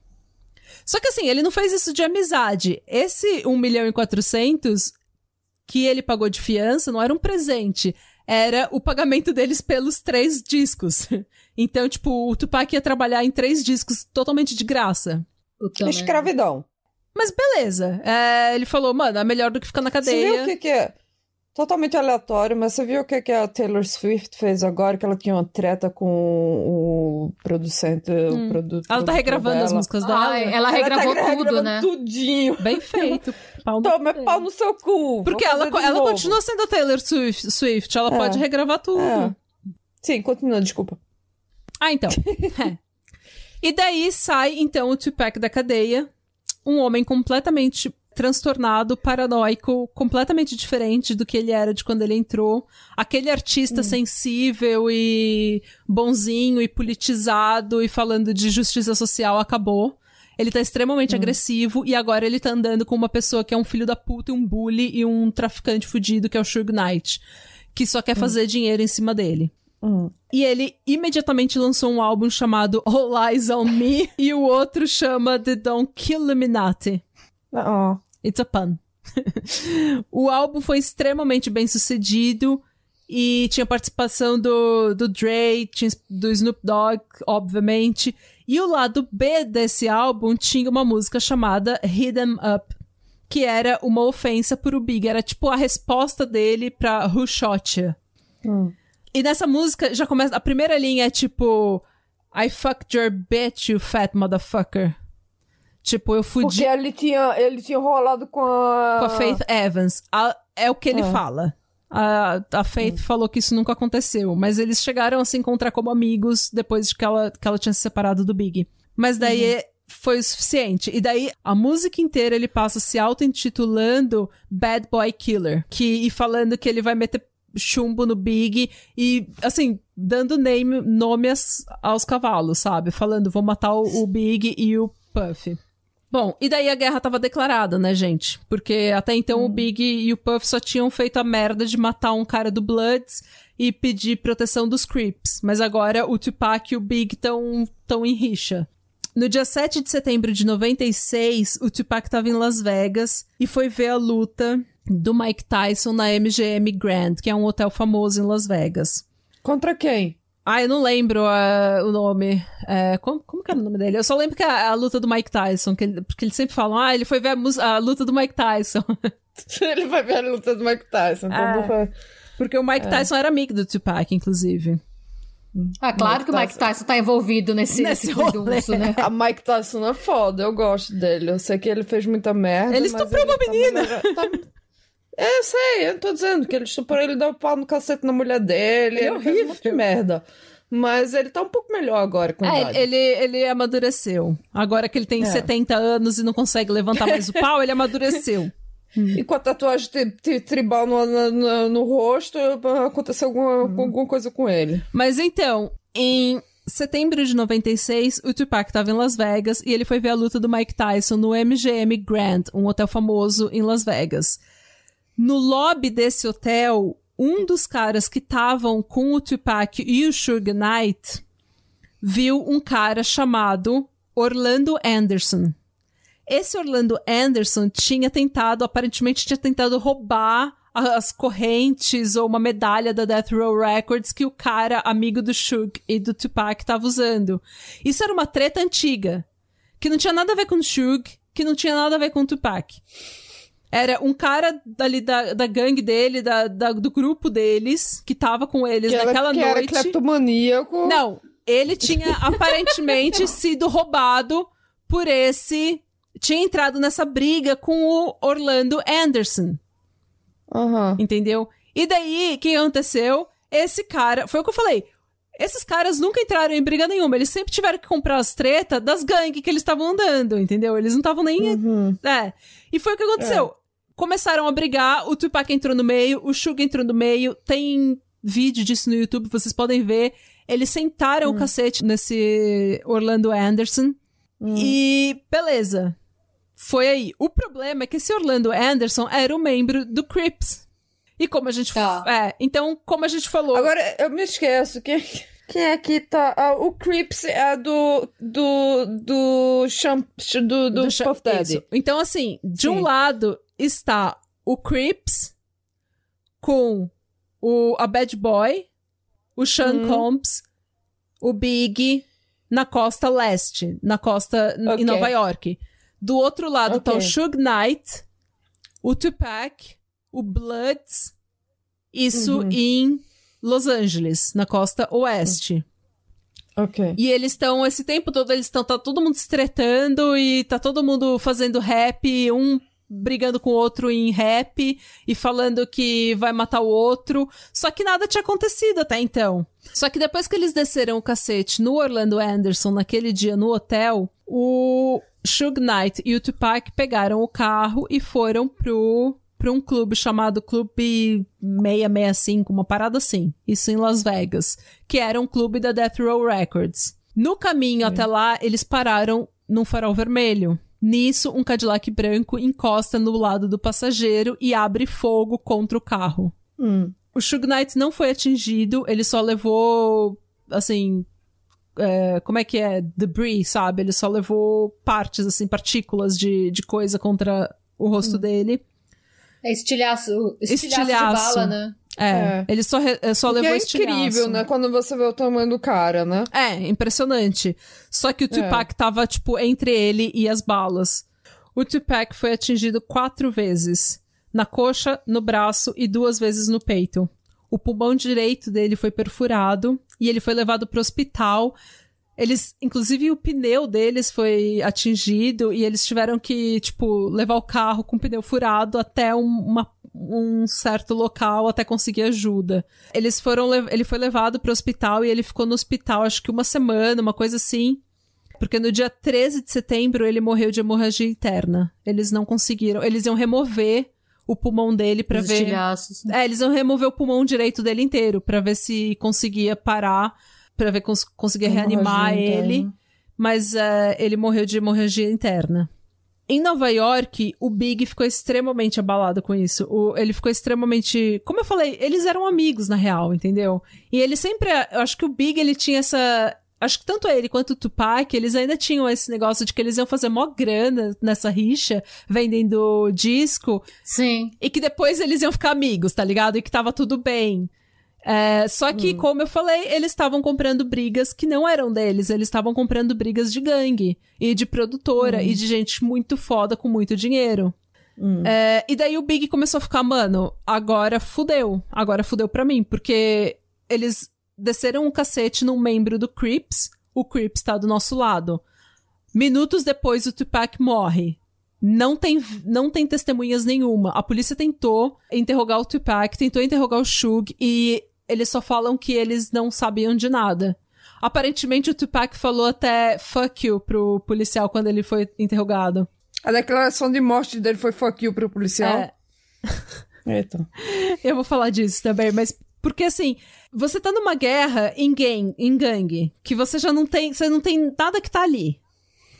Só que assim, ele não fez isso de amizade. Esse 1 milhão e 400 que ele pagou de fiança não era um presente. Era o pagamento deles pelos três discos. Então, tipo, o Tupac ia trabalhar em três discos totalmente de graça. Puta merda. Escravidão. Mas beleza. É, ele falou, mano, é melhor do que ficar na Você cadeia. viu o que, que é? Totalmente aleatório, mas você viu o que, que a Taylor Swift fez agora? Que ela tinha uma treta com o producente. O produ Ela tá regravando as dela. músicas dela. Ai, ela regravou tá tudo, né? Tudinho. Bem feito. Pau no Toma, é pau no seu cu. Porque ela, ela novo. continua sendo a Taylor Swift, Swift ela É. pode regravar tudo. É. Sim, continua, desculpa. Ah, então. É. E daí sai, então, o Tupac da cadeia. Um homem completamente transtornado, paranoico, completamente diferente do que ele era de quando ele entrou. Aquele artista sensível e bonzinho e politizado e falando de justiça social acabou. Ele tá extremamente agressivo e agora ele tá andando com uma pessoa que é um filho da puta, e um bully e um traficante fudido, que é o Suge Knight, que só quer fazer dinheiro em cima dele. Hum. E ele imediatamente lançou um álbum chamado All Eyes on Me e o outro chama The Don't Kill Illuminati. Ah, It's a pun. o álbum foi extremamente bem sucedido e tinha participação do, do Dre, tinha do Snoop Dogg, obviamente. E o lado B desse álbum tinha uma música chamada Hit 'em Up, que era uma ofensa pro Big. Era tipo a resposta dele pra Who Shot Ya. hum. E nessa música já começa. A primeira linha é tipo. I fucked your bitch, you fat motherfucker. Tipo, eu fudi Porque ele tinha, ele tinha rolado com a... com a Faith Evans. A- é o que ele Ah. fala. A, a Faith falou que isso nunca aconteceu, mas eles chegaram a se encontrar como amigos depois de que ela, que ela tinha se separado do Big. Mas daí é- foi o suficiente. E daí a música inteira ele passa se auto-intitulando Bad Boy Killer. Que, e falando que ele vai meter chumbo no Big e, assim, dando name, nome aos cavalos, sabe? Falando, vou matar o, o Big e o Puff. Bom, e daí a guerra tava declarada, né, gente? Porque até então o Big e o Puff só tinham feito a merda de matar um cara do Bloods e pedir proteção dos Creeps. Mas agora o Tupac e o Big estão tão em rixa. No dia 7 de setembro de 96, o Tupac tava em Las Vegas e foi ver a luta do Mike Tyson na MGM Grand, que é um hotel famoso em Las Vegas. Contra quem? Ah, eu não lembro ah, o nome. É, como, como que era o nome dele? Eu só lembro que é a luta do Mike Tyson, que ele- porque eles sempre falam, ah, ele foi ver a, a luta do Mike Tyson. ele vai ver a luta do Mike Tyson. Não foi... Porque o Mike Tyson era amigo do Tupac, inclusive. Ah, claro que o Mike Tyson tá envolvido nesse, Nesse né? A Mike Tyson é foda, eu gosto dele. Eu sei que ele fez muita merda. Ele estuprou uma tá menina. tá- É, eu sei, eu tô dizendo que ele estuprou, ele deu um pau no cacete na mulher dele. Ele é Ele fez um monte de horrível. merda. Mas ele tá um pouco melhor agora com É, idade. ele, ele amadureceu. Agora que ele tem É. 70 anos e não consegue levantar mais o pau, ele amadureceu. E com a tatuagem tri- tri- tribal no, no, no- no rosto, aconteceu alguma, Uhum. alguma coisa com ele. Mas então, em setembro de 96, o Tupac estava em Las Vegas e ele foi ver a luta do Mike Tyson no MGM Grand, um hotel famoso em Las Vegas. No lobby desse hotel, um dos caras que estavam com o Tupac e o Suge Knight viu um cara chamado Orlando Anderson. Esse Orlando Anderson tinha tentado, aparentemente tinha tentado roubar as correntes ou uma medalha da Death Row Records que o cara, amigo do Suge e do Tupac, tava usando. Isso era uma treta antiga, que não tinha nada a ver com o Suge, que não tinha nada a ver com o Tupac. Era um cara dali da, da gangue dele, da, da- do grupo deles, que tava com eles Que, era, naquela que era noite. cleptomaníaco. Não, ele tinha aparentemente sido roubado por esse. Tinha entrado nessa briga com o Orlando Anderson, Aham. entendeu? E daí, o que aconteceu? Esse cara. Foi o que eu falei. Esses caras nunca entraram em briga nenhuma. Eles sempre tiveram que comprar as tretas das gangues que eles estavam andando, entendeu? Eles não estavam nem. Uhum. É. E foi o que aconteceu. Começaram a brigar, o Tupac entrou no meio, o Suga entrou no meio. Tem vídeo disso no YouTube, vocês podem ver. Eles sentaram o cacete nesse Orlando Anderson. E beleza. Foi aí. O problema é que esse Orlando Anderson era um membro do Crips. E como a gente. Tá. É, então, como a gente falou. Agora, eu me esqueço. Quem, quem é que tá... ah, o Crips é do... Do... Do... Champ, do, do, Cha- Puff Daddy. Isso. Então, assim, de um Sim. lado está o Crips com o, a Bad Boy, o Sean Uhum. Combs, o Big na costa leste, na costa n- Ok. em Nova York. Do outro lado tá o. Suge Knight, o Tupac, o Bloods, isso Uhum. em Los Angeles, na costa oeste. Ok. E eles estão, esse tempo todo, eles estão, tá todo mundo se tretando e tá todo mundo fazendo rap, um brigando com o outro em rap e falando que vai matar o outro. Só que nada tinha acontecido até então. Só que depois que eles desceram o cacete no Orlando Anderson naquele dia no hotel, o Suge Knight e o Tupac pegaram o carro e foram pro para um clube chamado Clube 665, uma parada assim. Isso em Las Vegas, que era um clube da Death Row Records. No caminho até lá, eles pararam num farol vermelho. Nisso, um Cadillac branco encosta no lado do passageiro e abre fogo contra o carro. Hum. O Suge Knight não foi atingido, ele só levou, assim, é, como é que é? Debris, sabe? Ele só levou partes, assim, partículas de, de coisa contra o rosto dele. É estilhaço, estilhaço, Estilhaço. de bala, né? É, É. ele só, re- é, só O levou é incrível, né? Quando você vê o tamanho do cara, né? É, impressionante. Só que o Tupac tava, tipo, entre ele e as balas. O Tupac foi atingido quatro vezes. Na coxa, no braço e duas vezes no peito. O pulmão direito dele foi perfurado e ele foi levado pro hospital. Eles, inclusive, o pneu deles foi atingido e eles tiveram que, tipo, levar o carro com o pneu furado até um, uma- um certo local até conseguir ajuda. Eles foram, ele foi levado pro hospital e ele ficou no hospital acho que uma semana, uma coisa assim. Porque no dia 13 de setembro ele morreu de hemorragia interna. Eles não conseguiram, eles iam remover o pulmão dele Os ver. estilhaços. É, eles iam remover o pulmão direito dele inteiro pra ver se conseguia parar, pra ver se cons conseguia reanimar ele. interna. Mas é, ele morreu de hemorragia interna. Em Nova York, o Big ficou extremamente abalado com isso. O- ele ficou extremamente. Como eu falei, eles eram amigos, na real, entendeu? E ele sempre. Eu acho que o Big ele tinha essa. Acho que tanto ele quanto o Tupac, eles ainda tinham esse negócio de que eles iam fazer mó grana nessa rixa, vendendo disco, Sim. e que depois eles iam ficar amigos, tá ligado? E que tava tudo bem. É, só que, como eu falei, eles estavam comprando brigas que não eram deles, eles estavam comprando brigas de gangue e de produtora e de gente muito foda com muito dinheiro. Hum. É, e daí o Big começou a ficar, mano, agora fudeu. Agora fudeu pra mim, porque eles desceram o cacete num membro do Crips, o Crips tá do nosso lado. Minutos depois, o Tupac morre. Não tem, não tem testemunhas nenhuma. A polícia tentou interrogar o Tupac, tentou interrogar o Shug e eles só falam que eles não sabiam de nada. Aparentemente, o Tupac falou até fuck you pro policial quando ele foi interrogado. A declaração de morte dele foi fuck you pro policial. É, Eita. eu vou falar disso também, mas porque assim, você tá numa guerra em gang, em gangue, que você já não tem, você não tem nada que tá ali.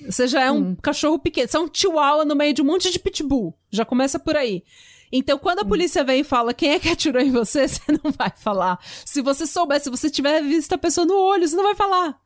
Você já é um cachorro pequeno, você é um chihuahua no meio de um monte de pitbull. Já começa por aí. Então, quando a polícia vem e fala quem é que atirou em você, você não vai falar. Se você souber, se você tiver visto a pessoa no olho, você não vai falar.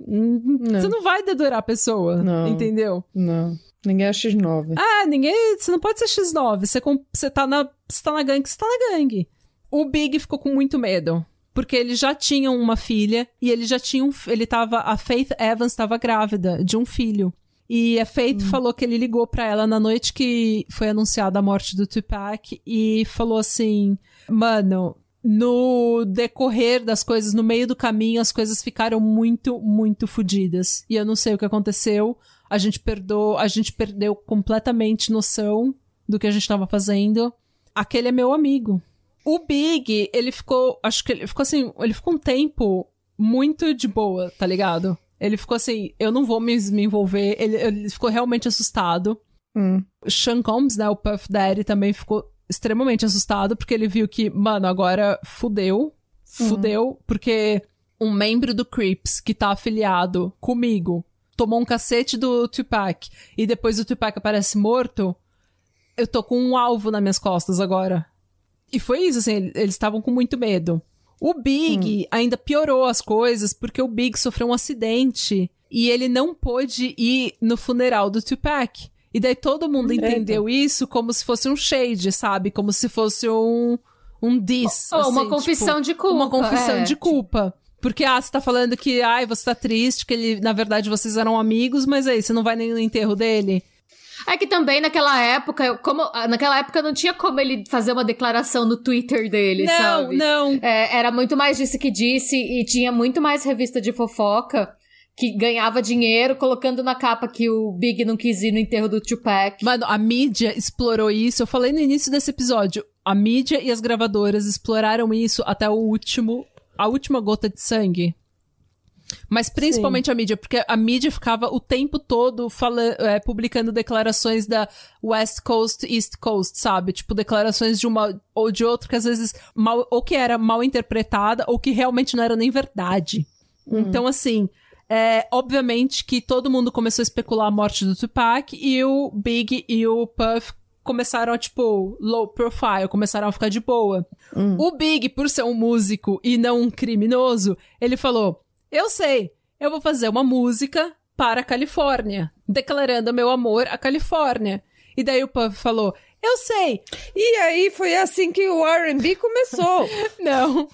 Hum, Não. Você não vai dedurar a pessoa, Não. entendeu? Não. Ninguém é X9. Ah, ninguém. Você não pode ser X9. Você, você, tá na, você tá na gangue, você tá na gangue. O Big ficou com muito medo. Porque eles já tinham uma filha e ele já tinha um. Ele tava. A Faith Evans estava grávida de um filho. E a Faith falou que ele ligou pra ela na noite que foi anunciada a morte do Tupac e falou assim: Mano, no decorrer das coisas, no meio do caminho, as coisas ficaram muito, muito fodidas. E eu não sei o que aconteceu. A gente perdoou, a gente perdeu completamente noção do que a gente estava fazendo. Aquele é meu amigo. O Big, ele ficou, acho que ele ficou assim, ele ficou um tempo muito de boa, tá ligado? Ele ficou assim, eu não vou me, me envolver. Ele, ele ficou realmente assustado. Hum. Sean Combs, né, o Puff Daddy, também ficou extremamente assustado, porque ele viu que, mano, agora fudeu. Fudeu, porque um membro do Crips que tá afiliado comigo tomou um cacete do Tupac e depois o Tupac aparece morto, eu tô com um alvo nas minhas costas agora. E foi isso, assim, ele- eles estavam com muito medo. O Big ainda piorou as coisas porque o Big sofreu um acidente e ele não pôde ir no funeral do Tupac. E daí todo mundo Eita. entendeu isso como se fosse um shade, sabe? Como se fosse um, um diss. Ou uma assim, confissão tipo, de culpa. Uma confissão é. de culpa. Porque, ah, você tá falando que, ai, você tá triste, que ele, na verdade, vocês eram amigos, mas aí, você não vai nem no enterro dele? É que também naquela época, como naquela época não tinha como ele fazer uma declaração no Twitter dele, não, sabe? não. É, era muito mais disse que disse e tinha muito mais revista de fofoca que ganhava dinheiro colocando na capa que o Big não quis ir no enterro do Tupac. Mano, a mídia explorou isso. Eu falei no início desse episódio. A mídia e as gravadoras exploraram isso até o último. A última gota de sangue. Mas principalmente a mídia, porque a mídia ficava o tempo todo fala, é, publicando declarações da West Coast, East Coast, sabe? Tipo, declarações de uma ou de outra que às vezes mal, ou que era mal interpretada ou que realmente não era nem verdade. Então, assim, é, obviamente que todo mundo começou a especular a morte do Tupac e o Big e o Puff começaram a, tipo, low profile, começaram a ficar de boa. O Big, por ser um músico e não um criminoso, ele falou: Eu sei, eu vou fazer uma música para a Califórnia, declarando meu amor à Califórnia. E daí o Puff falou: Eu sei, E aí foi assim que o R&B começou. não.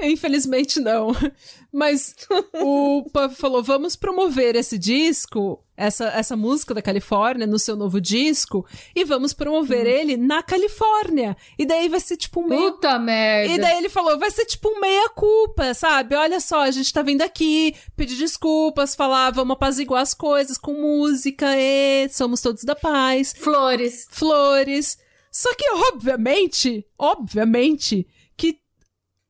Infelizmente não. Mas o Puff falou: vamos promover esse disco, essa, essa música da Califórnia, no seu novo disco, e vamos promover ele na Califórnia. E daí vai ser tipo um meio. Puta merda. E daí ele falou, vai ser tipo um meia-culpa, sabe? Olha só, a gente tá vindo aqui, pedir desculpas, falar, vamos apaziguar as coisas com música, e somos todos da paz Flores. flores. Só que, obviamente, obviamente,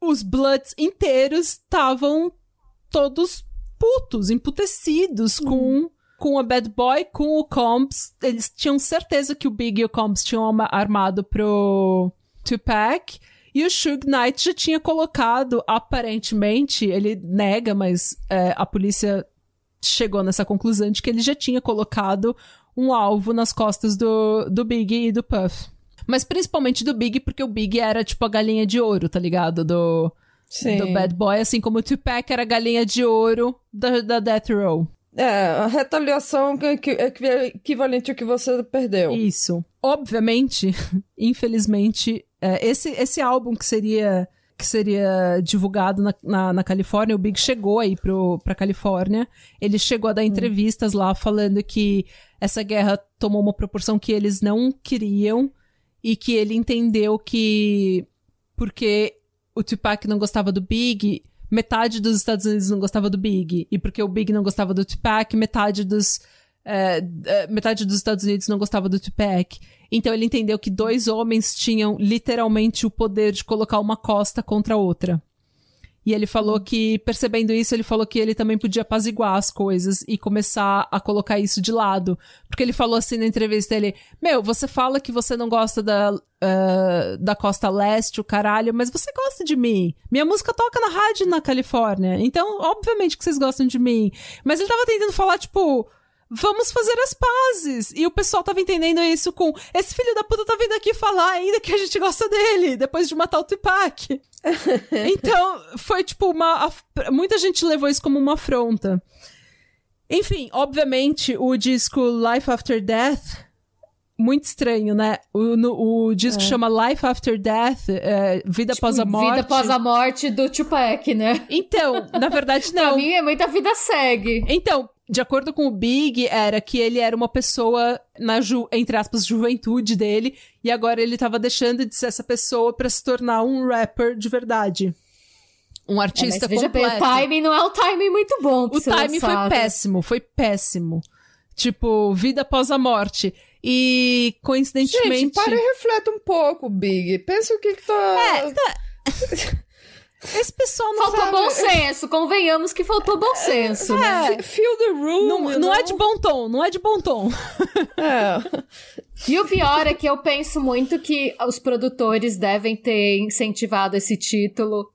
os Bloods inteiros estavam todos putos, emputecidos com, com a Bad Boy, com o Combs. Eles tinham certeza que o Big e o Combs tinham armado pro Tupac. E o Suge Knight já tinha colocado, aparentemente, ele nega, mas é, a polícia chegou nessa conclusão de que ele já tinha colocado um alvo nas costas do, do Big e do Puff. Mas principalmente do Big, porque o Big era tipo a galinha de ouro, tá ligado? Do, Sim. do Bad Boy, assim como o Tupac era a galinha de ouro da, da Death Row. É, a retaliação é equi- equivalente ao que você perdeu. Isso. Obviamente, infelizmente, é, esse, esse álbum que seria que seria divulgado na, na, na, Califórnia, o Big chegou aí pro, pra Califórnia. Ele chegou a dar entrevistas lá falando que essa guerra tomou uma proporção que eles não queriam e que ele entendeu que porque o Tupac não gostava do Big, metade dos Estados Unidos não gostava do Big. E porque o Big não gostava do Tupac, metade dos. É, é, metade dos Estados Unidos não gostava do Tupac. Então ele entendeu que dois homens tinham literalmente o poder de colocar uma costa contra a outra. E ele falou hum. que, percebendo isso, ele falou que ele também podia apaziguar as coisas e começar a colocar isso de lado. Porque ele falou assim na entrevista ele: Meu, você fala que você não gosta da, uh, da costa leste, o caralho, mas você gosta de mim. Minha música toca na rádio na Califórnia. Então, obviamente que vocês gostam de mim. Mas ele tava tentando falar, tipo vamos fazer as pazes. E o pessoal tava entendendo isso com esse filho da puta tá vindo aqui falar ainda que a gente gosta dele, depois de matar o Tupac. então, foi tipo uma. Muita gente levou isso como uma afronta. Enfim, obviamente, o disco Life After Death. Muito estranho, né? O, no, o disco é. chama Life After Death, é, Vida tipo, Após a Morte. Vida Após a Morte do Tupac, né? Então, na verdade, não. pra mim é muita vida segue. Então, de acordo com o Big, era que ele era uma pessoa na, ju, entre aspas, juventude dele, e agora ele tava deixando de ser essa pessoa para se tornar um rapper de verdade. Um artista é, mas veja completo. Bem, o timing não é um timing muito bom O timing foi péssimo, foi péssimo. Tipo, vida após a morte. E, coincidentemente... Gente, para e reflete um pouco, Big. Pensa o que que tá... É, tá... Esse pessoal não Faltou sabe... bom senso, convenhamos que faltou bom senso. É, né? feel the room. Não, não é de bom tom, não é de bom tom. É. E o pior é que eu penso muito que os produtores devem ter incentivado esse título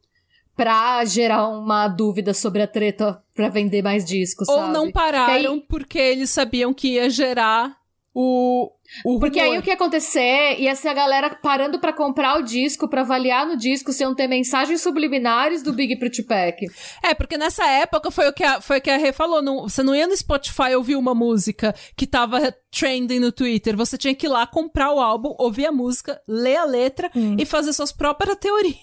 pra gerar uma dúvida sobre a treta pra vender mais discos, Ou sabe? não pararam aí... porque eles sabiam que ia gerar o, o Porque aí o que ia acontecer ia ser a galera parando para comprar o disco, para avaliar no disco se iam ter mensagens subliminares do Big pro Tupac. É, porque nessa época foi o que a, foi o que a Rê falou. Não, você não ia no Spotify ouvir uma música que tava trending no Twitter. Você tinha que ir lá comprar o álbum, ouvir a música, ler a letra hum. e fazer suas próprias teorias.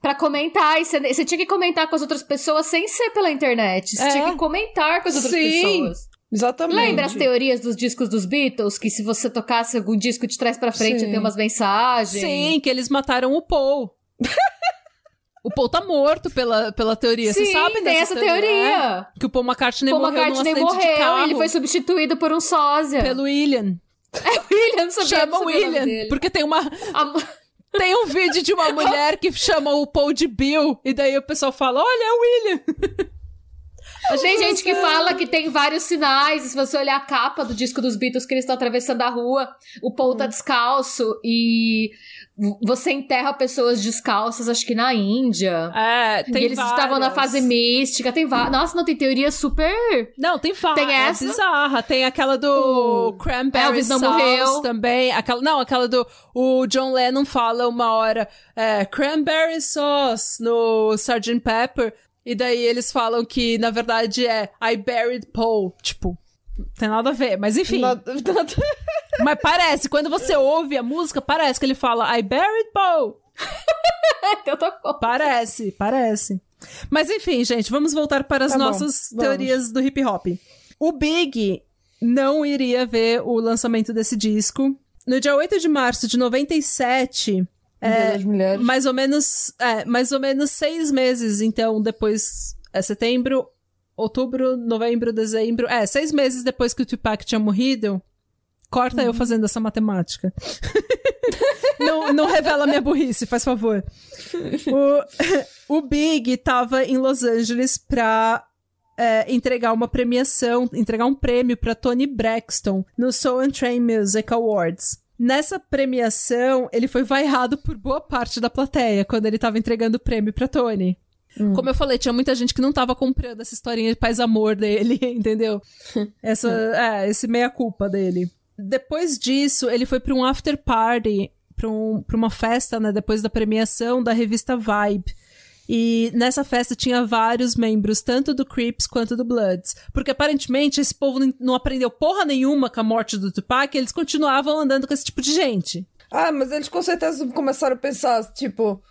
Pra comentar, e você tinha que comentar com as outras pessoas sem ser pela internet. Você é. tinha que comentar com as outras Sim. pessoas. Exatamente. Lembra as teorias dos discos dos Beatles? Que se você tocasse algum disco de trás para frente, tem umas mensagens. Sim, que eles mataram o Paul. o Paul tá morto pela, pela teoria. Sim, Você sabe tem essa teoria. teoria. É, que o Paul McCartney Paul morreu McCartney num morreu, de carro. ele foi substituído por um sósia. Pelo William. É William, Chama o William. Porque tem uma... A... Tem um vídeo de uma mulher que chama o Paul de Bill, e daí o pessoal fala: Olha, é o William. Tem gente que fala que tem vários sinais. Se você olhar a capa do disco dos Beatles que eles estão atravessando a rua, o Paul tá hum. descalço e você enterra pessoas descalças, acho que na Índia. É, tem E eles várias. estavam na fase mística. Tem várias. Nossa, não, tem teoria super. Não, tem várias. Tem essa. É bizarra. Tem aquela do o Cranberry Elvis não morreu. também. Aquela, não, aquela do. O John Lennon fala uma hora. É, Cranberry Sauce no Sgt. Pepper. E daí eles falam que, na verdade, é I buried Paul. Tipo, tem nada a ver, mas enfim. Mas parece, quando você ouve a música, parece que ele fala I buried Paul. então tá bom. Parece, parece. Mas enfim, gente, vamos voltar para as tá nossas bom, teorias do hip hop. O Big não iria ver o lançamento desse disco. No dia 8 de março de 97, é, mais ou menos, é, mais ou menos seis meses, então, depois, é setembro, outubro, novembro, dezembro, é, seis meses depois que o Tupac tinha morrido, corta uhum. eu fazendo essa matemática. não, não revela minha burrice, faz favor. O, o Big tava em Los Angeles pra é, entregar uma premiação, entregar um prêmio para Tony Braxton no Soul and Train Music Awards. Nessa premiação, ele foi vaiado por boa parte da plateia quando ele tava entregando o prêmio pra Tony. Hum. Como eu falei, tinha muita gente que não tava comprando essa historinha de paz-amor dele, entendeu? Essa, é, esse meia-culpa dele. Depois disso, ele foi para um after party, pra, um, pra uma festa, né, depois da premiação da revista Vibe. E nessa festa tinha vários membros, tanto do Crips quanto do Bloods. Porque aparentemente esse povo não aprendeu porra nenhuma com a morte do Tupac, eles continuavam andando com esse tipo de gente. Ah, mas eles com certeza começaram a pensar, tipo.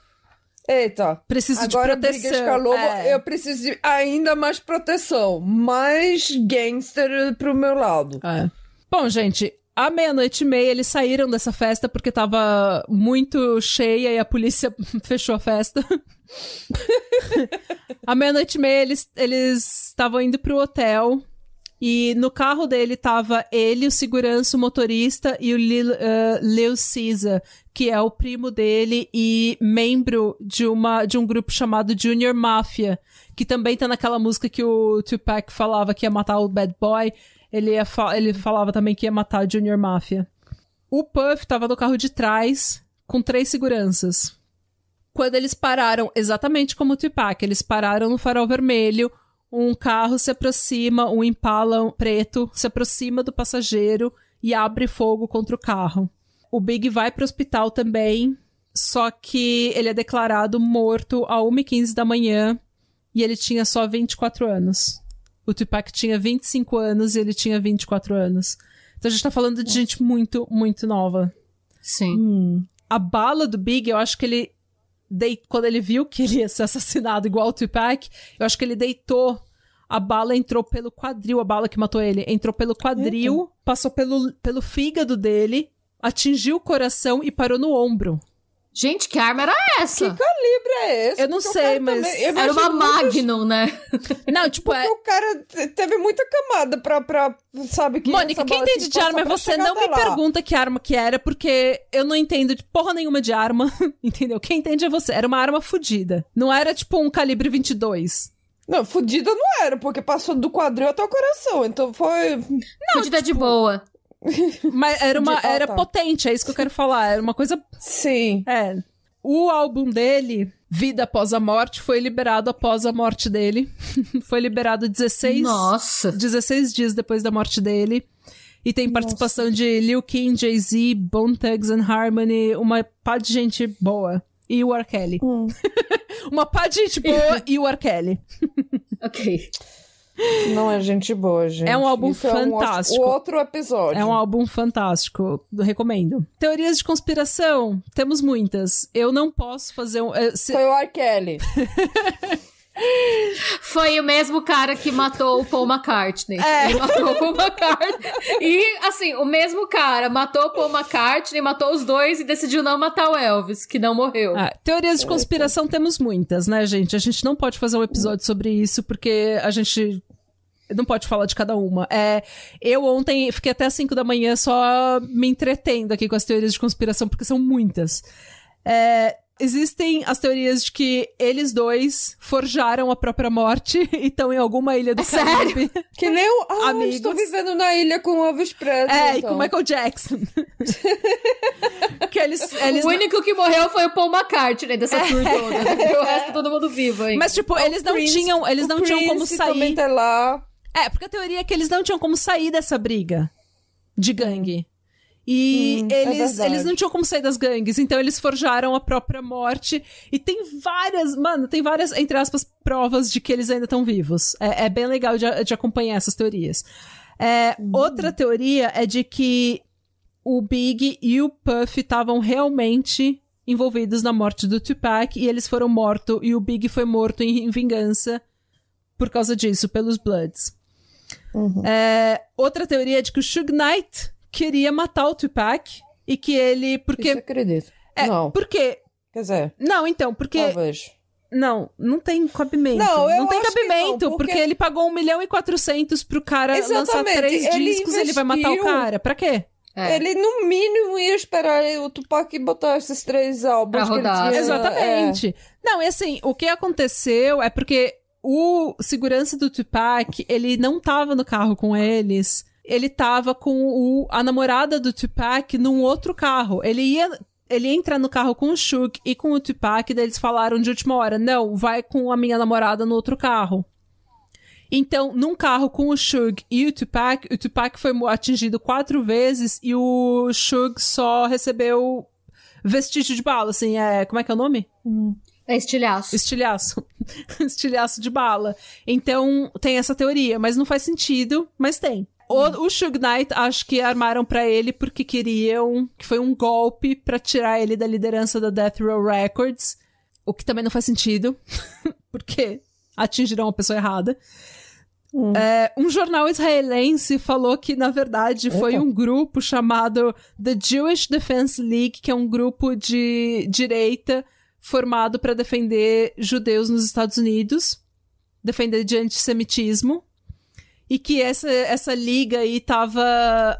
Eita. Preciso Agora, de proteção. escalou, É. eu preciso de ainda mais proteção. Mais gangster pro meu lado. É. Bom, gente, à meia-noite e meia eles saíram dessa festa porque tava muito cheia e a polícia fechou a festa. à meia-noite e meia eles estavam indo pro hotel e no carro dele tava ele, o segurança, o motorista e o eh, Lil Caesar, que é o primo dele e membro de, uma, de um grupo chamado Junior Mafia, que também tá naquela música que o Tupac falava que ia matar o Bad Boy. Ele, ia fa- ele falava também que ia matar a Junior Mafia. O Puff tava no carro de trás com três seguranças. Quando eles pararam, exatamente como o Tupac, eles pararam no farol vermelho, um carro se aproxima, um Impala preto se aproxima do passageiro e abre fogo contra o carro. O Big vai pro hospital também, só que ele é declarado morto a 1h15 da manhã e ele tinha só 24 anos. O Tupac tinha 25 anos e ele tinha 24 anos. Então a gente tá falando de gente muito, muito nova. Sim. A bala do Big, eu acho que ele. Dei... Quando ele viu que ele ia ser assassinado igual o Tupac, eu acho que ele deitou. A bala entrou pelo quadril, a bala que matou ele. Entrou pelo quadril, passou pelo, pelo fígado dele, atingiu o coração e parou no ombro. Gente, que arma era essa? Que calibre é esse? Eu não Porque sei, mas também- Era uma muitas- Magnum, né? Não, tipo, é. Porque o cara te- teve muita camada pra, pra sabe que Mônica, quem entende que de arma é você. Não me lá. pergunta que arma que era, porque eu não entendo de porra nenhuma de arma. Entendeu? Quem entende é você. Era uma arma fodida. Não era tipo um calibre 22. Não, fudida não era, porque passou do quadril até o coração. Então foi. Fudida de boa. Mas era uma. De- ah, era tá. potente, é isso que eu quero falar. Era uma coisa. Sim. É. O álbum dele, Vida Após a Morte, foi liberado após a morte dele. foi liberado 16, Nossa. 16 dias depois da morte dele. E tem participação de Lil Kim, Jay-Z, Bone Thugs and Harmony, uma pá de gente boa. E o R. Kelly. Hum. uma pá de gente boa e o R. Kelly. Ok. Não é gente boa, gente. É um álbum Isso é um fantástico. outro episódio. É um álbum fantástico, recomendo. Teorias de conspiração, temos muitas. Eu não posso fazer um. eh, se- Foi o R. Kelly. Foi o mesmo cara que matou o Paul McCartney. É. Ele matou o Paul McCartney. E, assim, o mesmo cara matou o Paul McCartney, matou os dois e decidiu não matar o Elvis, que não morreu. Ah, teorias de conspiração temos muitas, né, gente? A gente não pode fazer um episódio sobre isso porque a gente não pode falar de cada uma. É, eu ontem fiquei até as 5 da manhã só me entretendo aqui com as teorias de conspiração porque são muitas. É, existem as teorias de que eles dois forjaram a própria morte e estão em alguma ilha do É sério? Caribe. Que nem o. Ah, Amigos. estou vivendo na ilha com o Elvis Presley. É, e então. com o Michael Jackson. que eles, eles o único que morreu foi o Paul McCartney dessa tour toda. né? o resto todo mundo vivo, hein? Mas, tipo, eles não Prince- tinham, eles o não tinham como Prince sair. tá lá. É, porque a teoria é que eles não tinham como sair dessa briga de gangue. E Hum, é eles, verdade. eles não tinham como sair das gangues, então eles forjaram a própria morte. E tem várias, mano, tem várias, entre aspas, provas de que eles ainda estão vivos. É, é bem legal de, de acompanhar essas teorias. É, Hum. Outra teoria é de que o Big e o Puff estavam realmente envolvidos na morte do Tupac e eles foram mortos e o Big foi morto em vingança por causa disso, pelos Bloods. Uhum. É, outra teoria é de que o Suge Knight queria matar o Tupac e que ele. Isso Porque. eu acredito. É, não, Por quê? quer dizer, Não, então, porque. talvez. Não, não tem cabimento. Não, eu tem acho que cabimento, não, porque... porque ele pagou 1 milhão e 400 pro cara lançar Exatamente, três ele discos ele vai matar o investiu- cara. Pra quê? É. Ele, no mínimo, ia esperar o Tupac botar esses três álbuns Pra que ele rodar. tinha. Exatamente. Não, e assim, o que aconteceu é porque o segurança do Tupac, ele não tava no carro com eles. Ele tava com o, a namorada do Tupac num outro carro. Ele ia. Ele ia entrar no carro com o Shug e com o Tupac, daí eles falaram de última hora: não, vai com a minha namorada no outro carro. Então, num carro com o Shug e o Tupac, o Tupac foi atingido quatro vezes e o Shug só recebeu vestígio de bala, assim, é... Como é que é o nome? É estilhaço. Estilhaço. Estilhaço de bala. Então, tem essa teoria, mas não faz sentido, mas tem. O, o Suge Knight, acho que armaram pra ele porque queriam... Que foi um golpe pra tirar ele da liderança da Death Row Records. o que também não faz sentido, porque atingiram a pessoa errada. Hum. É, um jornal israelense falou que, na verdade, foi Opa. um grupo chamado The Jewish Defense League, que é um grupo de direita formado para defender judeus nos Estados Unidos, defender de antissemitismo, e que essa, essa liga aí tava.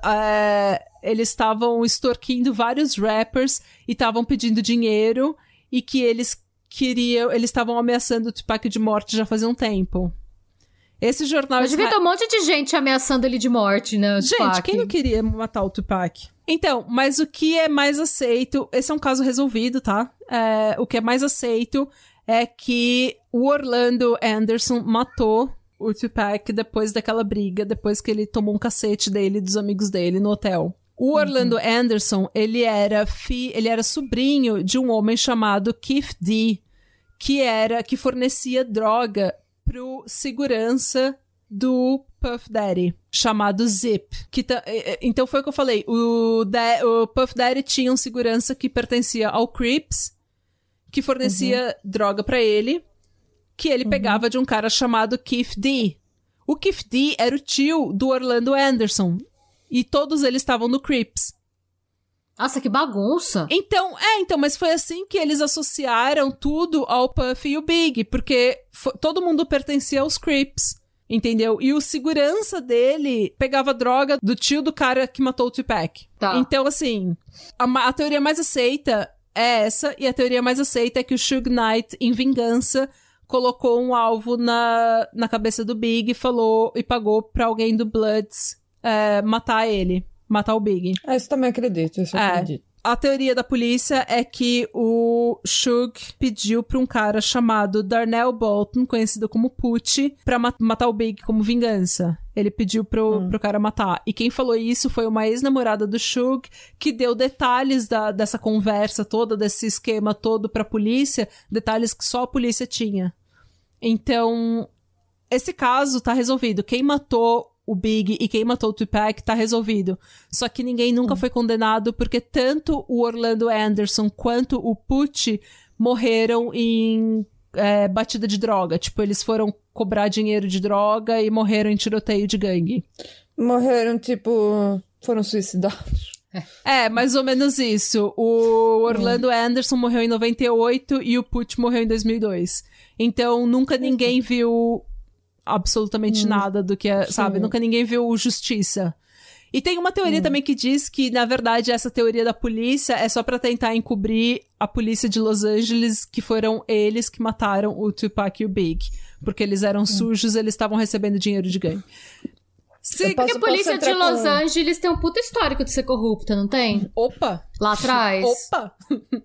é, eles estavam extorquindo vários rappers e estavam pedindo dinheiro, e que eles queriam. Eles estavam ameaçando o Tupac de morte já fazia um tempo. Esse jornal. Mas devia ter um monte de gente ameaçando ele de morte, né? Gente, Tupac. quem não queria matar o Tupac? Então, mas o que é mais aceito. Esse é um caso resolvido, tá? É, o que é mais aceito é que o Orlando Anderson matou o Tupac depois daquela briga, depois que ele tomou um cacete dele e dos amigos dele no hotel. O Orlando Anderson, ele era fi, ele era sobrinho de um homem chamado Keith D, que era que fornecia droga pro segurança do Puff Daddy, chamado Zip. Que então foi o que eu falei. O, Da- o Puff Daddy tinha um segurança que pertencia ao Crips, que fornecia droga pra ele, que ele pegava de um cara chamado Keith D. O Keith D era o tio do Orlando Anderson. E todos eles estavam no Crips. Nossa, que bagunça. Então, é, então, mas foi assim que eles associaram tudo ao Puff e o Big, porque todo mundo pertencia aos Crips, entendeu? E o segurança dele pegava droga do tio do cara que matou o Tupac. Tá. Então, assim, a, a teoria mais aceita é essa, e a teoria mais aceita é que o Suge Knight, em vingança, colocou um alvo na, na cabeça do Big e falou e pagou pra alguém do Bloods é, matar ele, matar o Big. Ah, isso também acredito, isso eu É. acredito. A teoria da polícia é que o Shug pediu pra um cara chamado Darnell Bolton, conhecido como Putty, pra ma- matar o Big como vingança. Ele pediu pro, pro cara matar. E quem falou isso foi uma ex-namorada do Shug, que deu detalhes da- dessa conversa toda, desse esquema todo pra polícia, detalhes que só a polícia tinha. Então, esse caso tá resolvido. Quem matou o Big e quem matou o Tupac tá resolvido. Só que ninguém nunca foi condenado porque tanto o Orlando Anderson quanto o Pucci morreram em é, batida de droga. Tipo, eles foram cobrar dinheiro de droga e morreram em tiroteio de gangue. Morreram, tipo, foram suicidados. É, mais ou menos isso. O Orlando Anderson morreu em 98 e o Pucci morreu em 2002. Então, nunca ninguém viu absolutamente nada do que é, sabe? Nunca ninguém viu justiça. E tem uma teoria também que diz que, na verdade, essa teoria da polícia é só pra tentar encobrir a polícia de Los Angeles, que foram eles que mataram o Tupac e o Big. Porque eles eram sujos, eles estavam recebendo dinheiro de ganho. Se... Eu posso- Porque a polícia de Los com- Angeles tem um puta histórico de ser corrupta, não tem? Opa! Lá atrás. Opa!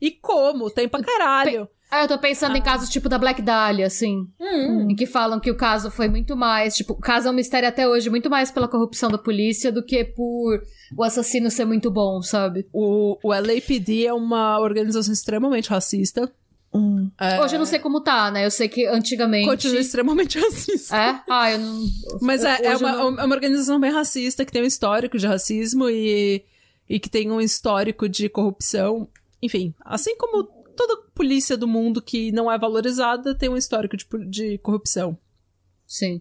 e como? Tem pra caralho. Ah, eu tô pensando em casos tipo da Black Dahlia, assim. Hum. Em que falam que o caso foi muito mais. Tipo, o caso é um mistério até hoje, muito mais pela corrupção da polícia do que por o assassino ser muito bom, sabe? O, o LAPD é uma organização extremamente racista. Hum. É, Hoje eu não sei como tá, né? Eu sei que antigamente. Continua extremamente racista. É? Ah, eu não. Mas é, é uma, não- é uma organização bem racista, que tem um histórico de racismo e, e que tem um histórico de corrupção. Enfim, assim como toda polícia do mundo que não é valorizada tem um histórico de, de corrupção. Sim.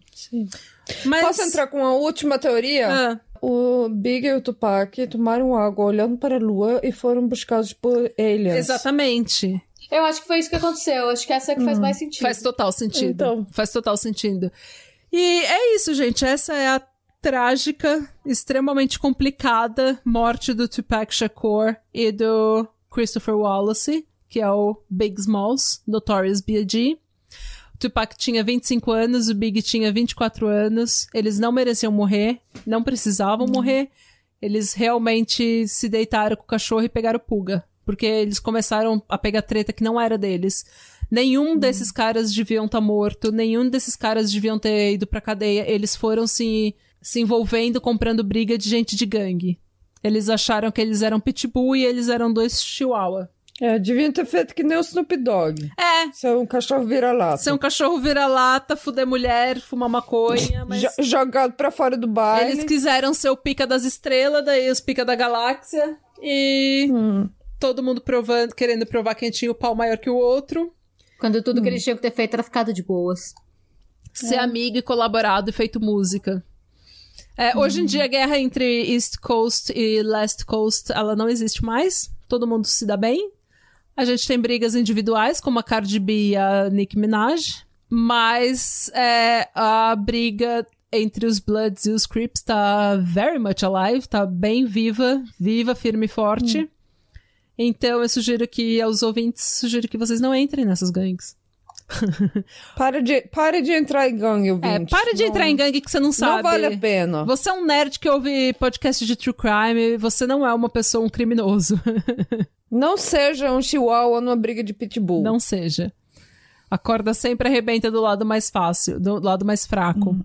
Mas... Posso entrar com a última teoria? Ah, O Big e o Tupac tomaram água olhando para a lua e foram buscados por aliens. exatamente. Eu acho que foi isso que aconteceu. Acho que essa é que faz mais sentido. Faz total sentido. Então. Faz total sentido. E é isso, gente. Essa é a trágica, extremamente complicada morte do Tupac Shakur e do Christopher Wallace, que é o Big Smalls, Notorious B.I.G. O Tupac tinha 25 anos, o Big tinha 24 anos. Eles não mereciam morrer, não precisavam morrer. Eles realmente se deitaram com o cachorro e pegaram pulga. Porque eles começaram a pegar treta que não era deles. Nenhum desses caras deviam estar morto, nenhum desses caras deviam ter ido pra cadeia. Eles foram se, se envolvendo, comprando briga de gente de gangue. Eles acharam que eles eram pitbull e eles eram dois chihuahua. É, deviam ter feito que nem o Snoop Dogg. É, é um cachorro vira-lata. ser um cachorro vira-lata, fuder mulher, fumar maconha, mas... Jo- jogado pra fora do baile. Eles quiseram ser o pica das estrelas, daí os pica da galáxia. E. Hum. todo mundo provando, querendo provar quem tinha o pau maior que o outro. Quando tudo que eles tinham que ter feito era ficado de boas. Ser amigo e colaborado e feito música. É, Hoje em dia, a guerra entre East Coast e Last Coast, ela não existe mais. Todo mundo se dá bem. A gente tem brigas individuais, como a Cardi B e a Nicki Minaj. Mas é, a briga entre os Bloods e os Crips tá very much alive, tá bem viva, viva, firme e forte. Então eu sugiro que aos ouvintes, sugiro que vocês não entrem nessas gangues. Para de, para de entrar em gangue, É, ouvinte. para de Não- entrar em gangue que você não sabe. Não vale a pena. Você é um nerd que ouve podcast de true crime, você não é uma pessoa, um criminoso. Não seja um chihuahua numa briga de pitbull. não seja. A corda sempre arrebenta do lado mais fácil, do lado mais fraco.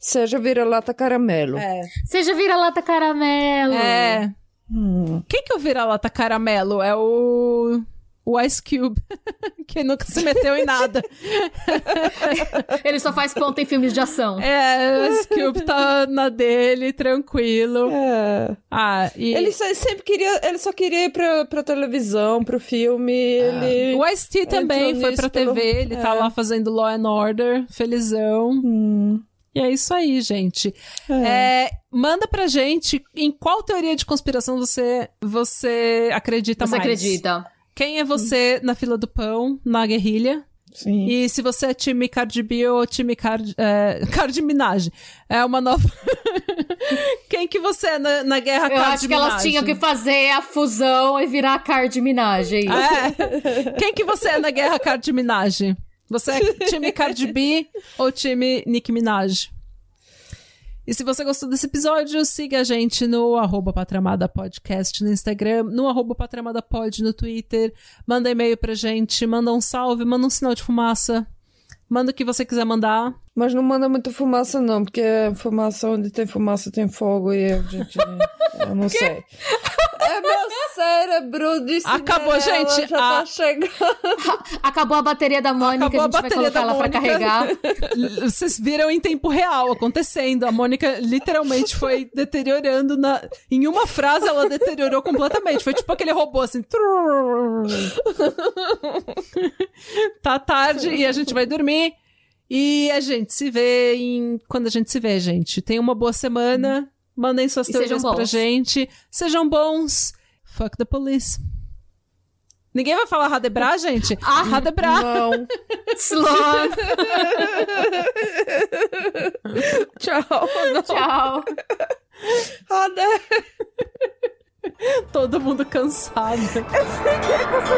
Seja vira-lata caramelo. É. Seja vira-lata caramelo. É. Hum. Quem que é o vira-lata caramelo? É o. O Ice Cube. que nunca se meteu em nada. Ele só faz ponta em filmes de ação. É, o Ice Cube tá na dele, tranquilo. É. Ah, e. Ele só- sempre queria, ele só queria ir pra, pra televisão, pro filme. Ele. O Ice-T também entrou foi pra pelo- TV, ele tá é. lá fazendo Law and Order, felizão. Hum. E é isso aí, gente. É, manda pra gente em qual teoria de conspiração você, você acredita Você mais. acredita? Quem é você na fila do pão, na guerrilha? Sim. E se você é time Cardi B ou time Card, é, Cardi Minaj. É uma nova... Quem que você é na, na guerra Eu Cardi acho que elas tinham que fazer a fusão e virar a Card Minaj. aí. É. Quem que você é na guerra Cardi Minaj? Você é time Cardi B ou time Nicki Minaj? E se você gostou desse episódio, siga a gente no arroba Patramada Podcast no Instagram, no arroba Patramada Pod no Twitter, manda e-mail pra gente, manda um salve, manda um sinal de fumaça, manda o que você quiser mandar. Mas não manda muita fumaça, não, porque fumaça, onde tem fumaça, tem fogo e a gente. eu não sei. É meu cérebro de Acabou, gente. Já A- tá chegando. Acabou a bateria da Mônica, Acabou a a gente vai bateria colocar ela pra carregar. Vocês viram em tempo real acontecendo. A Mônica literalmente foi deteriorando na... Em uma frase, ela deteriorou completamente. Foi tipo aquele robô assim. tá tarde e a gente vai dormir. E a gente se vê em. Quando a gente se vê, gente. Tenha uma boa semana. Mandem suas E teorias pra gente. Sejam bons. Fuck the police. Ninguém vai falar Radebra, gente? Ah, Radebra. Não. Sloan, Tchau. Não. tchau. Né? Todo mundo cansado. Você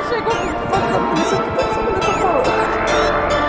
chegou muito fácil da polícia. O que essa mulher tá falando?